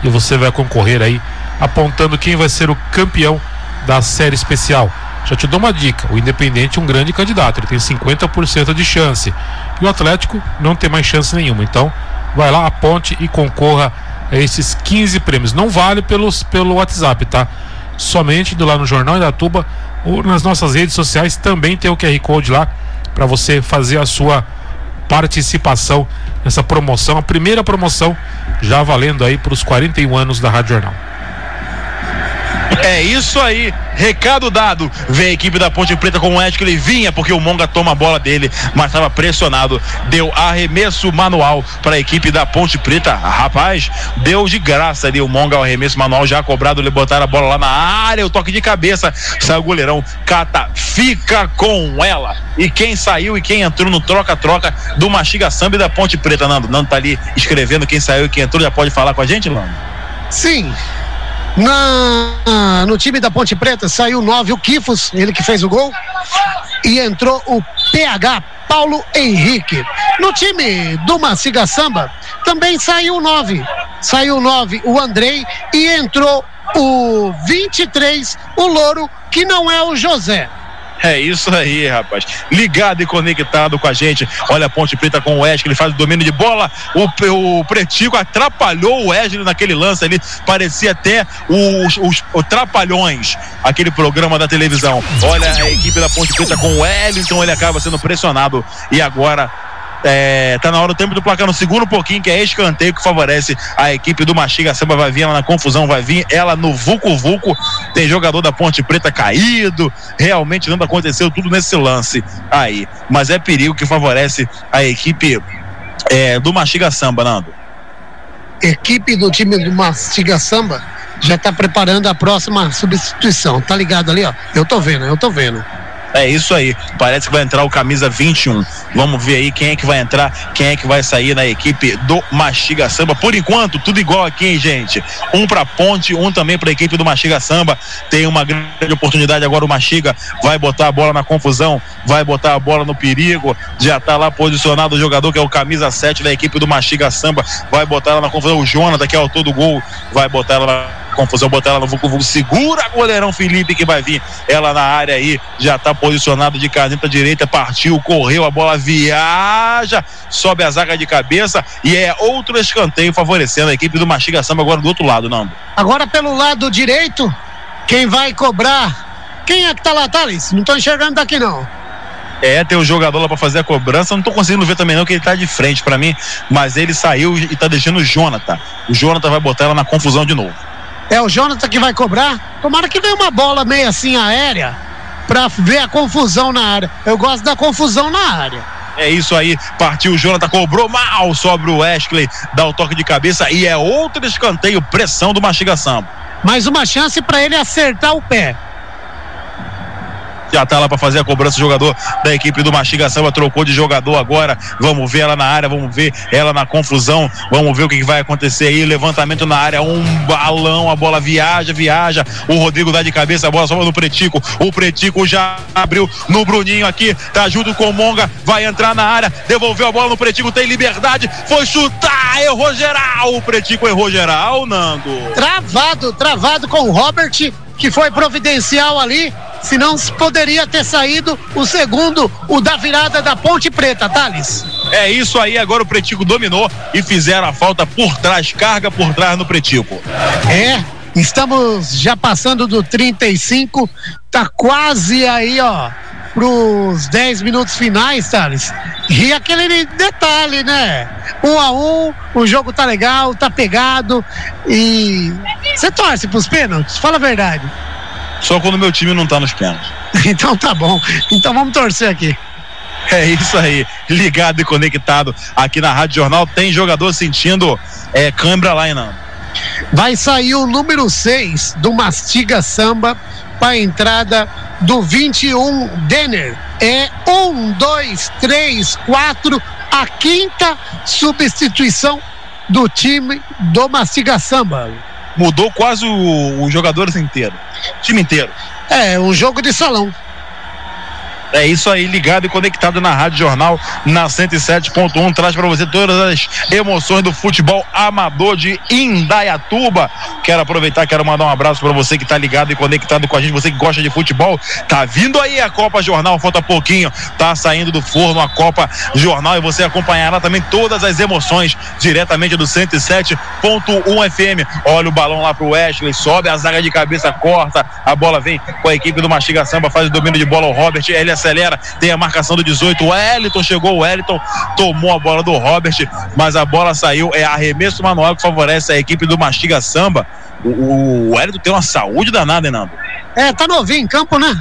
e você vai concorrer aí, apontando quem vai ser o campeão da série especial. Já te dou uma dica: o Independente é um grande candidato, ele tem 50% de chance. E o Atlético não tem mais chance nenhuma. Então, vai lá, aponte e concorra a esses 15 prêmios. Não vale pelos, pelo WhatsApp, tá? Somente indo lá no Jornal Indatuba ou nas nossas redes sociais também tem o QR Code lá para você fazer a sua participação nessa promoção, a primeira promoção já valendo aí para os 41 anos da Rádio Jornal. É isso aí, recado dado. Vem a equipe da Ponte Preta com o Edson, ele vinha porque o Monga toma a bola dele, mas estava pressionado. Deu arremesso manual para a equipe da Ponte Preta. Rapaz, deu de graça ali o Monga o arremesso manual já cobrado, ele botaram a bola lá na área, o toque de cabeça. Sai o goleirão, cata, fica com ela. E quem saiu e quem entrou no troca-troca do Mastiga Samba e da Ponte Preta, Nando. Nando tá ali escrevendo quem saiu e quem entrou, já pode falar com a gente, Nando? Sim. Na, no time da Ponte Preta saiu nove o Kifos, ele que fez o gol. E entrou o PH Paulo Henrique. No time do Maciga Samba também saiu nove. Saiu nove o Andrei e entrou o 23, o Louro, que não é o José. É isso aí, rapaz. Ligado e conectado com a gente. Olha a Ponte Preta com o Wesley, ele faz o domínio de bola. O, o Pretico atrapalhou o Wesley naquele lance ali. Parecia até os, os, os Trapalhões, aquele programa da televisão. Olha a equipe da Ponte Preta com o Wellington, ele acaba sendo pressionado. E agora é, tá na hora do tempo do placar no segundo pouquinho, que é escanteio que favorece a equipe do Mastiga Samba. Vai vir ela na confusão, vai vir ela no Vucu Vucu. Tem jogador da Ponte Preta caído. Realmente não aconteceu tudo nesse lance aí. Mas é perigo que favorece a equipe é, do Mastiga Samba, Nando. Equipe do time do Mastiga Samba já tá preparando a próxima substituição. Tá ligado ali, ó? Eu tô vendo, eu tô vendo. É isso aí. Parece que vai entrar o camisa 21. Vamos ver aí quem é que vai entrar, quem é que vai sair na equipe do Mastiga Samba. Por enquanto, tudo igual aqui, hein, gente? Um pra Ponte, um também pra equipe do Mastiga Samba. Tem uma grande oportunidade agora. O Mastiga vai botar a bola na confusão, vai botar a bola no perigo. Já tá lá posicionado o jogador que é o camisa 7 da equipe do Mastiga Samba. Vai botar ela na confusão. O Jonathan, que é o autor do gol, vai botar ela na confusão, botar ela no Vucu Vucu. Segura goleirão Felipe que vai vir. Ela na área aí, já tá posicionado de caneta direita, partiu, correu, a bola viaja, sobe a zaga de cabeça e é outro escanteio favorecendo a equipe do Mastiga Samba agora do outro lado, Nando. Agora pelo lado direito, quem vai cobrar? Quem é que tá lá, Thales? Não tô enxergando daqui não. É, tem o jogador lá pra fazer a cobrança. Não tô conseguindo ver também, não, que ele tá de frente pra mim. Mas ele saiu e tá deixando o Jonathan. O Jonathan vai botar ela na confusão de novo. É o Jonathan que vai cobrar. Tomara que venha uma bola meio assim aérea pra ver a confusão na área. Eu gosto da confusão na área. É isso aí, partiu o Jonathan, cobrou mal sobre o Wesley, dá o toque de cabeça e é outro escanteio, pressão do Mastiga Samba. Mais uma chance pra ele acertar o pé. Já tá lá pra fazer a cobrança o jogador da equipe do Mastiga Samba, trocou de jogador agora. Vamos ver ela na área, vamos ver ela na confusão, vamos ver o que, que vai acontecer aí. Levantamento na área, um balão, a bola viaja, viaja. O Rodrigo dá de cabeça, a bola sobra no Pretico. O Pretico já abriu no Bruninho aqui, tá junto com o Monga, vai entrar na área, devolveu a bola no Pretico, tem liberdade, foi chutar, errou geral. O Pretico errou geral, Nando. Travado, travado com o Robert, que foi providencial ali. Senão poderia ter saído o segundo, o da virada da Ponte Preta, Thales. É isso aí, agora o Pretico dominou e fizeram a falta por trás, carga por trás no Pretico. É, estamos já passando do 35, tá quase aí, ó. Pros 10 minutos finais, Thales. E aquele detalhe, né? Um a um, o jogo tá legal, tá pegado. E você torce pros pênaltis? Fala a verdade. Só quando meu time não tá nos pênaltis. <laughs> Então tá bom. Então vamos torcer aqui. É isso aí, ligado e conectado aqui na Rádio Jornal. Tem jogador sentindo é, câimbra lá, não? Vai sair o número 6 do Mastiga Samba para a entrada do 21 Denner. É um, dois, três, quatro, a quinta substituição do time do Mastiga Samba. Mudou quase o- os jogadores inteiro. Time inteiro. É um jogo de salão. É isso aí, ligado e conectado na Rádio Jornal, na 107.1, traz para você todas as emoções do futebol amador de Indaiatuba. Quero aproveitar, quero mandar um abraço para você que tá ligado e conectado com a gente, você que gosta de futebol. Tá vindo aí a Copa Jornal, falta pouquinho, tá saindo do forno a Copa Jornal e você acompanhará também todas as emoções diretamente do 107.1 FM. Olha o balão lá pro Wesley, sobe a zaga de cabeça, corta, a bola vem com a equipe do Mastiga Samba, faz o domínio de bola o Robert, ele acelera, tem a marcação do 18, o Wellington chegou, o Wellington tomou a bola do Robert, mas a bola saiu, é arremesso manual que favorece a equipe do Mastiga Samba. O, Wellington tem uma saúde danada, hein, Nando? É, tá novinho em campo, né?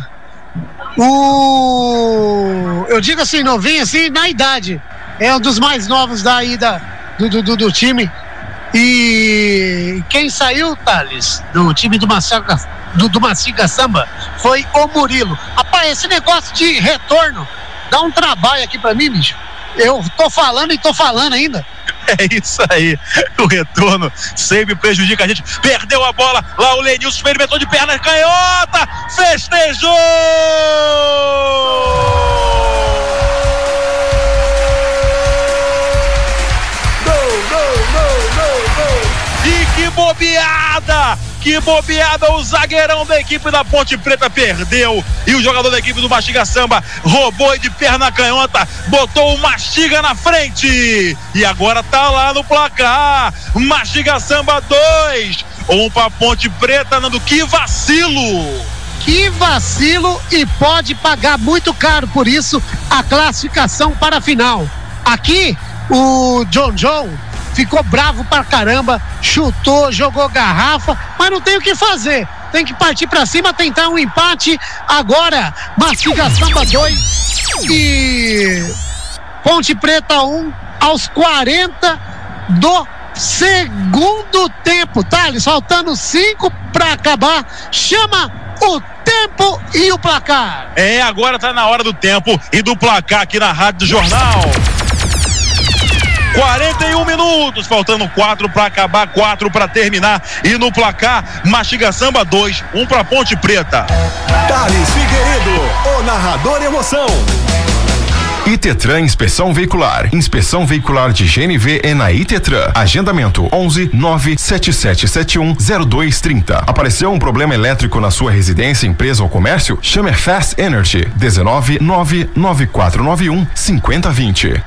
O. Eu digo assim, novinho assim, na idade. É um dos mais novos daí da, do, do, do time. E quem saiu, Thales, do time do Maciga, do, do Samba, foi o Murilo. Rapaz, esse negócio de retorno dá um trabalho aqui pra mim, bicho. Eu tô falando e tô falando ainda. <laughs> É isso aí. O retorno sempre prejudica a gente. Perdeu a bola. Lá o Lenilson experimentou de perna canhota. Festejou! Bobeada! Que bobeada! O zagueirão da equipe da Ponte Preta perdeu. E o jogador da equipe do Mastiga Samba roubou de perna canhota, botou o Mastiga na frente. E agora tá lá no placar. Mastiga Samba 2. Um pra Ponte Preta, Nando. Que vacilo! Que vacilo e pode pagar muito caro por isso a classificação para a final. Aqui, o John John ficou bravo pra caramba, chutou, jogou garrafa, mas não tem o que fazer. Tem que partir pra cima, tentar um empate. Agora, Mastiga Samba 2 e Ponte Preta 1 aos 40 do segundo tempo. Thales, faltando 5 pra acabar. Chama o tempo e o placar. É, agora tá na hora do tempo e do placar aqui na Rádio Jornal. 41 minutos, faltando 4 para acabar, 4 para terminar. E no placar, Mastiga Samba 2, 1 para Ponte Preta. Thales Figueiredo, o narrador emoção. Itetran Inspeção Veicular. Inspeção Veicular de GNV é na Itetran. Agendamento 11 97771 0230. Apareceu um problema elétrico na sua residência, empresa ou comércio? Chame a Fast Energy 19 99491 5020.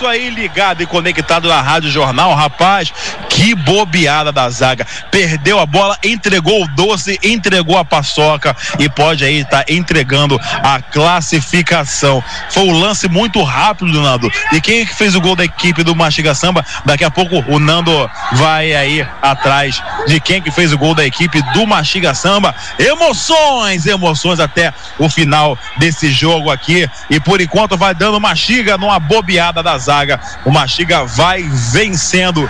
É isso aí, ligado e conectado na Rádio Jornal, rapaz. Que bobeada da zaga. Perdeu a bola, entregou o doce, entregou a paçoca e pode aí estar entregando a classificação. Foi um lance muito rápido, Nando. E quem é que fez o gol da equipe do Mastiga Samba? Daqui a pouco o Nando vai aí atrás de quem que fez o gol da equipe do Mastiga Samba. Emoções, emoções até o final desse jogo aqui. E por enquanto vai dando Mastiga numa bobeada da zaga. O Mastiga vai vencendo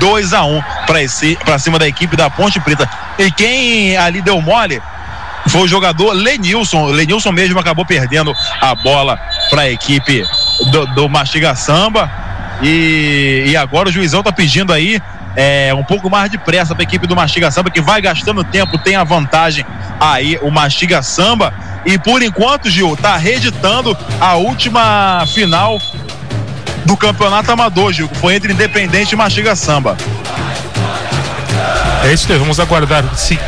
2 a 1 um para cima da equipe da Ponte Preta. E quem ali deu mole foi o jogador Lenilson. Lenilson mesmo acabou perdendo a bola para a equipe do, do Samba. E, e agora o juizão tá pedindo aí é, um pouco mais de pressa para a equipe do Mastiga Samba, que vai gastando tempo, tem a vantagem aí o Mastiga Samba. E por enquanto, Gil, tá reeditando a última final do Campeonato Amador, Gil, foi entre Independente e Mastiga Samba. É isso aí, vamos aguardar se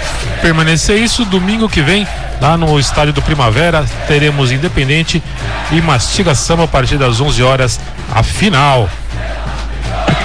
permanecer isso. Domingo que vem, lá no Estádio do Primavera, teremos Independente e Mastiga Samba a partir das 11 horas, a final.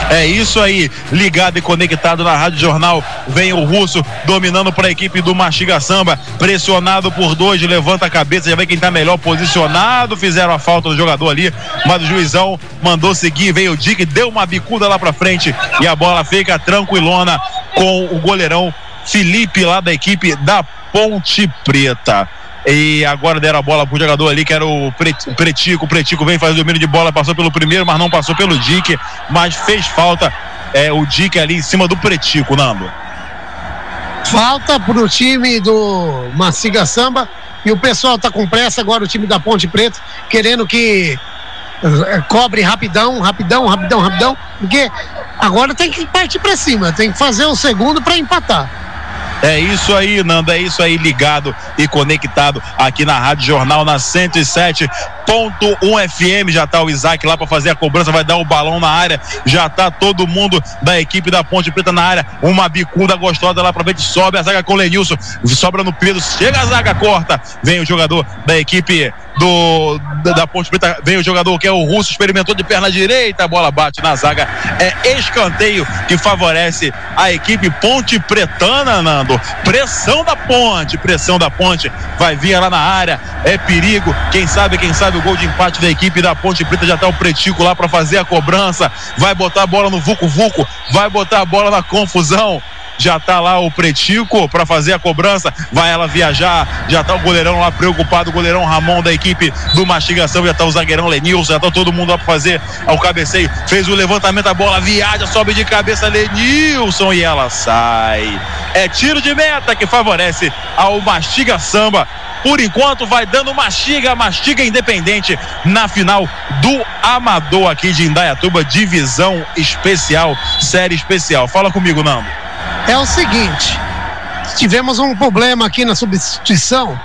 É isso aí, ligado e conectado na Rádio Jornal. Vem o Russo dominando para a equipe do Mastiga Samba, pressionado por dois, levanta a cabeça, já vê quem tá melhor posicionado. Fizeram a falta do jogador ali, mas o juizão mandou seguir. Veio o Dick, deu uma bicuda lá para frente e a bola fica tranquilona com o goleirão Felipe lá da equipe da Ponte Preta. E agora deram a bola pro jogador ali, que era o Pre- o Pretico. O Pretico vem fazer o domínio de bola, passou pelo primeiro, mas não passou pelo Dick. Mas fez falta é, o Dick ali em cima do Pretico, Nando. Falta pro time do Maciga Samba. E o pessoal tá com pressa agora, o time da Ponte Preta, querendo que eh, cobre rapidão, rapidão, rapidão, rapidão. Porque agora tem que partir pra cima, tem que fazer o segundo pra empatar. É isso aí, Nando, é isso aí, ligado e conectado aqui na Rádio Jornal na 107.1 FM. Já tá o Isaac lá para fazer a cobrança, vai dar o balão na área. Já tá todo mundo da equipe da Ponte Preta na área. Uma bicuda gostosa lá pra frente, sobe a zaga com o Lenilson, sobra no Pedro, chega a zaga, corta. Vem o jogador da equipe do da, da Ponte Preta, vem o jogador que é o Russo, experimentou de perna direita, a bola bate na zaga. É escanteio que favorece a equipe Ponte Pretana, Nando. Pressão da Ponte, pressão da Ponte. Vai vir lá na área, é perigo. Quem sabe, quem sabe o gol de empate da equipe da Ponte Preta já tá o Pretico lá para fazer a cobrança. Vai botar a bola no Vucu Vucu, vai botar a bola na confusão já tá lá o Pretico para fazer a cobrança, vai ela viajar, já tá o goleirão lá preocupado, o goleirão Ramon da equipe do Mastigação, já tá o zagueirão Lenilson, já tá todo mundo lá para fazer o cabeceio, fez o levantamento, a bola viaja, sobe de cabeça Lenilson e ela sai. É tiro de meta que favorece ao Mastiga Samba. Por enquanto vai dando mastiga, mastiga independente na final do Amador aqui de Indaiatuba, divisão especial, série especial. Fala comigo, Nando. É o seguinte, tivemos um problema aqui na substituição.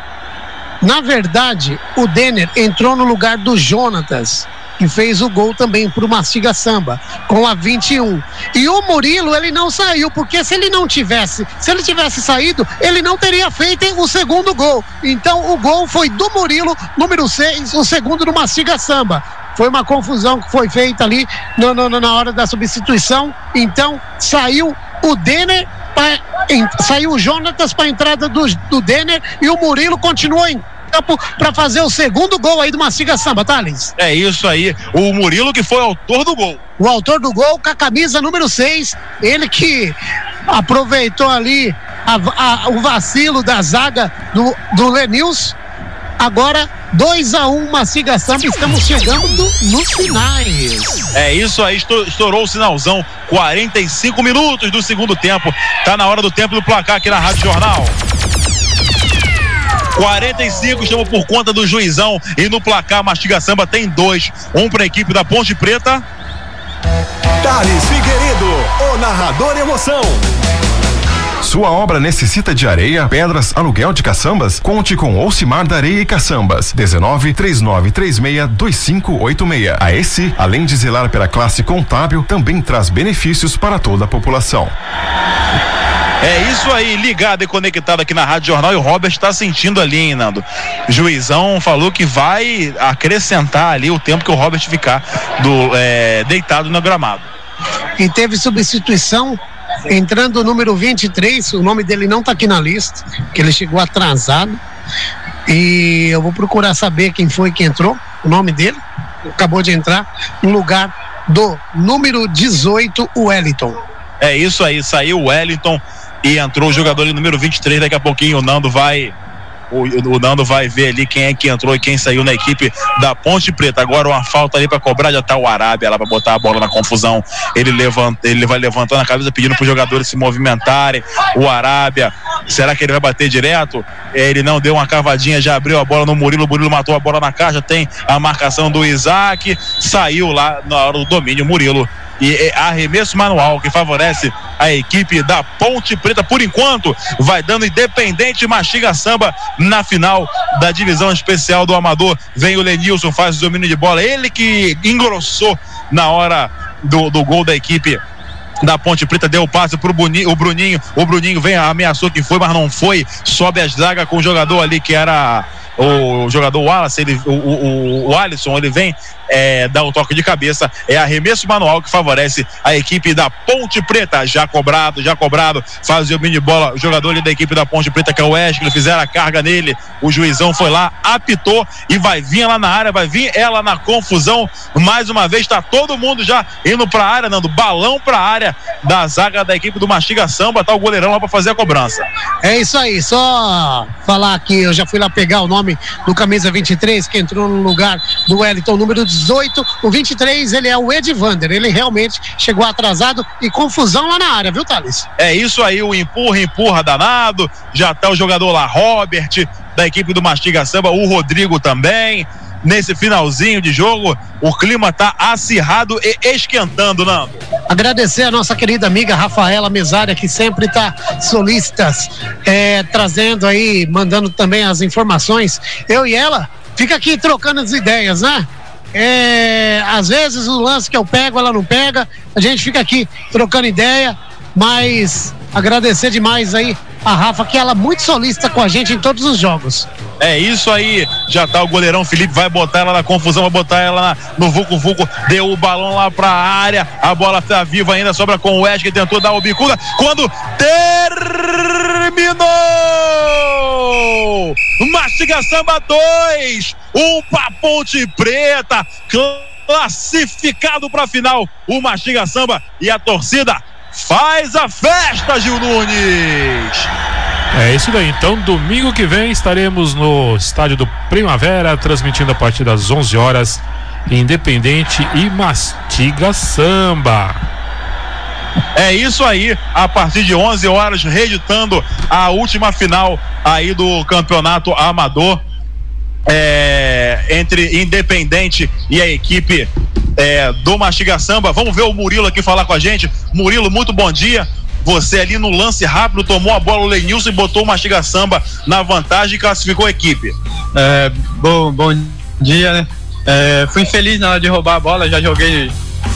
Na verdade, o Denner entrou no lugar do Jonatas, que fez o gol também pro Mastiga Samba, com a 21. E o Murilo, ele não saiu, porque se ele não tivesse, se ele tivesse saído, ele não teria feito o segundo gol. Então, o gol foi do Murilo, número 6, o segundo do Mastiga Samba. Foi uma confusão que foi feita ali no- no- na hora da substituição. Então, saiu o Denner, pra- em- saiu o Jonatas para a entrada do, do Denner e o Murilo continuou em campo para fazer o segundo gol aí do Mastiga Samba, Thales. É isso aí, o Murilo que foi autor do gol. O autor do gol com a camisa número 6, ele que aproveitou ali a- a- o vacilo da zaga do, do Lenils. Agora, 2 a 1 um, Mastiga Samba, estamos chegando do- nos finais. É isso aí, estou- estourou o sinalzão. 45 minutos do segundo tempo. Tá na hora do tempo do placar aqui na Rádio Jornal. 45, estamos por conta do juizão. E no placar, Mastiga Samba tem dois. Um para a equipe da Ponte Preta. Thales Figueiredo, o narrador emoção. Sua obra necessita de areia, pedras, aluguel de caçambas? Conte com Ocimar da Areia e Caçambas. 19 3936 2586. A esse, além de zelar pela classe contábil, também traz benefícios para toda a população. É isso aí, ligado e conectado aqui na Rádio Jornal. E o Robert está sentindo ali, hein, Nando? O juizão falou que vai acrescentar ali o tempo que o Robert ficar do, é, deitado no gramado. E teve substituição, entrando o número 23, o nome dele não tá aqui na lista, que ele chegou atrasado. E eu vou procurar saber quem foi que entrou, o nome dele, acabou de entrar, no lugar do número 18, o Wellington. É isso aí, saiu o Wellington e entrou o jogador número 23. Daqui a pouquinho o Nando vai. O, o Nando vai ver ali quem é que entrou e quem saiu na equipe da Ponte Preta. Agora uma falta ali para cobrar, já tá o Arábia lá para botar a bola na confusão. Ele levanta, ele vai levantando a cabeça pedindo para os jogadores se movimentarem. O Arábia, será que ele vai bater direto? É, Ele não deu uma cavadinha, já abriu a bola no Murilo, o Murilo matou a bola na caixa, tem a marcação do Isaac, saiu lá na hora do domínio, Murilo e é arremesso manual que favorece a equipe da Ponte Preta. Por enquanto vai dando independente mastiga samba na final da divisão especial do Amador. Vem o Lenilson faz o domínio de bola. Ele que engrossou na hora do, do gol da equipe da Ponte Preta. Deu o passe pro Boni- o Bruninho. O Bruninho vem, ameaçou que foi, mas não foi. Sobe as zaga com o jogador ali que era o jogador Wallace, ele, o, o, o Alisson, ele vem é, dar o toque de cabeça. É arremesso manual que favorece a equipe da Ponte Preta. Já cobrado, já cobrado. Fazia o mini bola. O jogador ali da equipe da Ponte Preta, que é o Wesley, fizeram a carga nele. O juizão foi lá, apitou e vai vir lá na área, vai vir ela na confusão. Mais uma vez, tá todo mundo já indo pra área, Nando. Balão pra área da zaga da equipe do Mastiga Samba. Tá o goleirão lá pra fazer a cobrança. É isso aí, só falar que eu já fui lá pegar o nome do camisa 23, que entrou no lugar do Wellington, número 18. O 23, ele é o Edvander. Ele realmente chegou atrasado e confusão lá na área, viu, Thales? É isso aí, o empurra, empurra danado. Já tá o jogador lá, Robert, da equipe do Mastiga Samba, o Rodrigo também. Nesse finalzinho de jogo, o clima tá acirrado e esquentando, Nando. Agradecer a nossa querida amiga Rafaela Mesária, que sempre está solistas, é, trazendo aí, mandando também as informações. Eu e ela fica aqui trocando as ideias, né? É, às vezes o lance que eu pego, ela não pega, a gente fica aqui trocando ideia, mas agradecer demais aí a Rafa, que ela é muito solista com a gente em todos os jogos. É isso aí, já tá o goleirão Felipe, vai botar ela na confusão, vai botar ela no Vucu Vucu, deu o balão lá pra área, a bola tá viva ainda, sobra com o Wesley, que tentou dar o bicuda, quando terminou! Mastiga Samba 2, um pra Ponte Preta, classificado pra final, o Mastiga Samba e a torcida faz a festa, Gil Nunes! É isso daí. Então, domingo que vem estaremos no estádio do Primavera, transmitindo a partir das 11 horas, Independente e Mastiga Samba. É isso aí, a partir de 11 horas, reeditando a última final aí do campeonato amador é, entre Independente e a equipe é, do Mastiga Samba. Vamos ver o Murilo aqui falar com a gente. Murilo, muito bom dia. Você ali no lance rápido tomou a bola o Lenilson e botou o Mastiga Samba na vantagem e classificou a equipe. É, bom, bom dia, né? É, fui feliz na hora de roubar a bola, já joguei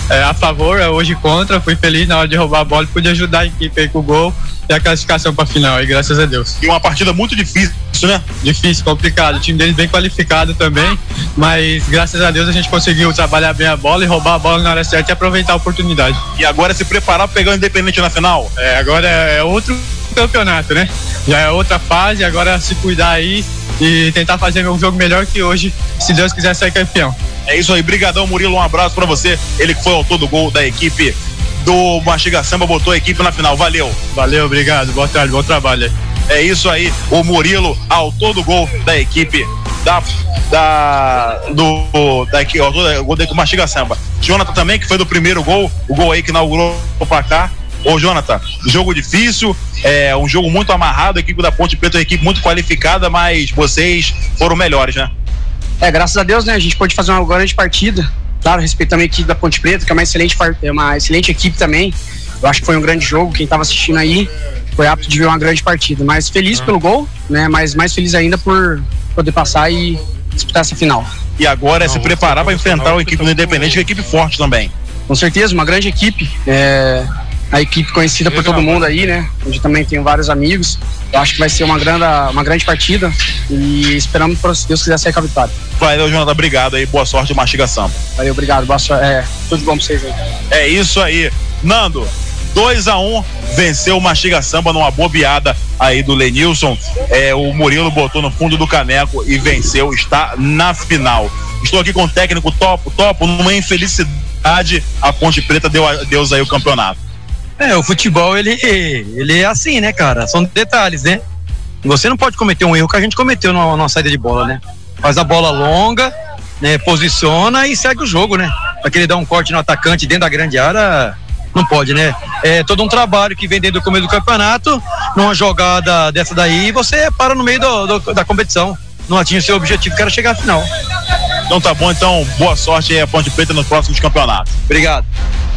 é, a favor, hoje contra. Fui feliz na hora de roubar a bola e pude ajudar a equipe aí com o gol e a classificação para final, e graças a Deus. E uma partida muito difícil, né? Difícil, complicado. O time deles bem qualificado também, mas graças a Deus a gente conseguiu trabalhar bem a bola e roubar a bola na hora certa e aproveitar a oportunidade. E agora se preparar para pegar o Independente na final. É, agora é outro campeonato, né? Já é outra fase, agora é se cuidar aí e tentar fazer um jogo melhor que hoje, se Deus quiser sair campeão. É isso aí, brigadão Murilo, um abraço pra você. Ele que foi autor do gol da equipe do Mastiga Samba, botou a equipe na final. Valeu. Valeu, obrigado, boa tarde, bom trabalho. É isso aí, o Murilo, autor do gol da equipe da da do da equipe, autor do gol da equipe Mastiga Samba. Jonathan também que foi do primeiro gol, o gol aí que inaugurou o placar. Ô, Jonathan, jogo difícil, é um jogo muito amarrado, a equipe da Ponte Preta é uma equipe muito qualificada, mas vocês foram melhores, né? É, graças a Deus, né? A gente pôde fazer uma grande partida. Claro, respeitando a equipe da Ponte Preta, que é uma excelente, é uma excelente equipe também. Eu acho que foi um grande jogo. Quem estava assistindo aí foi apto de ver uma grande partida. Mas feliz pelo gol, né? Mas mais feliz ainda por poder passar e disputar essa final. E agora é se preparar para enfrentar a equipe do Independente, uma equipe forte também. Com certeza, uma grande equipe. É, a equipe conhecida por todo mundo aí, né? Onde também tenho vários amigos. Eu acho que vai ser uma grande, uma grande partida. E esperamos, se Deus quiser, sair com a vitória. Valeu, Jonathan, obrigado aí, boa sorte, Mastiga Samba. Valeu, obrigado. Boa sorte. É, tudo de bom pra vocês aí. É isso aí. Nando, 2 a 1 venceu o Mastiga Samba numa bobeada aí do Lenilson. É, o Murilo botou no fundo do caneco e venceu, está na final. Estou aqui com o técnico Topo, Topo, numa infelicidade, a Ponte Preta deu a Deus aí o campeonato. É, o futebol, ele, ele é assim, né, cara? São detalhes, né? Você não pode cometer um erro que a gente cometeu na, na saída de bola, né? Faz a bola longa, né? Posiciona e segue o jogo, né? Pra querer dar um corte no atacante dentro da grande área, não pode, né? É todo um trabalho que vem desde o começo do campeonato, numa jogada dessa daí, você para no meio do- do- da competição. Não atinge o seu objetivo, que era chegar à final. Então tá bom, então boa sorte aí a Ponte Preta nos próximos campeonatos. Obrigado.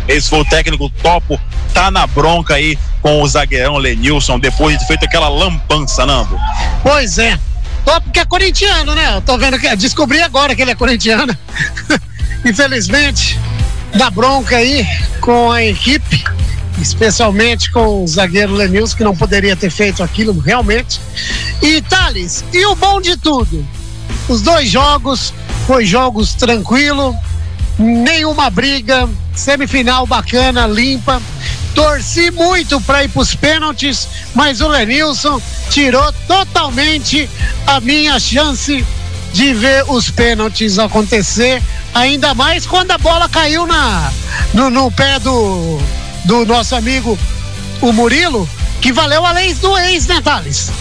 Esse foi o técnico Topo, tá na bronca aí com o zagueirão Lenilson, depois de feito aquela lambança, Nando. Pois é. Top que é corintiano, né? Eu tô vendo que descobri agora que ele é corintiano. <laughs> Infelizmente, dá bronca aí com a equipe, especialmente com o zagueiro Lenilson, que não poderia ter feito aquilo realmente. E Thales, e o bom de tudo? os dois jogos foi jogos tranquilo, nenhuma briga, semifinal bacana, limpa. Torci muito para ir para os pênaltis, mas o Lenilson tirou totalmente a minha chance de ver os pênaltis acontecer, ainda mais quando a bola caiu na no, no pé do, do nosso amigo o Murilo, que valeu a lei do ex, né, Thales?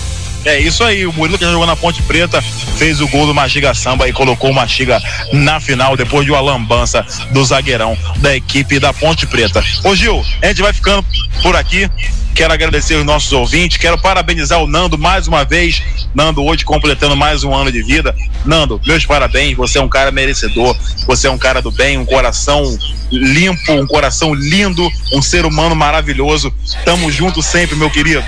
É isso aí, o Murilo que já jogou na Ponte Preta fez o gol do Mastiga Samba e colocou o Mastiga na final depois de uma lambança do zagueirão da equipe da Ponte Preta. Ô Gil, a gente vai ficando por aqui. Quero agradecer os nossos ouvintes, quero parabenizar o Nando mais uma vez. Nando hoje completando mais um ano de vida. Nando, meus parabéns, você é um cara merecedor, você é um cara do bem, um coração limpo, um coração lindo, um ser humano maravilhoso. Tamo junto sempre, meu querido.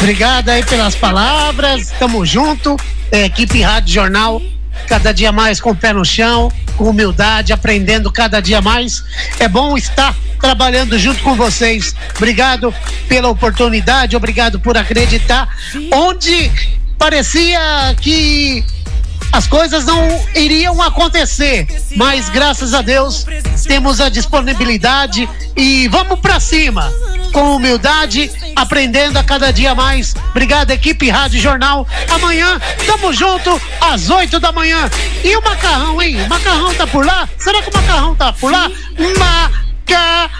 Obrigado aí pelas palavras, tamo junto. É, equipe Rádio Jornal, cada dia mais com o pé no chão, com humildade, aprendendo cada dia mais. É bom estar trabalhando junto com vocês. Obrigado pela oportunidade, obrigado por acreditar. Onde parecia que as coisas não iriam acontecer, mas graças a Deus temos a disponibilidade e vamos pra cima, com humildade, aprendendo a cada dia mais. Obrigado, equipe Rádio Jornal. Amanhã tamo junto às 8 da manhã. E o macarrão, hein? O macarrão tá por lá? Será que o macarrão tá por lá? Macarrão!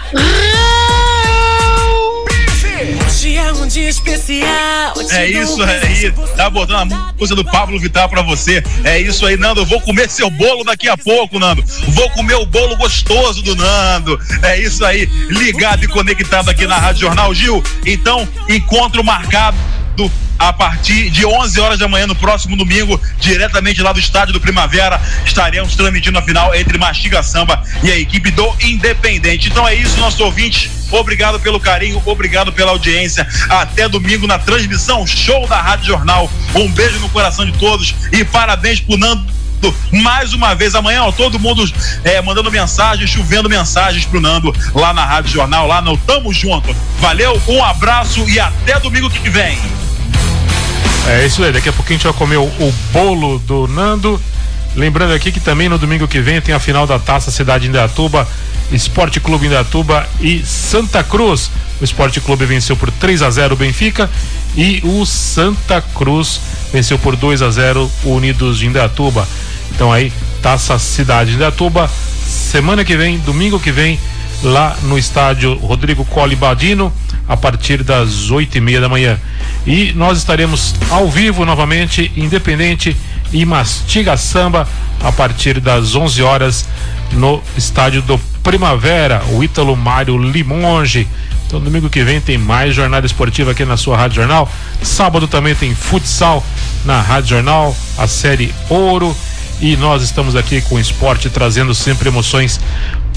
Hoje é um dia especial. É isso aí, tá botando a música do Pablo Vittar pra você. É isso aí, Nando. Eu vou comer seu bolo daqui a pouco, Nando. Vou comer o bolo gostoso do Nando. É isso aí, ligado e conectado aqui na Rádio Jornal Gil. Então, encontro marcado a partir de 11 horas da manhã no próximo domingo, diretamente lá do estádio do Primavera, estaremos transmitindo a final entre Mastiga Samba e a equipe do Independente. Então é isso, nosso ouvinte. Obrigado pelo carinho, obrigado pela audiência. Até domingo na transmissão show da Rádio Jornal. Um beijo no coração de todos e parabéns pro Nando mais uma vez amanhã, ó, todo mundo é, mandando mensagens, chovendo mensagens pro Nando lá na Rádio Jornal, lá no Tamo Junto. Valeu, um abraço e até domingo que vem. É isso aí, daqui a pouquinho a gente vai comer o, o bolo do Nando. Lembrando aqui que também no domingo que vem tem a final da Taça Cidade Indaiatuba, Esporte Clube Indaiatuba e Santa Cruz. O Esporte Clube venceu por 3 a 0 o Benfica e o Santa Cruz venceu por 2 a 0 o Unidos de Indaiatuba. Então aí, Taça Cidade Indaiatuba, semana que vem, domingo que vem, lá no estádio Rodrigo Colli Badino, a partir das oito e meia da manhã. E nós estaremos ao vivo novamente, independente e mastiga samba, a partir das 11 horas no estádio do Primavera, o Ítalo Mário Limonge. Então, domingo que vem tem mais jornada esportiva aqui na sua Rádio Jornal. Sábado também tem futsal na Rádio Jornal, a série Ouro. E nós estamos aqui com o esporte trazendo sempre emoções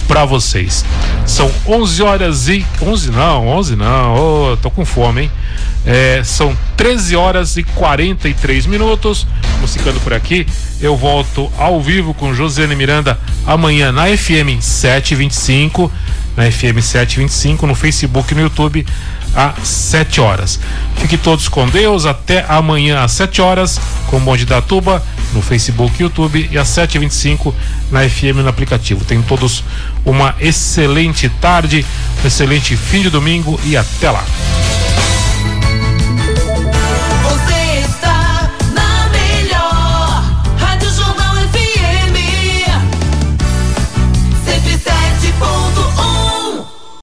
para vocês. São 11 horas e 11 não, 11 não. Ô, tô com fome, hein? É, são 13 horas e 43 minutos. Vamos ficando por aqui. Eu volto ao vivo com Josiane Miranda amanhã na FM 725, na FM 725 no Facebook e no YouTube às 7 horas. Fiquem todos com Deus. Até amanhã às 7 horas com o Bonde da Tuba no Facebook e YouTube e às 7h25 na FM no aplicativo. Tenham todos uma excelente tarde, um excelente fim de domingo e até lá.